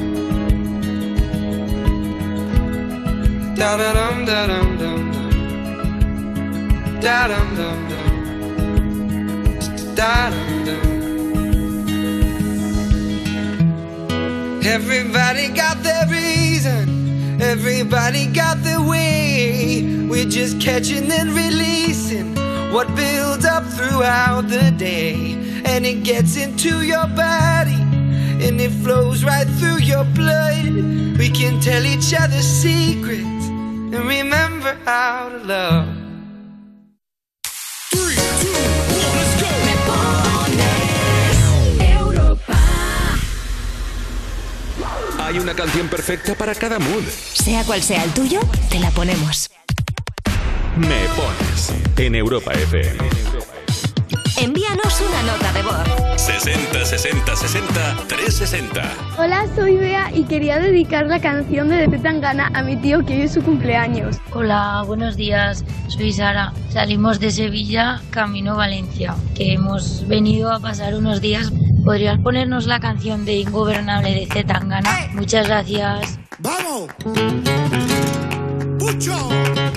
Da da dum da dum dum dum. Da dum dum dum. Everybody got their reason, everybody got their way. We're just catching and releasing what builds up throughout the day. And it gets into your body, and it flows right through your blood. We can tell each other secrets and remember how to love. Hay una canción perfecta para cada mood. Sea cual sea el tuyo, te la ponemos. Me pones en Europa FM. Envíanos una nota de voz. 60 60 60 360. Hola, soy Bea y quería dedicar la canción de De Tangana a mi tío que hoy es su cumpleaños. Hola, buenos días. Soy Sara. Salimos de Sevilla, camino Valencia, que hemos venido a pasar unos días. ¿Podrías ponernos la canción de Ingobernable de Z Tangana? Muchas gracias. ¡Vamos! ¡Pucho!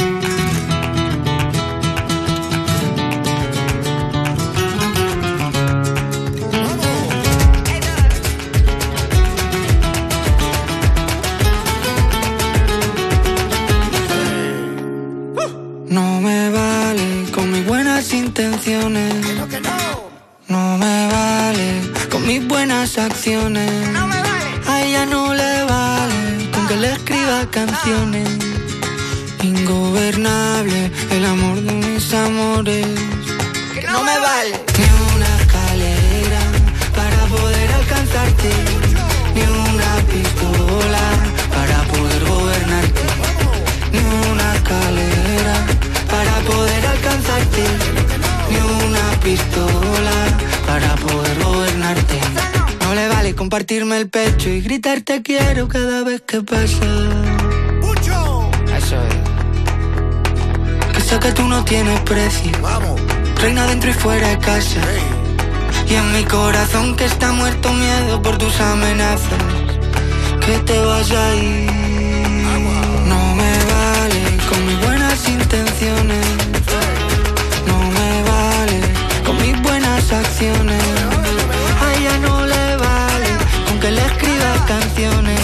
Buenas acciones. A ella no le vale con que le escriba canciones. Ingobernable el amor de mis amores. no me vale ni una escalera para poder alcanzarte. Ni una pistola para poder gobernarte. Ni una escalera para poder alcanzarte. Ni una pistola para poder. No partirme el pecho y gritarte quiero cada vez que pasa. Eso es. Que sé que tú no tienes precio. Vamos. Reina dentro y fuera de casa. Y en mi corazón que está muerto miedo por tus amenazas. Que te vas a ir. No me vale con mis buenas intenciones. No me vale con mis buenas acciones. canciones.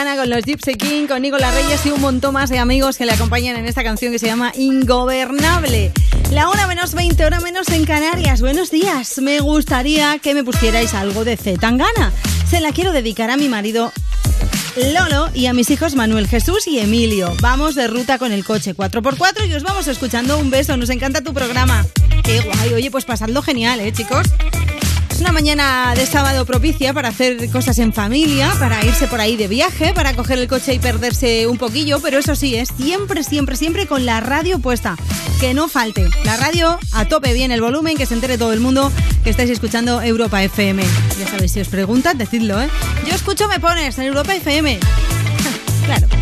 Con los Gypsy King, con Nicolás Reyes y un montón más de amigos que le acompañan en esta canción que se llama Ingobernable. La hora menos 20, hora menos en Canarias. Buenos días. Me gustaría que me pusierais algo de Z Tangana. Se la quiero dedicar a mi marido Lolo y a mis hijos Manuel Jesús y Emilio. Vamos de ruta con el coche 4x4 y os vamos escuchando. Un beso, nos encanta tu programa. Qué guay, oye, pues pasadlo genial, ¿eh, chicos? Es una mañana de sábado propicia para hacer cosas en familia, para irse por ahí de viaje, para coger el coche y perderse un poquillo, pero eso sí, es siempre, siempre, siempre con la radio puesta. Que no falte. La radio a tope bien el volumen, que se entere todo el mundo que estáis escuchando Europa FM. Ya sabéis, si os preguntan, decidlo, ¿eh? Yo escucho Me Pones en Europa FM. claro.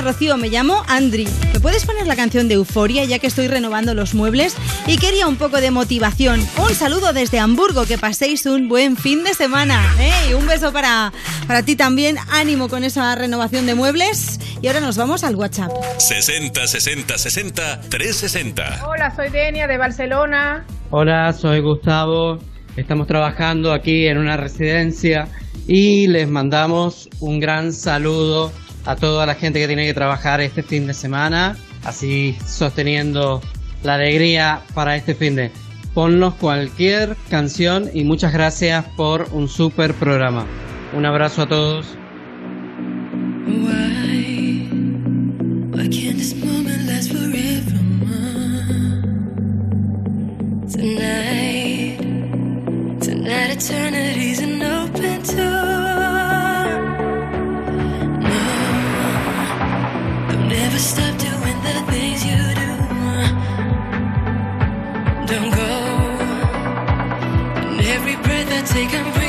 Hola Rocío, me llamo Andri. ¿Me puedes poner la canción de Euforia ya que estoy renovando los muebles? Y quería un poco de motivación. Un saludo desde Hamburgo, que paséis un buen fin de semana. ¡Ey! Un beso para, para ti también. Ánimo con esa renovación de muebles. Y ahora nos vamos al WhatsApp. 60 60 60 360. Hola, soy Denia de Barcelona. Hola, soy Gustavo. Estamos trabajando aquí en una residencia y les mandamos un gran saludo a toda la gente que tiene que trabajar este fin de semana, así sosteniendo la alegría para este fin de. Ponnos cualquier canción y muchas gracias por un super programa. Un abrazo a todos. Don't go. And every breath I take, I'm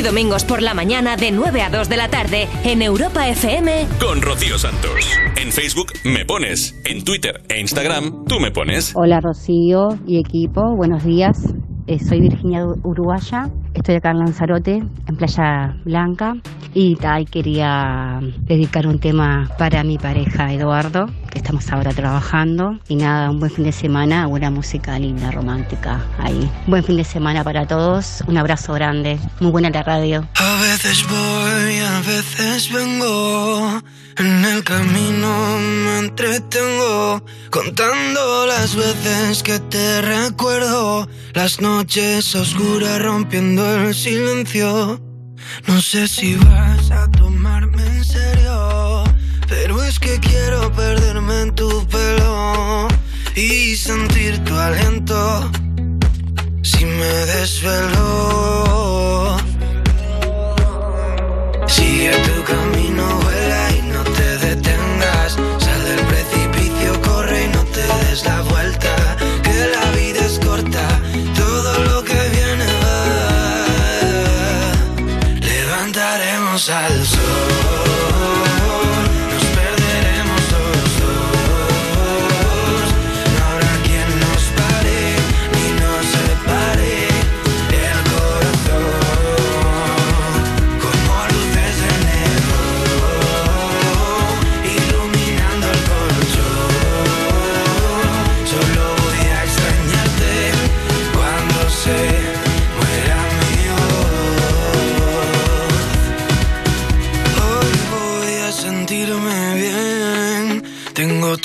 y domingos por la mañana de 9 a 2 de la tarde en Europa FM. Con Rocío Santos. En Facebook Me Pones. En Twitter e Instagram Tú Me Pones. Hola Rocío y equipo, buenos días. Eh, soy Virginia Uruguaya, estoy acá en Lanzarote, en Playa Blanca, y tal, quería dedicar un tema para mi pareja Eduardo, que estamos ahora trabajando. Y nada, un buen fin de semana, buena música linda, romántica ahí. Buen fin de semana para todos, un abrazo grande, muy buena la radio. A veces voy, a veces vengo. En el camino me entretengo contando las veces que te recuerdo. Las noches oscuras rompiendo el silencio. No sé si vas a pero es que quiero perderme en tu pelo y sentir tu aliento. Si me desvelo. Sigue tu camino, vuela y no te detengas. Sal del precipicio, corre y no te des la vuelta.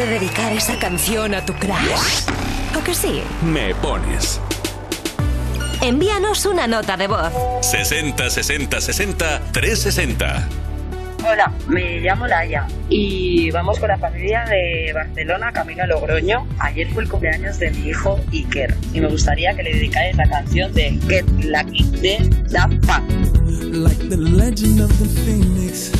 de dedicar esa canción a tu crush. ¿O que sí? Me Pones. Envíanos una nota de voz. 60 60 60 360. Hola, me llamo Laia y vamos con la familia de Barcelona camino a Logroño. Ayer fue el cumpleaños de mi hijo Iker y me gustaría que le dedicáis la canción de Get Lucky de Daft Punk. like the legend of the phoenix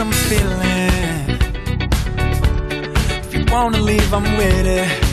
I'm feeling. If you wanna leave, I'm with it.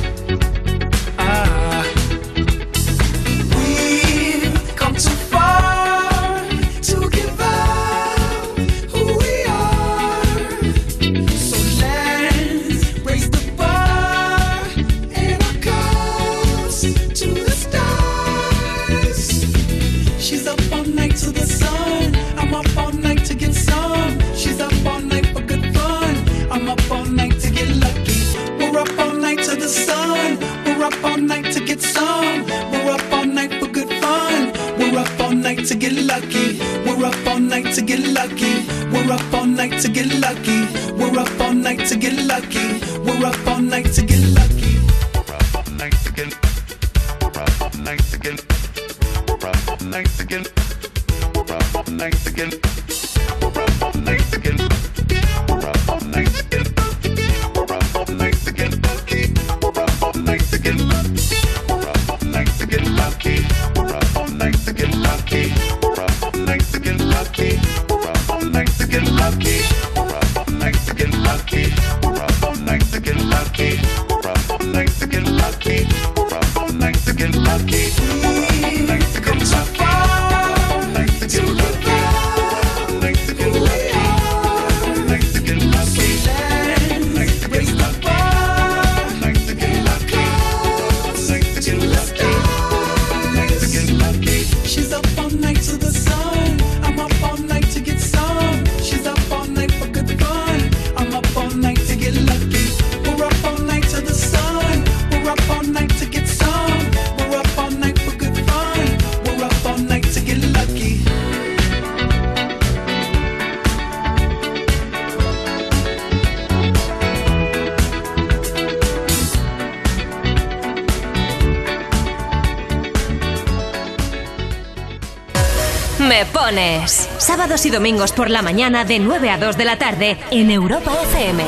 sábados y domingos por la mañana de 9 a 2 de la tarde en Europa FM.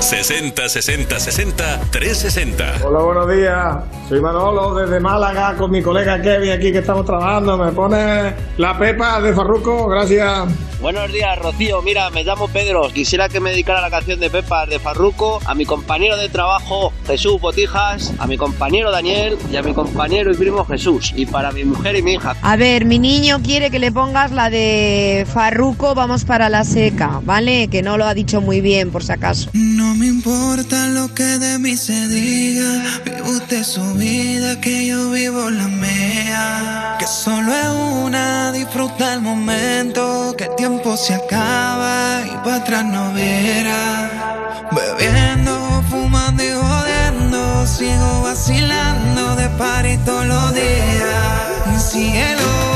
60 60 60 360. Hola, buenos días. Soy Manolo desde Málaga con mi colega Kevin aquí que estamos trabajando. Me pone la pepa de Farruco, gracias. Buenos días, Rocío. Mira, me llamo Pedro. Quisiera que me dedicara la canción de Pepa de Farruco a mi compañero de trabajo Jesús Botijas, a mi compañero Daniel y a mi compañero y primo Jesús. Y para mi mujer y mi hija. A ver, mi niño quiere que le pongas la de Farruco, vamos para la seca, ¿vale? Que no lo ha dicho muy bien, por si acaso. No me importa lo que de mí se diga, vive usted su vida, que yo vivo la mía. Que solo es una, disfruta el momento, que el tiempo se acaba y para atrás no verá. Bebiendo Sigo vacilando de par y todos los días. Cielo.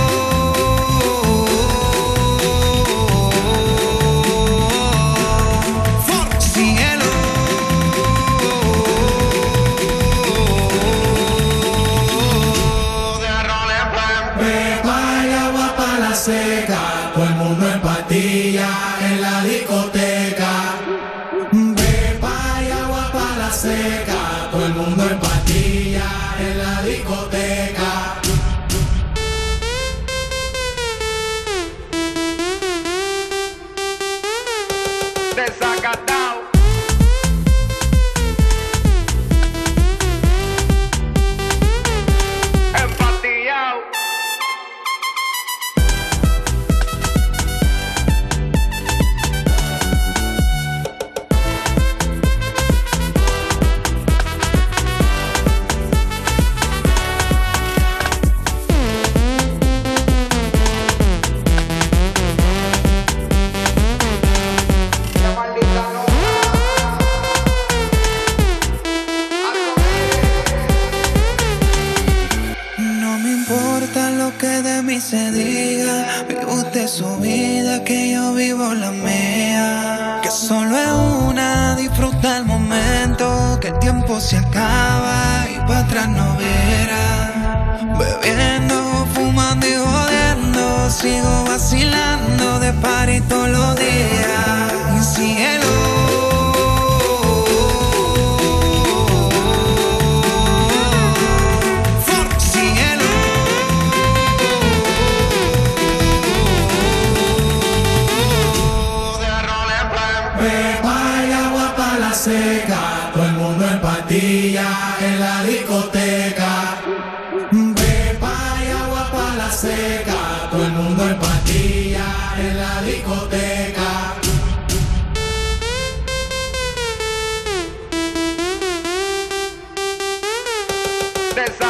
Desacatado.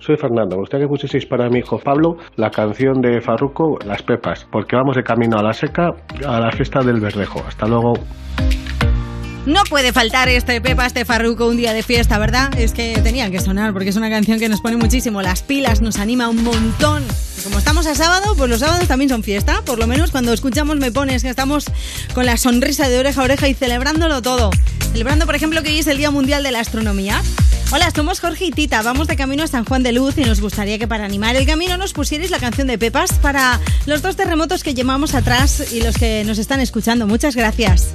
Soy Fernando. Me gustaría que pusieseis para mi hijo Pablo la canción de Farruko, Las Pepas, porque vamos de camino a la seca a la fiesta del Verdejo. Hasta luego. No puede faltar este Pepa, este Farruko un día de fiesta, ¿verdad? Es que tenían que sonar porque es una canción que nos pone muchísimo las pilas, nos anima un montón. Como estamos a sábado, pues los sábados también son fiesta. Por lo menos cuando escuchamos Me Pones, que estamos con la sonrisa de oreja a oreja y celebrándolo todo. Celebrando, por ejemplo, que hoy es el Día Mundial de la Astronomía. Hola, somos Jorge y Tita. Vamos de camino a San Juan de Luz y nos gustaría que para animar el camino nos pusierais la canción de Pepas para los dos terremotos que llevamos atrás y los que nos están escuchando. Muchas gracias.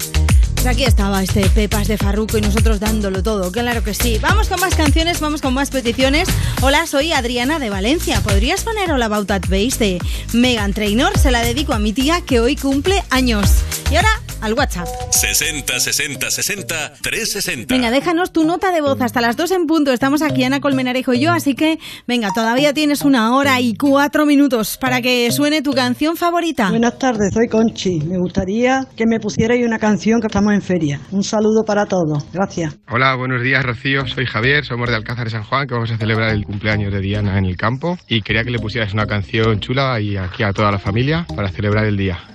Pues aquí estaba este Pepas de Farruco y nosotros dándolo todo, claro que sí. Vamos con más canciones, vamos con más peticiones. Hola, soy Adriana de Valencia. ¿Podrías poner All About That de Megan Trainor? Se la dedico a mi tía que hoy cumple años. Y ahora al WhatsApp. 60 60 60 360. Venga, déjanos tu nota de voz hasta las 2 en punto. Estamos aquí Ana Colmenarejo y yo, así que venga, todavía tienes una hora y cuatro minutos para que suene tu canción favorita. Buenas tardes, soy Conchi. Me gustaría que me pusierais una canción que estamos en feria. Un saludo para todos. Gracias. Hola, buenos días Rocío, soy Javier, somos de Alcázar de San Juan, que vamos a celebrar el cumpleaños de Diana en el campo y quería que le pusieras una canción chula y aquí a toda la familia para celebrar el día.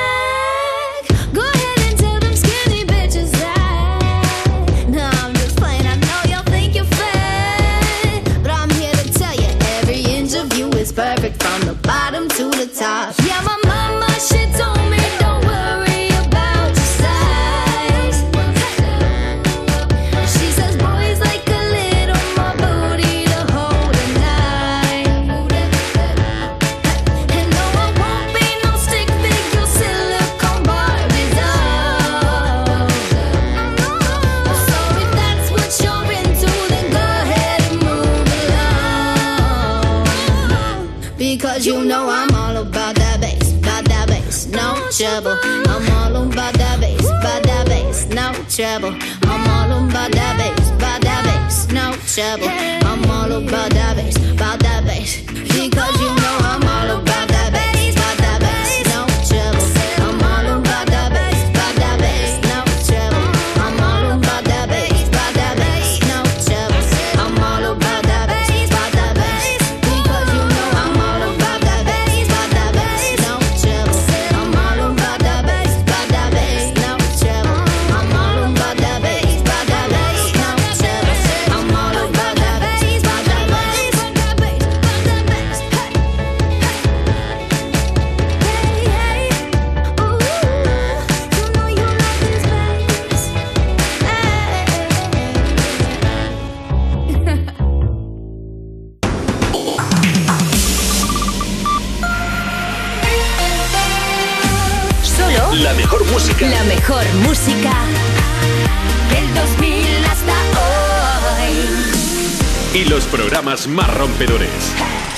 Programas más rompedores.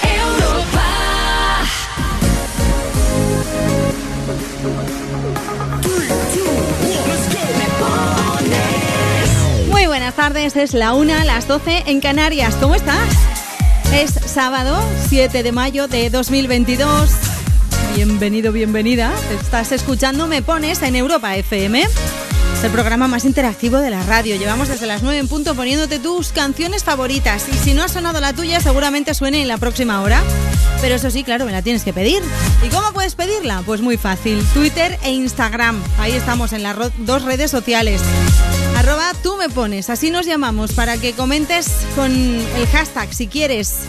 Europa. Muy buenas tardes, es la una, las 12 en Canarias. ¿Cómo estás? Es sábado 7 de mayo de 2022. Bienvenido, bienvenida. Estás escuchando Me Pones en Europa FM. El programa más interactivo de la radio. Llevamos desde las 9 en punto poniéndote tus canciones favoritas. Y si no ha sonado la tuya, seguramente suene en la próxima hora. Pero eso sí, claro, me la tienes que pedir. ¿Y cómo puedes pedirla? Pues muy fácil. Twitter e Instagram. Ahí estamos en las dos redes sociales. Arroba tú me pones. Así nos llamamos para que comentes con el hashtag si quieres.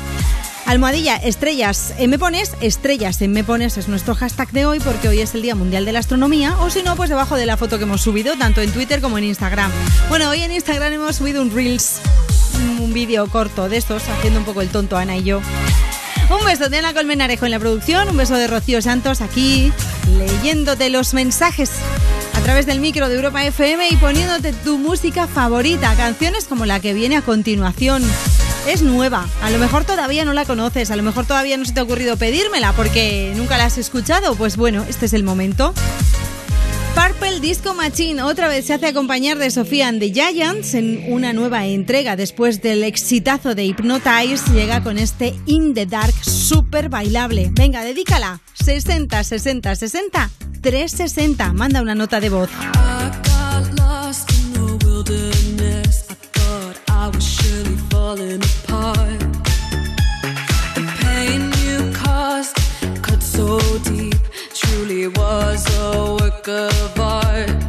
Almohadilla, estrellas en Me Pones, estrellas en Me Pones es nuestro hashtag de hoy porque hoy es el Día Mundial de la Astronomía o si no, pues debajo de la foto que hemos subido, tanto en Twitter como en Instagram. Bueno, hoy en Instagram hemos subido un Reels, un vídeo corto de estos, haciendo un poco el tonto Ana y yo. Un beso de Ana Colmenarejo en la producción, un beso de Rocío Santos aquí, leyéndote los mensajes a través del micro de Europa FM y poniéndote tu música favorita, canciones como la que viene a continuación. Es nueva, a lo mejor todavía no la conoces, a lo mejor todavía no se te ha ocurrido pedírmela porque nunca la has escuchado, pues bueno, este es el momento. Purple Disco Machine otra vez se hace acompañar de Sofía and the Giants en una nueva entrega después del exitazo de Hypnotize llega con este In the Dark súper bailable. Venga, dedícala. 60 60 60 360. Manda una nota de voz. I falling apart. The pain you caused cut so deep, truly was a work of art.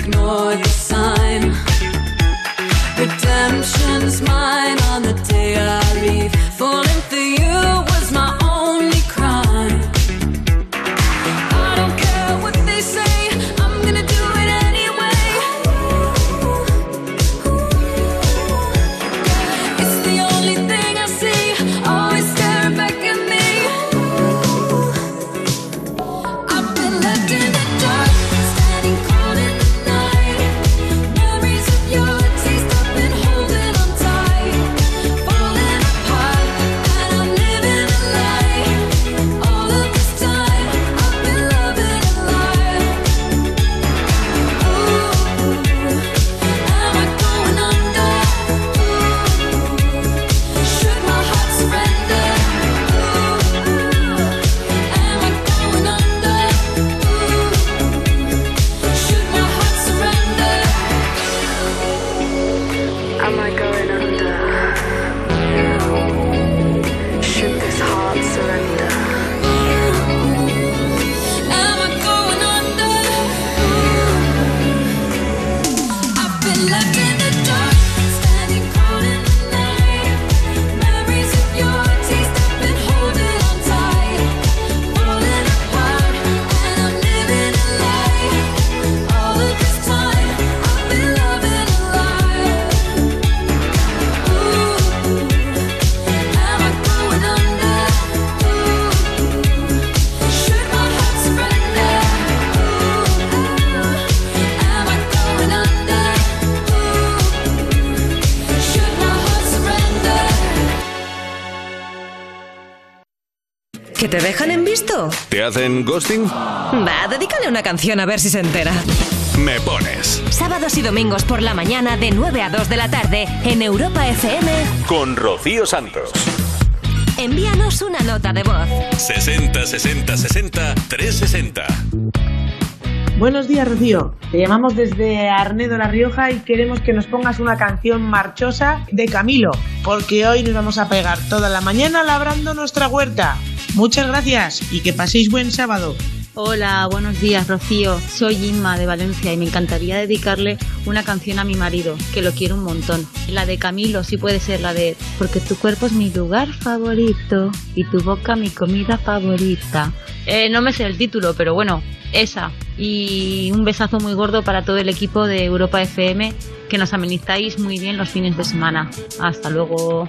Ignore the sign. Redemption's mine on the day I hacen ghosting? Va, dedícale una canción a ver si se entera. Me pones Sábados y domingos por la mañana de 9 a 2 de la tarde en Europa FM. con Rocío Santos. Envíanos una nota de voz. 60 60 60 360. Buenos días, Rocío. Te llamamos desde Arnedo, La Rioja, y queremos que nos pongas una canción marchosa de Camilo, porque hoy nos vamos a pegar toda la mañana labrando nuestra huerta. Muchas gracias y que paséis buen sábado. Hola, buenos días, Rocío. Soy Inma de Valencia y me encantaría dedicarle una canción a mi marido, que lo quiero un montón. La de Camilo, sí puede ser la de Porque tu cuerpo es mi lugar favorito y tu boca mi comida favorita. Eh, no me sé el título, pero bueno, esa. Y un besazo muy gordo para todo el equipo de Europa FM, que nos amenizáis muy bien los fines de semana. Hasta luego.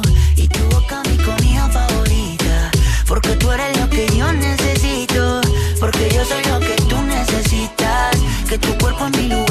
Que tu cuerpo es mi lugar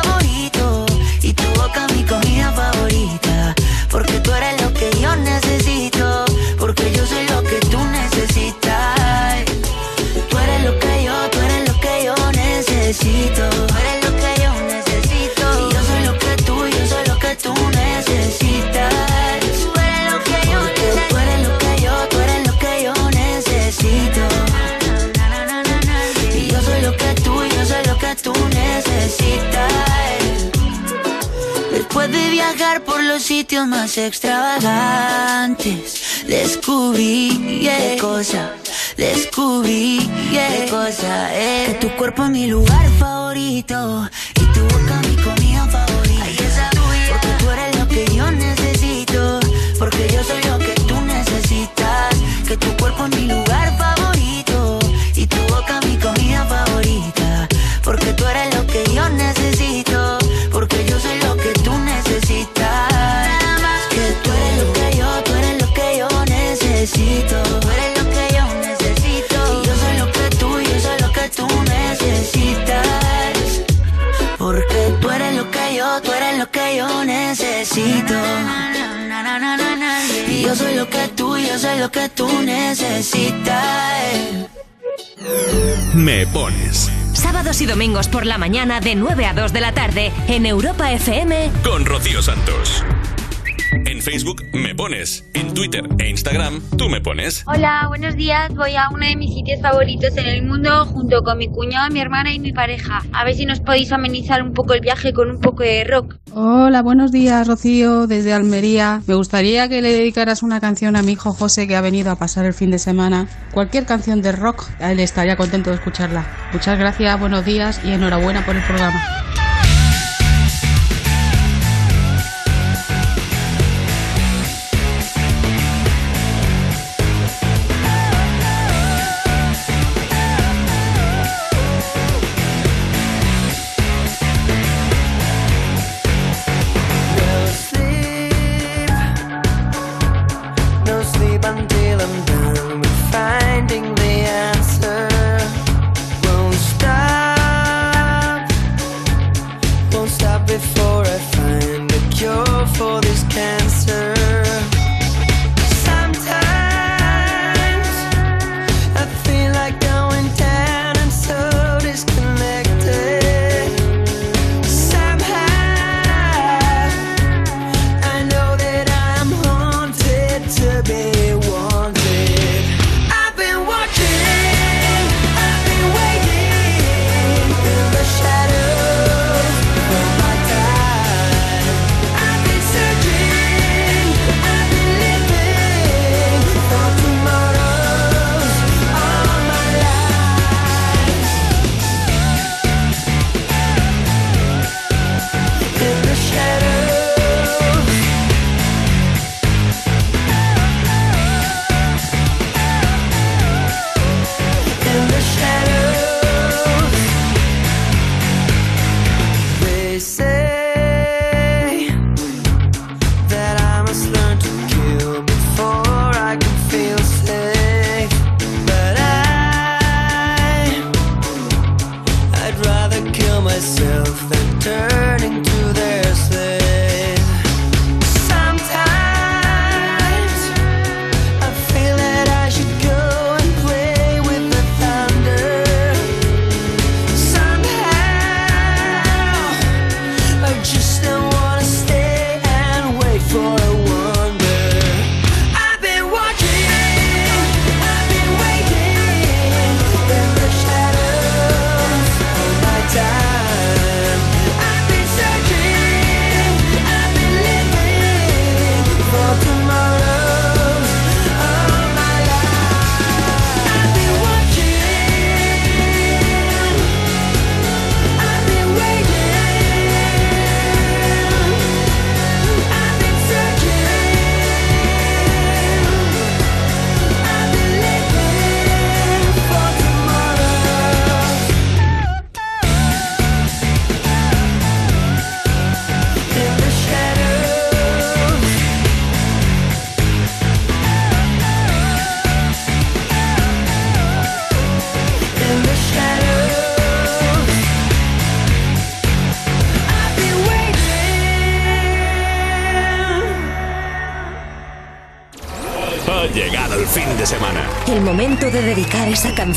Después de viajar por los sitios más extravagantes, descubrí yeah, cosa, descubrí yeah, cosa es que tu cuerpo es mi lugar favorito y tu boca mi comida favorita. Porque tú eres lo que yo necesito, porque yo soy lo que tú necesitas. Que tu cuerpo es mi lugar que yo necesito. Y yo soy lo que tú, yo soy lo que tú necesitas. Me pones Sábados y domingos por la mañana de 9 a 2 de la tarde en Europa FM. con Rocío Santos. En Facebook me pones, en Twitter e Instagram tú me pones. Hola, buenos días. Voy a uno de mis sitios favoritos en el mundo junto con mi cuñado, mi hermana y mi pareja. A ver si nos podéis amenizar un poco el viaje con un poco de rock. Hola, buenos días, Rocío, desde Almería. Me gustaría que le dedicaras una canción a mi hijo José que ha venido a pasar el fin de semana. Cualquier canción de rock, a él estaría contento de escucharla. Muchas gracias, buenos días y enhorabuena por el programa.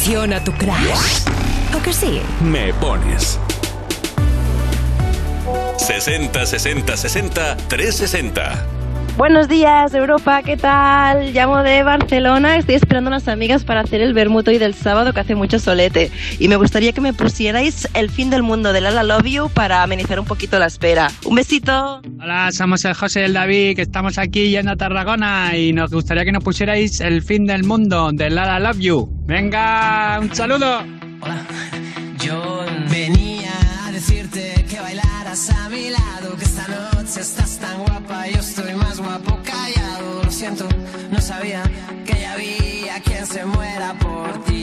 a tu crush. ¿O que sí? Me pones. 60 60 60 360. Buenos días, Europa, ¿qué tal? Llamo de Barcelona, estoy esperando a unas amigas para hacer el vermuto hoy del sábado que hace mucho solete. Y me gustaría que me pusierais el fin del mundo de la Love You para amenizar un poquito la espera. ¡Un besito! Hola, somos el José y el David, que estamos aquí yendo a Tarragona y nos gustaría que nos pusierais el fin del mundo de la Love You. Venga, un saludo. Hola, yo venía a decirte que bailaras a mi lado, que esta noche estás tan guapa, yo estoy más guapo callado. Lo siento, no sabía que ya había quien se muera por ti.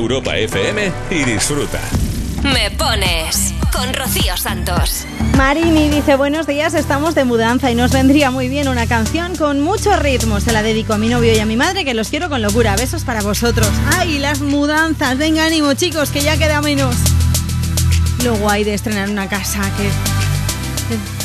Europa FM y disfruta. Me pones con Rocío Santos. Marini dice, buenos días, estamos de mudanza y nos vendría muy bien una canción con mucho ritmo. Se la dedico a mi novio y a mi madre, que los quiero con locura. Besos para vosotros. ¡Ay, las mudanzas! Venga, ánimo, chicos, que ya queda menos. Lo guay de estrenar una casa, que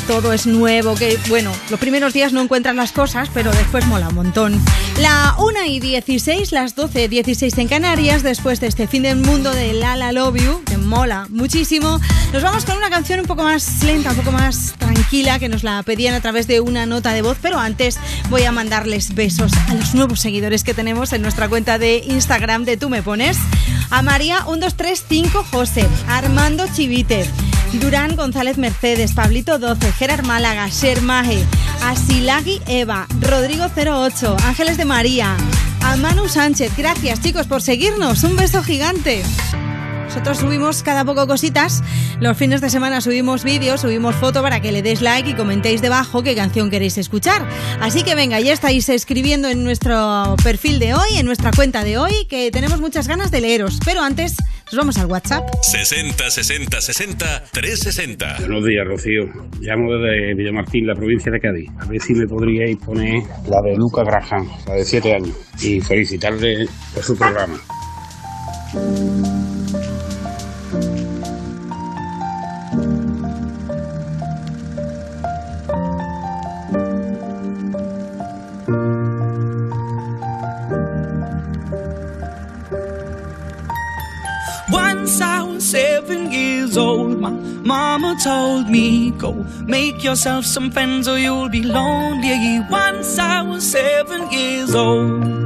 todo es nuevo, que bueno, los primeros días no encuentras las cosas, pero después mola un montón. La 1 y 16, las 12, 16 en Canarias, después de este fin del mundo de Lala Love You, que mola muchísimo, nos vamos con una canción un poco más lenta, un poco más tranquila, que nos la pedían a través de una nota de voz, pero antes voy a mandarles besos a los nuevos seguidores que tenemos en nuestra cuenta de Instagram de Tú Me Pones. A María 1235 José, Armando Chivite, Durán González Mercedes, Pablito 12, Gerard Málaga, Sher Maje, Asilagi Eva, Rodrigo 08, Ángeles de María, a Manu Sánchez. Gracias chicos por seguirnos. Un beso gigante. Nosotros subimos cada poco cositas. Los fines de semana subimos vídeos, subimos foto para que le des like y comentéis debajo qué canción queréis escuchar. Así que venga, ya estáis escribiendo en nuestro perfil de hoy, en nuestra cuenta de hoy, que tenemos muchas ganas de leeros. Pero antes, nos vamos al WhatsApp. 60 60 60 360. Buenos días, Rocío. Llamo desde Villamartín, la provincia de Cádiz. A ver si me podríais poner la de Luca Graham, la de 7 años. Y felicitarle por su programa. Seven years old, my mama told me, Go make yourself some friends or you'll be lonely. Once I was seven years old.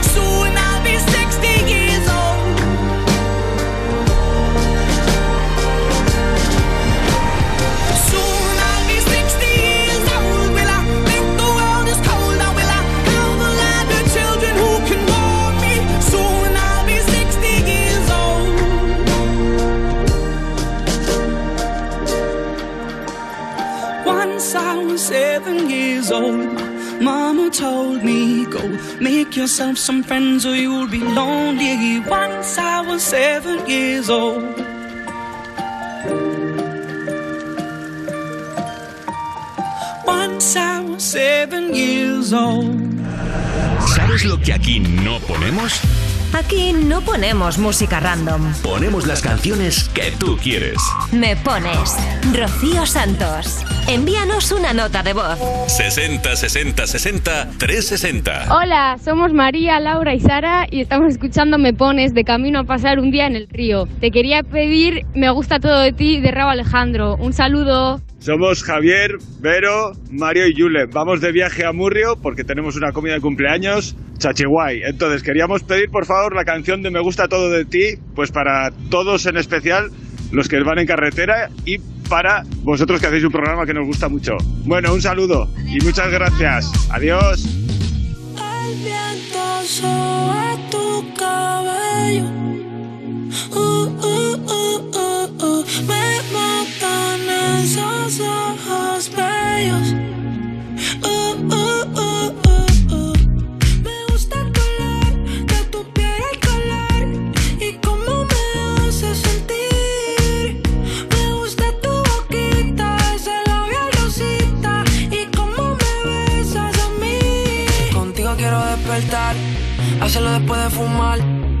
Someone told me, go make yourself some friends or you'll be lonely. Once I was seven years old. Once I was seven years old. ¿Sabes lo que aquí no ponemos? Aquí no ponemos música random. Ponemos las canciones que tú quieres. Me pones Rocío Santos. Envíanos una nota de voz. 60 60 60 360. Hola, somos María, Laura y Sara y estamos escuchando Me Pones de camino a pasar un día en el río. Te quería pedir Me gusta todo de ti de Rabo Alejandro. Un saludo. Somos Javier, Vero, Mario y Yule. Vamos de viaje a Murrio porque tenemos una comida de cumpleaños chachiguay. Entonces queríamos pedir por favor la canción de Me gusta todo de ti, pues para todos en especial los que van en carretera y para vosotros que hacéis un programa que nos gusta mucho. Bueno, un saludo y muchas gracias. Adiós. El viento sobre tu cabello. Hacerlo después de fumar.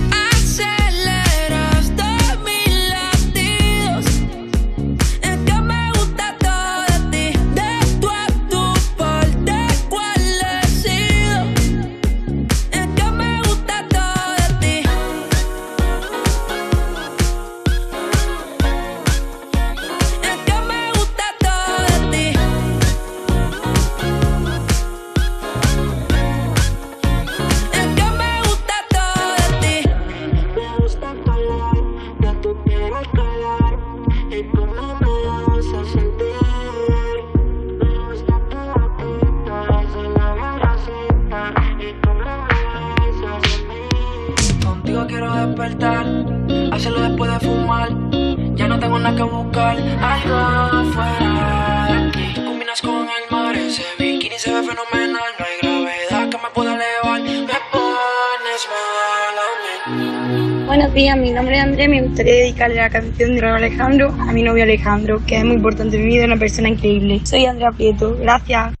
Dedicarle la canción de Raúl Alejandro a mi novio Alejandro, que es muy importante en mi vida, una persona increíble. Soy Andrea Prieto. Gracias.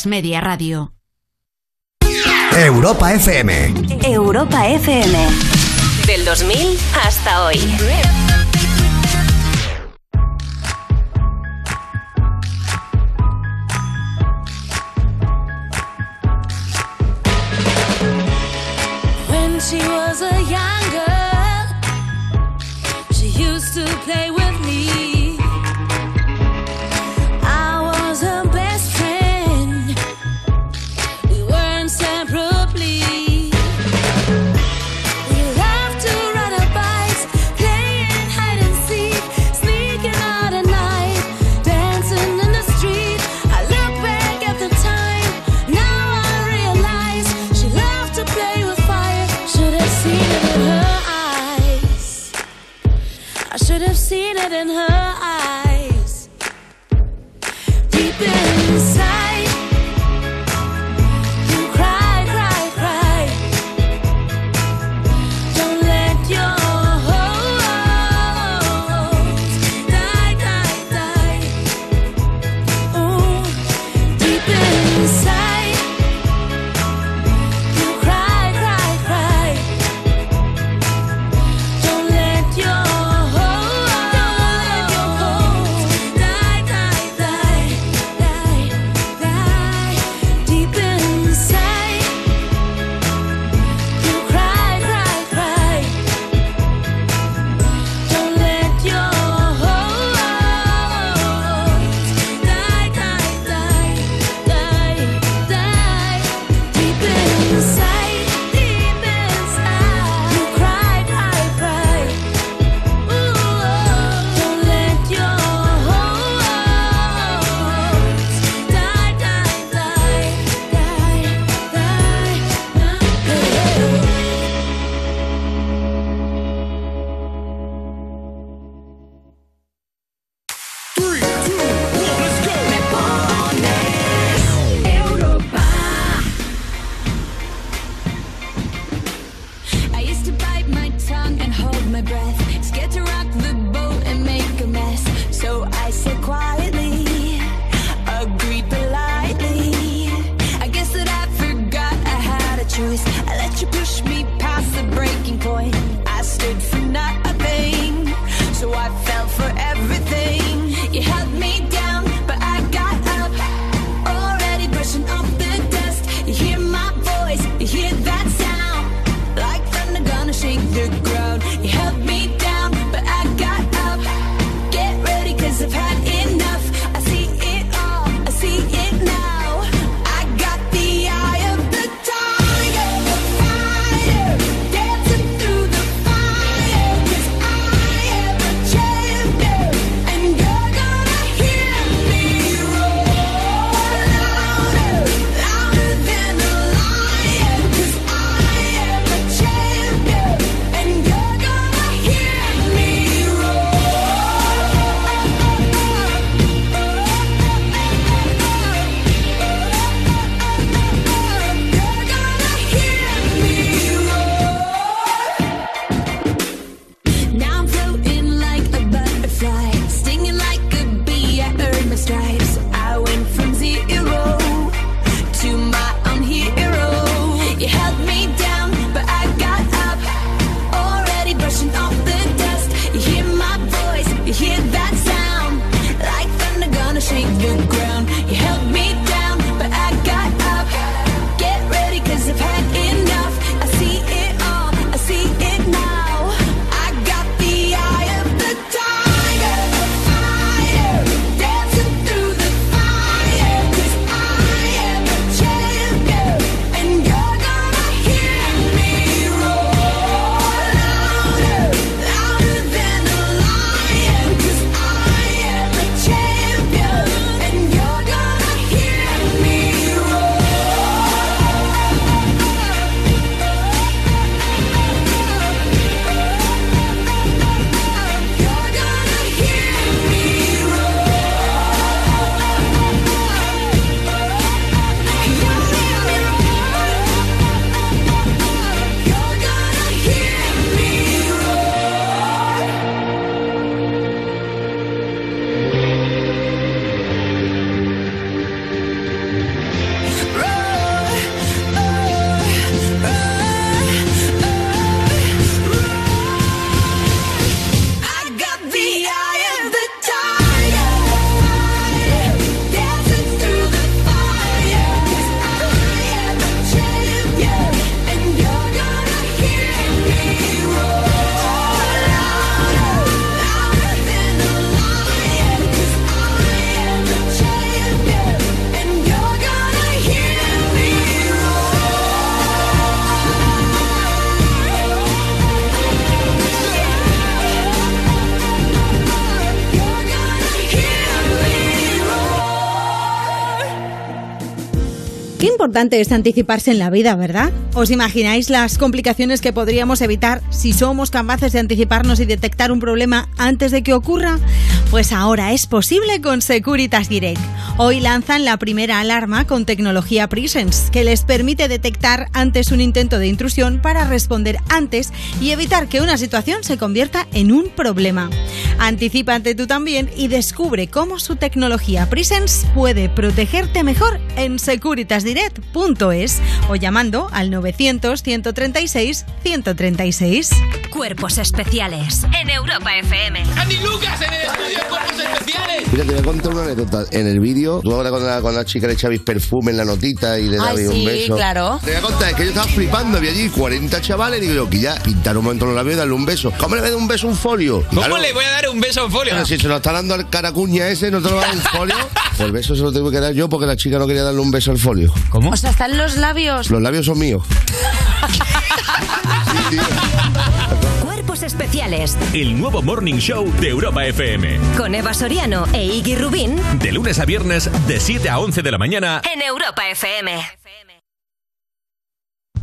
Transmedia Radio. Europa FM. Europa FM. Del 2000 hasta hoy. When she was a young than her. Importante es anticiparse en la vida, ¿verdad? ¿Os imagináis las complicaciones que podríamos evitar si somos capaces de anticiparnos y detectar un problema antes de que ocurra? Pues ahora es posible con Securitas Direct. Hoy lanzan la primera alarma con tecnología Presence, que les permite detectar antes un intento de intrusión para responder antes y evitar que una situación se convierta en un problema. Anticípate tú también y descubre cómo su tecnología Presence puede protegerte mejor en securitasdirect.es o llamando al 900 136 136. Cuerpos especiales en Europa FM. ¡Andy Lucas en el estudio de Cuerpos Especiales! Mira, te voy a contar una anécdota. En el vídeo, tú ahora cuando la, cuando la chica le echabais perfume en la notita y le dabais sí, un beso. claro. Te voy a contar, es que yo estaba flipando, había allí 40 chavales y digo yo, que ya pintar un momento los labios y darle un beso. ¿Cómo le voy a dar un beso a un folio? ¿Cómo Claro, le voy a dar un beso a un folio? pero si se lo está dando al caracuña ese, no te lo va a dar un folio. Pues el beso se lo tengo que dar yo porque la chica no quería darle un beso al folio. ¿Cómo? O sea, están los labios. Los labios son míos. Cuerpos especiales El nuevo Morning Show de Europa FM. con Eva Soriano e Iggy Rubín De lunes a viernes, de 7 a 11 de la mañana. en Europa FM.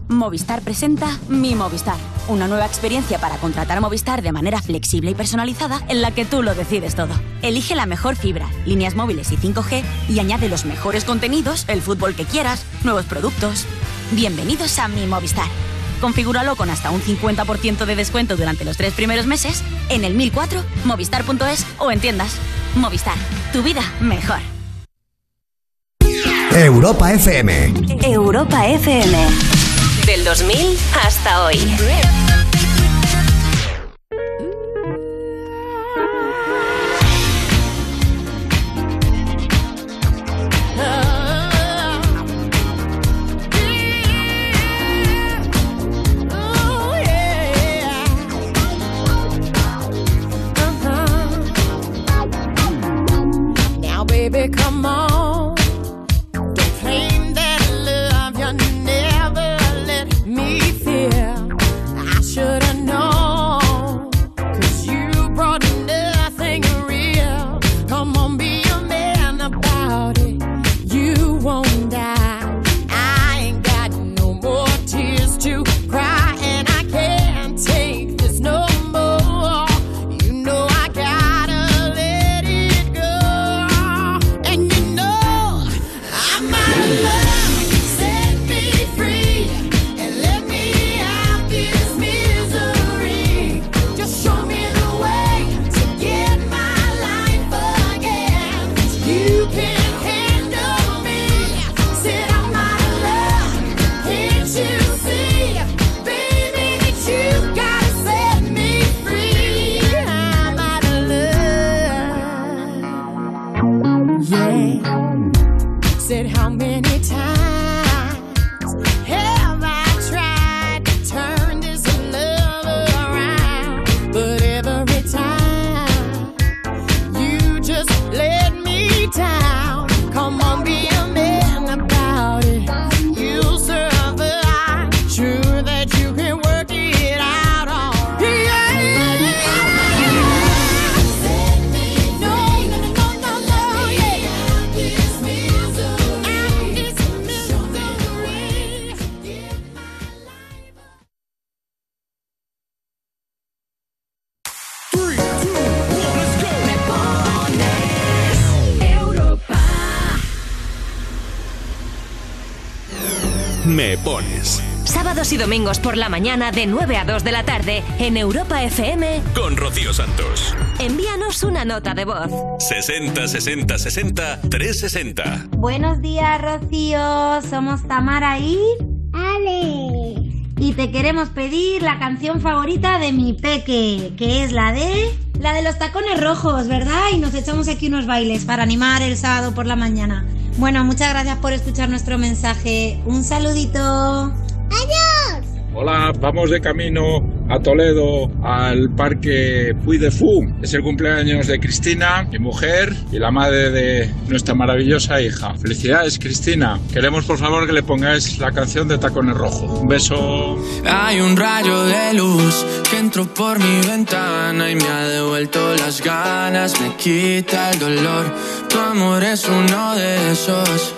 Movistar presenta Mi Movistar, una nueva experiencia para contratar Movistar de manera flexible y personalizada en la que tú lo decides todo. Elige la mejor fibra, líneas móviles y 5G y añade los mejores contenidos, el fútbol que quieras, nuevos productos. Bienvenidos a Mi Movistar. Configúralo con hasta un 50% de descuento durante los tres primeros meses en el 1004, movistar.es o en tiendas. Movistar, tu vida mejor. Europa FM. Europa FM. Del 2000 hasta hoy. Domingos por la mañana de 9 a 2 de la tarde en Europa FM. Con Rocío Santos. Envíanos una nota de voz. 60 60 60 360. Buenos días, Rocío. Somos Tamara y. Ale. Y te queremos pedir la canción favorita de mi peque, que es la de. La de los tacones rojos, ¿verdad? Y nos echamos aquí unos bailes para animar el sábado por la mañana. Bueno, muchas gracias por escuchar nuestro mensaje. Un saludito. ¡Adiós! Hola, vamos de camino a Toledo al parque Puy de Fou. Es el cumpleaños de Cristina, mi mujer, y la madre de nuestra maravillosa hija. Felicidades, Cristina. Queremos, por favor, que le pongáis la canción de Tacones Rojo. Un beso. Hay un rayo de luz que entró por mi ventana y me ha devuelto las ganas, me quita el dolor. Tu amor es uno de esos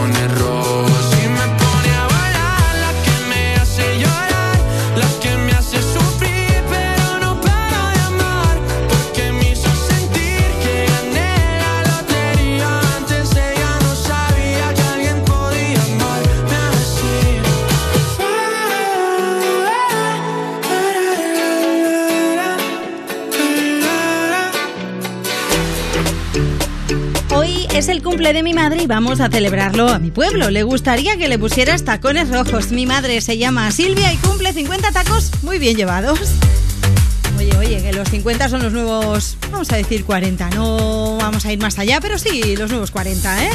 cumple de mi madre y vamos a celebrarlo a mi pueblo. Le gustaría que le pusieras tacones rojos. Mi madre se llama Silvia y cumple 50 tacos muy bien llevados. Oye, oye, que los 50 son los nuevos, vamos a decir 40. No vamos a ir más allá, pero sí, los nuevos 40, ¿eh?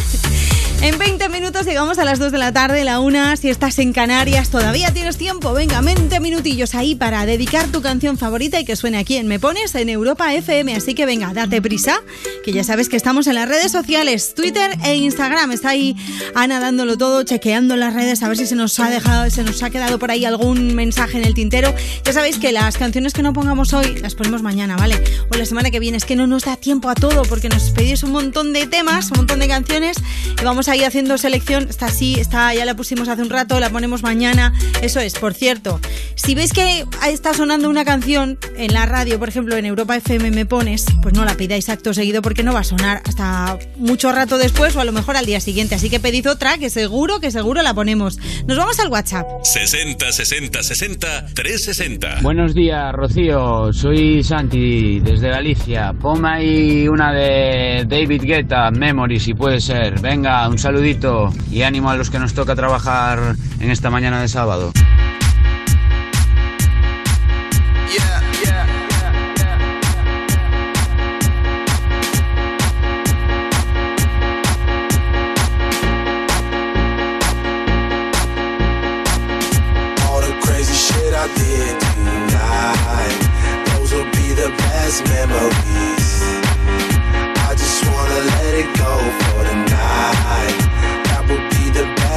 En 20 minutos llegamos a las 2 de la tarde, la una. Si estás en Canarias, todavía tienes tiempo. Venga, 20 minutillos ahí para dedicar tu canción favorita y que suene aquí en Me Pones en Europa FM. Así que venga, date prisa, que ya sabes que estamos en las redes sociales, Twitter e Instagram. Está ahí Ana dándolo todo, chequeando las redes, a ver si se nos ha dejado, se nos ha quedado por ahí algún mensaje en el tintero. Ya sabéis que las canciones que no pongamos hoy las ponemos mañana, ¿vale? O la semana que viene. Es que no nos da tiempo a todo porque nos pedís un montón de temas, un montón de canciones y vamos a ir haciendo selección. Está así, está, ya la pusimos hace un rato, la ponemos mañana. Eso es, por cierto. Si veis que está sonando una canción en la radio, por ejemplo, en Europa FM me pones, pues no la pidáis acto seguido porque no va a sonar hasta mucho rato después o a lo mejor al día siguiente. Así que pedid otra que seguro, que seguro la ponemos. Nos vamos al WhatsApp. 60 60 60 360. Buenos días, Rocío. Soy Santi desde Galicia. Ponme ahí una de David Guetta, Memory, si puede ser. Venga, un saludito y ánimo a los que nos toca trabajar en esta mañana de sábado.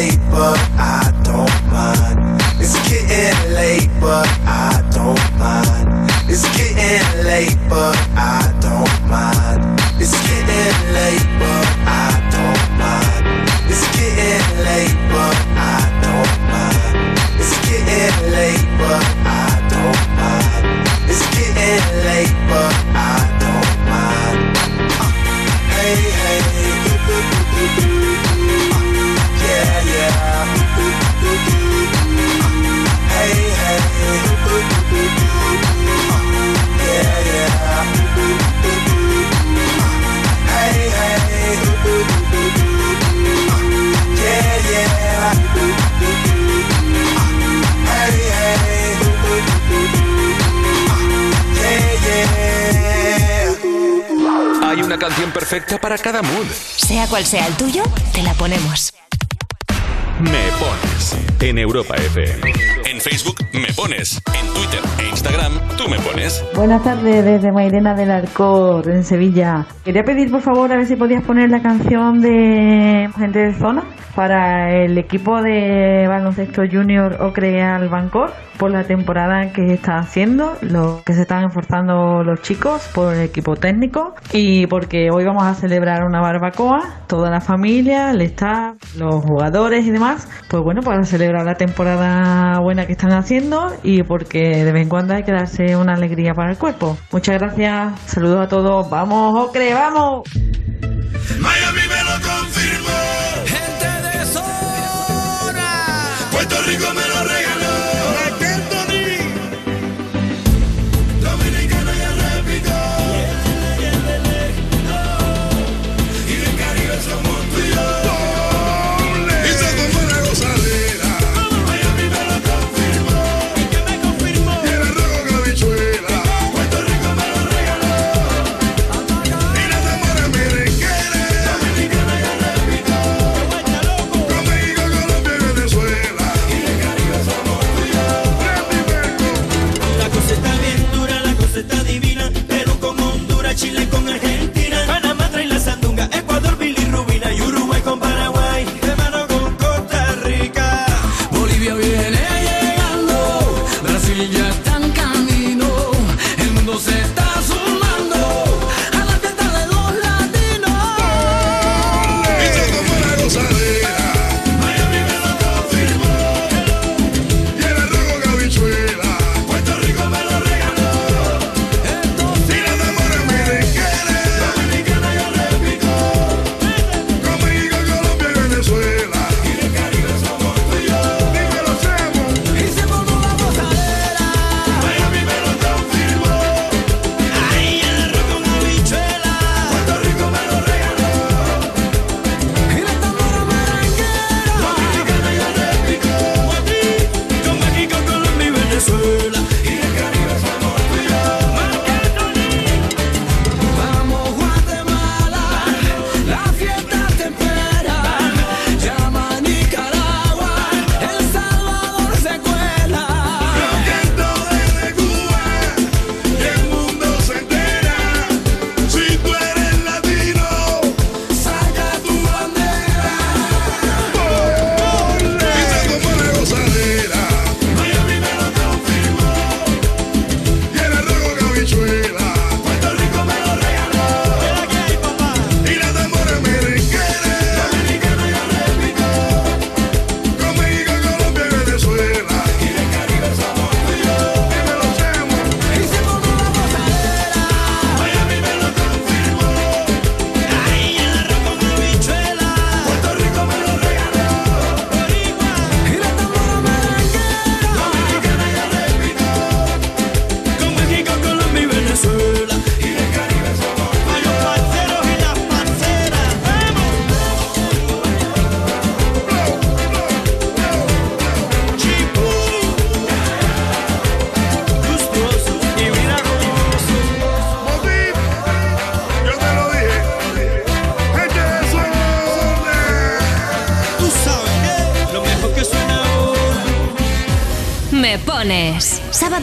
paper. Para cada mood. Sea cual sea el tuyo, te la ponemos. Me pones en Europa FM. En Facebook me pones. En Twitter e Instagram tú me pones. Buenas tardes desde Mairena del Arcor, en Sevilla. Quería pedir por favor a ver si podías poner la canción de Gente de Zona para el equipo de baloncesto junior Ocreal Bancor por la temporada que está haciendo, lo que se están esforzando los chicos por el equipo técnico y porque hoy vamos a celebrar una barbacoa, toda la familia, el staff, los jugadores y demás, pues bueno, para celebrar la temporada buena que están haciendo y porque de vez en cuando hay que darse una alegría para el cuerpo. Muchas gracias, saludos a todos, vamos Ocre, vamos.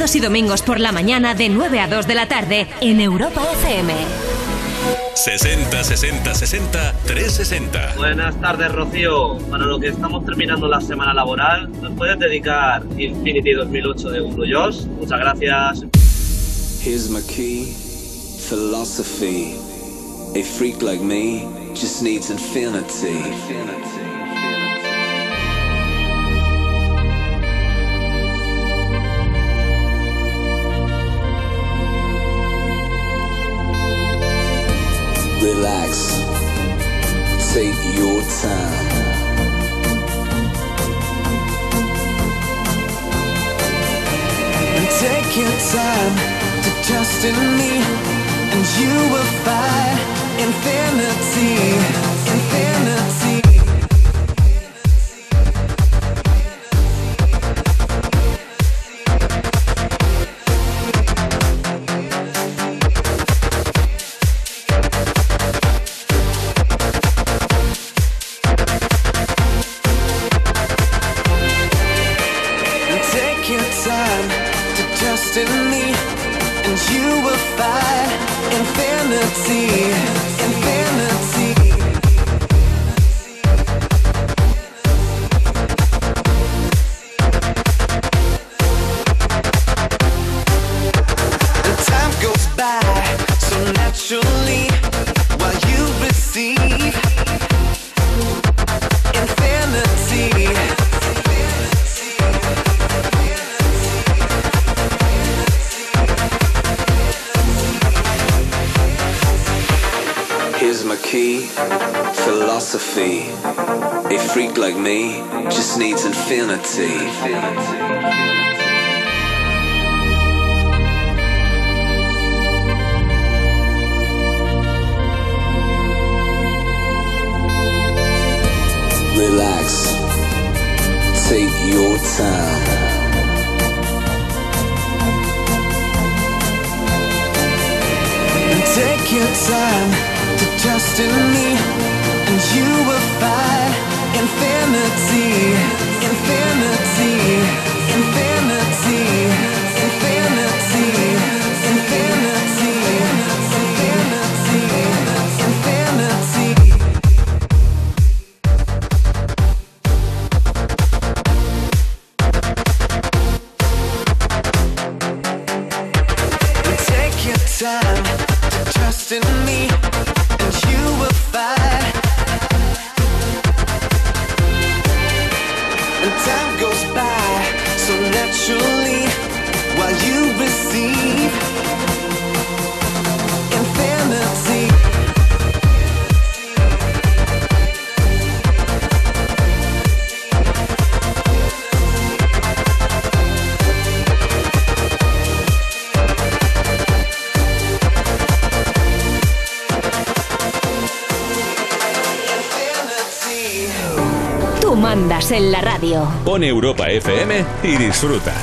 Sábados y domingos por la mañana de 9 a 2 de la tarde en Europa FM. 60 60 60 360. Buenas tardes, Rocío. Para lo que estamos terminando la semana laboral, ¿nos puedes dedicar Infinity 2008 de Guru Josh? Muchas gracias. Here's my key, philosophy. A freak like me just needs infinity. Relax. Take your time. And take your time to trust in me, and you will find infinity, infinity. Take your time to trust in me, and you will find infinity, infinity, infinity, infinity, Europa FM y disfruta.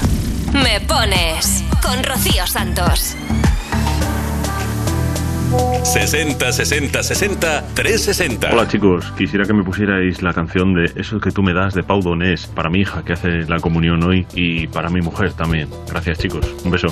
Me Pones con Rocío Santos. 60 60 60 360. Hola chicos, quisiera que me pusierais la canción de Eso que tú me das de Pau Donés para mi hija que hace la comunión hoy y para mi mujer también. Gracias chicos, un beso.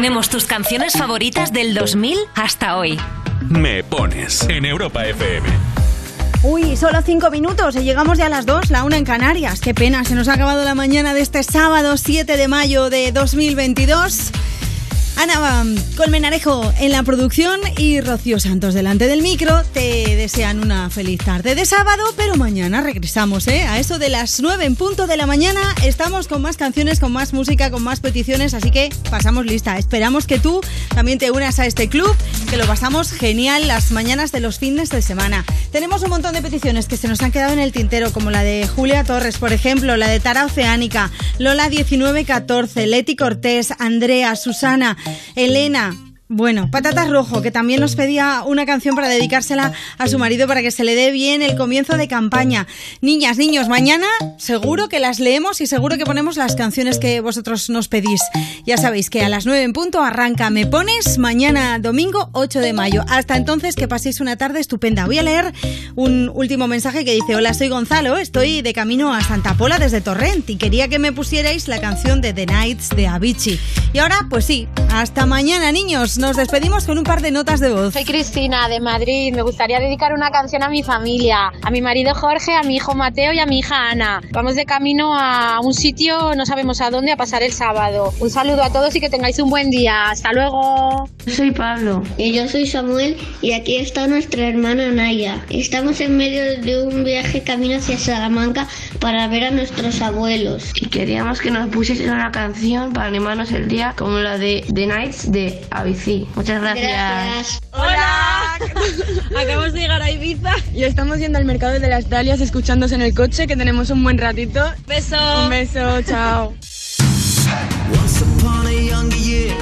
Ponemos tus canciones favoritas del 2000 hasta hoy. Me pones en Europa FM. Uy, solo cinco minutos y llegamos ya a las dos, la una en Canarias. Qué pena, se nos ha acabado la mañana de este sábado 7 de mayo de 2022. Ana Colmenarejo en la producción y Rocío Santos delante del micro te desean una feliz tarde de sábado, pero mañana regresamos, ¿eh? A eso de las 9 en punto de la mañana estamos con más canciones, con más música, con más peticiones, así que pasamos lista. Esperamos que tú también te unas a este club, que lo pasamos genial las mañanas de los fines de semana. Tenemos un montón de peticiones que se nos han quedado en el tintero, como la de Julia Torres, por ejemplo, la de Tara Oceánica, Lola 1914, Leti Cortés, Andrea, Susana, Elena. Bueno, Patatas Rojo, que también nos pedía una canción para dedicársela a su marido para que se le dé bien el comienzo de campaña. Niñas, niños, mañana seguro que las leemos y seguro que ponemos las canciones que vosotros nos pedís. Ya sabéis que a las 9 en punto arranca Me Pones mañana domingo 8 de mayo. Hasta entonces que paséis una tarde estupenda. Voy a leer un último mensaje que dice, hola, soy Gonzalo, estoy de camino a Santa Pola desde Torrent y quería que me pusierais la canción de The Nights de Avicii. Y ahora, pues sí, hasta mañana, niños. Nos despedimos con un par de notas de voz. Soy Cristina de Madrid. Me gustaría dedicar una canción a mi familia, a mi marido Jorge, a mi hijo Mateo y a mi hija Ana. Vamos de camino a un sitio, no sabemos a dónde, a pasar el sábado. Un saludo a todos y que tengáis un buen día. Hasta luego. Soy Pablo. Y yo soy Samuel y aquí está nuestra hermana Naya. Estamos en medio de un viaje camino hacia Salamanca para ver a nuestros abuelos. Y queríamos que nos pusiesen una canción para animarnos el día como la de The Nights de Avicii. Muchas gracias. ¡Hola! Acabamos de llegar a Ibiza y estamos yendo al mercado de las Dalias escuchándose en el coche que tenemos un buen ratito. Beso. Un beso, chao.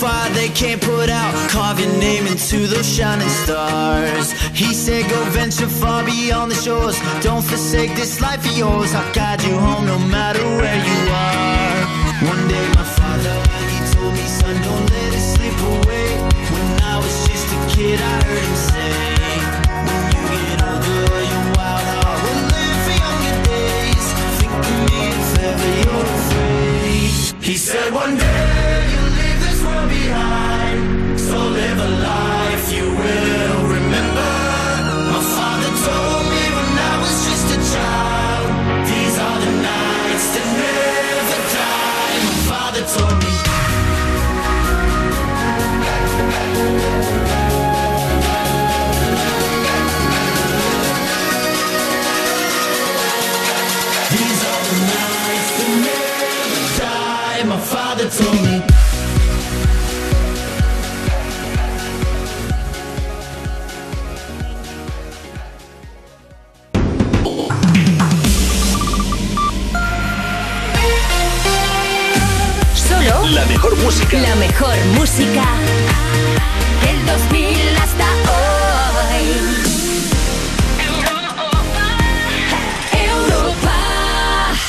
fire they can't put out. Carve your name into those shining stars. He said, Go venture far beyond the shores. Don't forsake this life of yours. I'll guide you home no matter where you are. One day, my father, he told me, Son, don't let it slip away. When I was just a kid, I heard him say, When you get older, your wild heart will live for younger days. Think of me if ever you're. He said, One day life you will mejor música. La mejor música del 2000.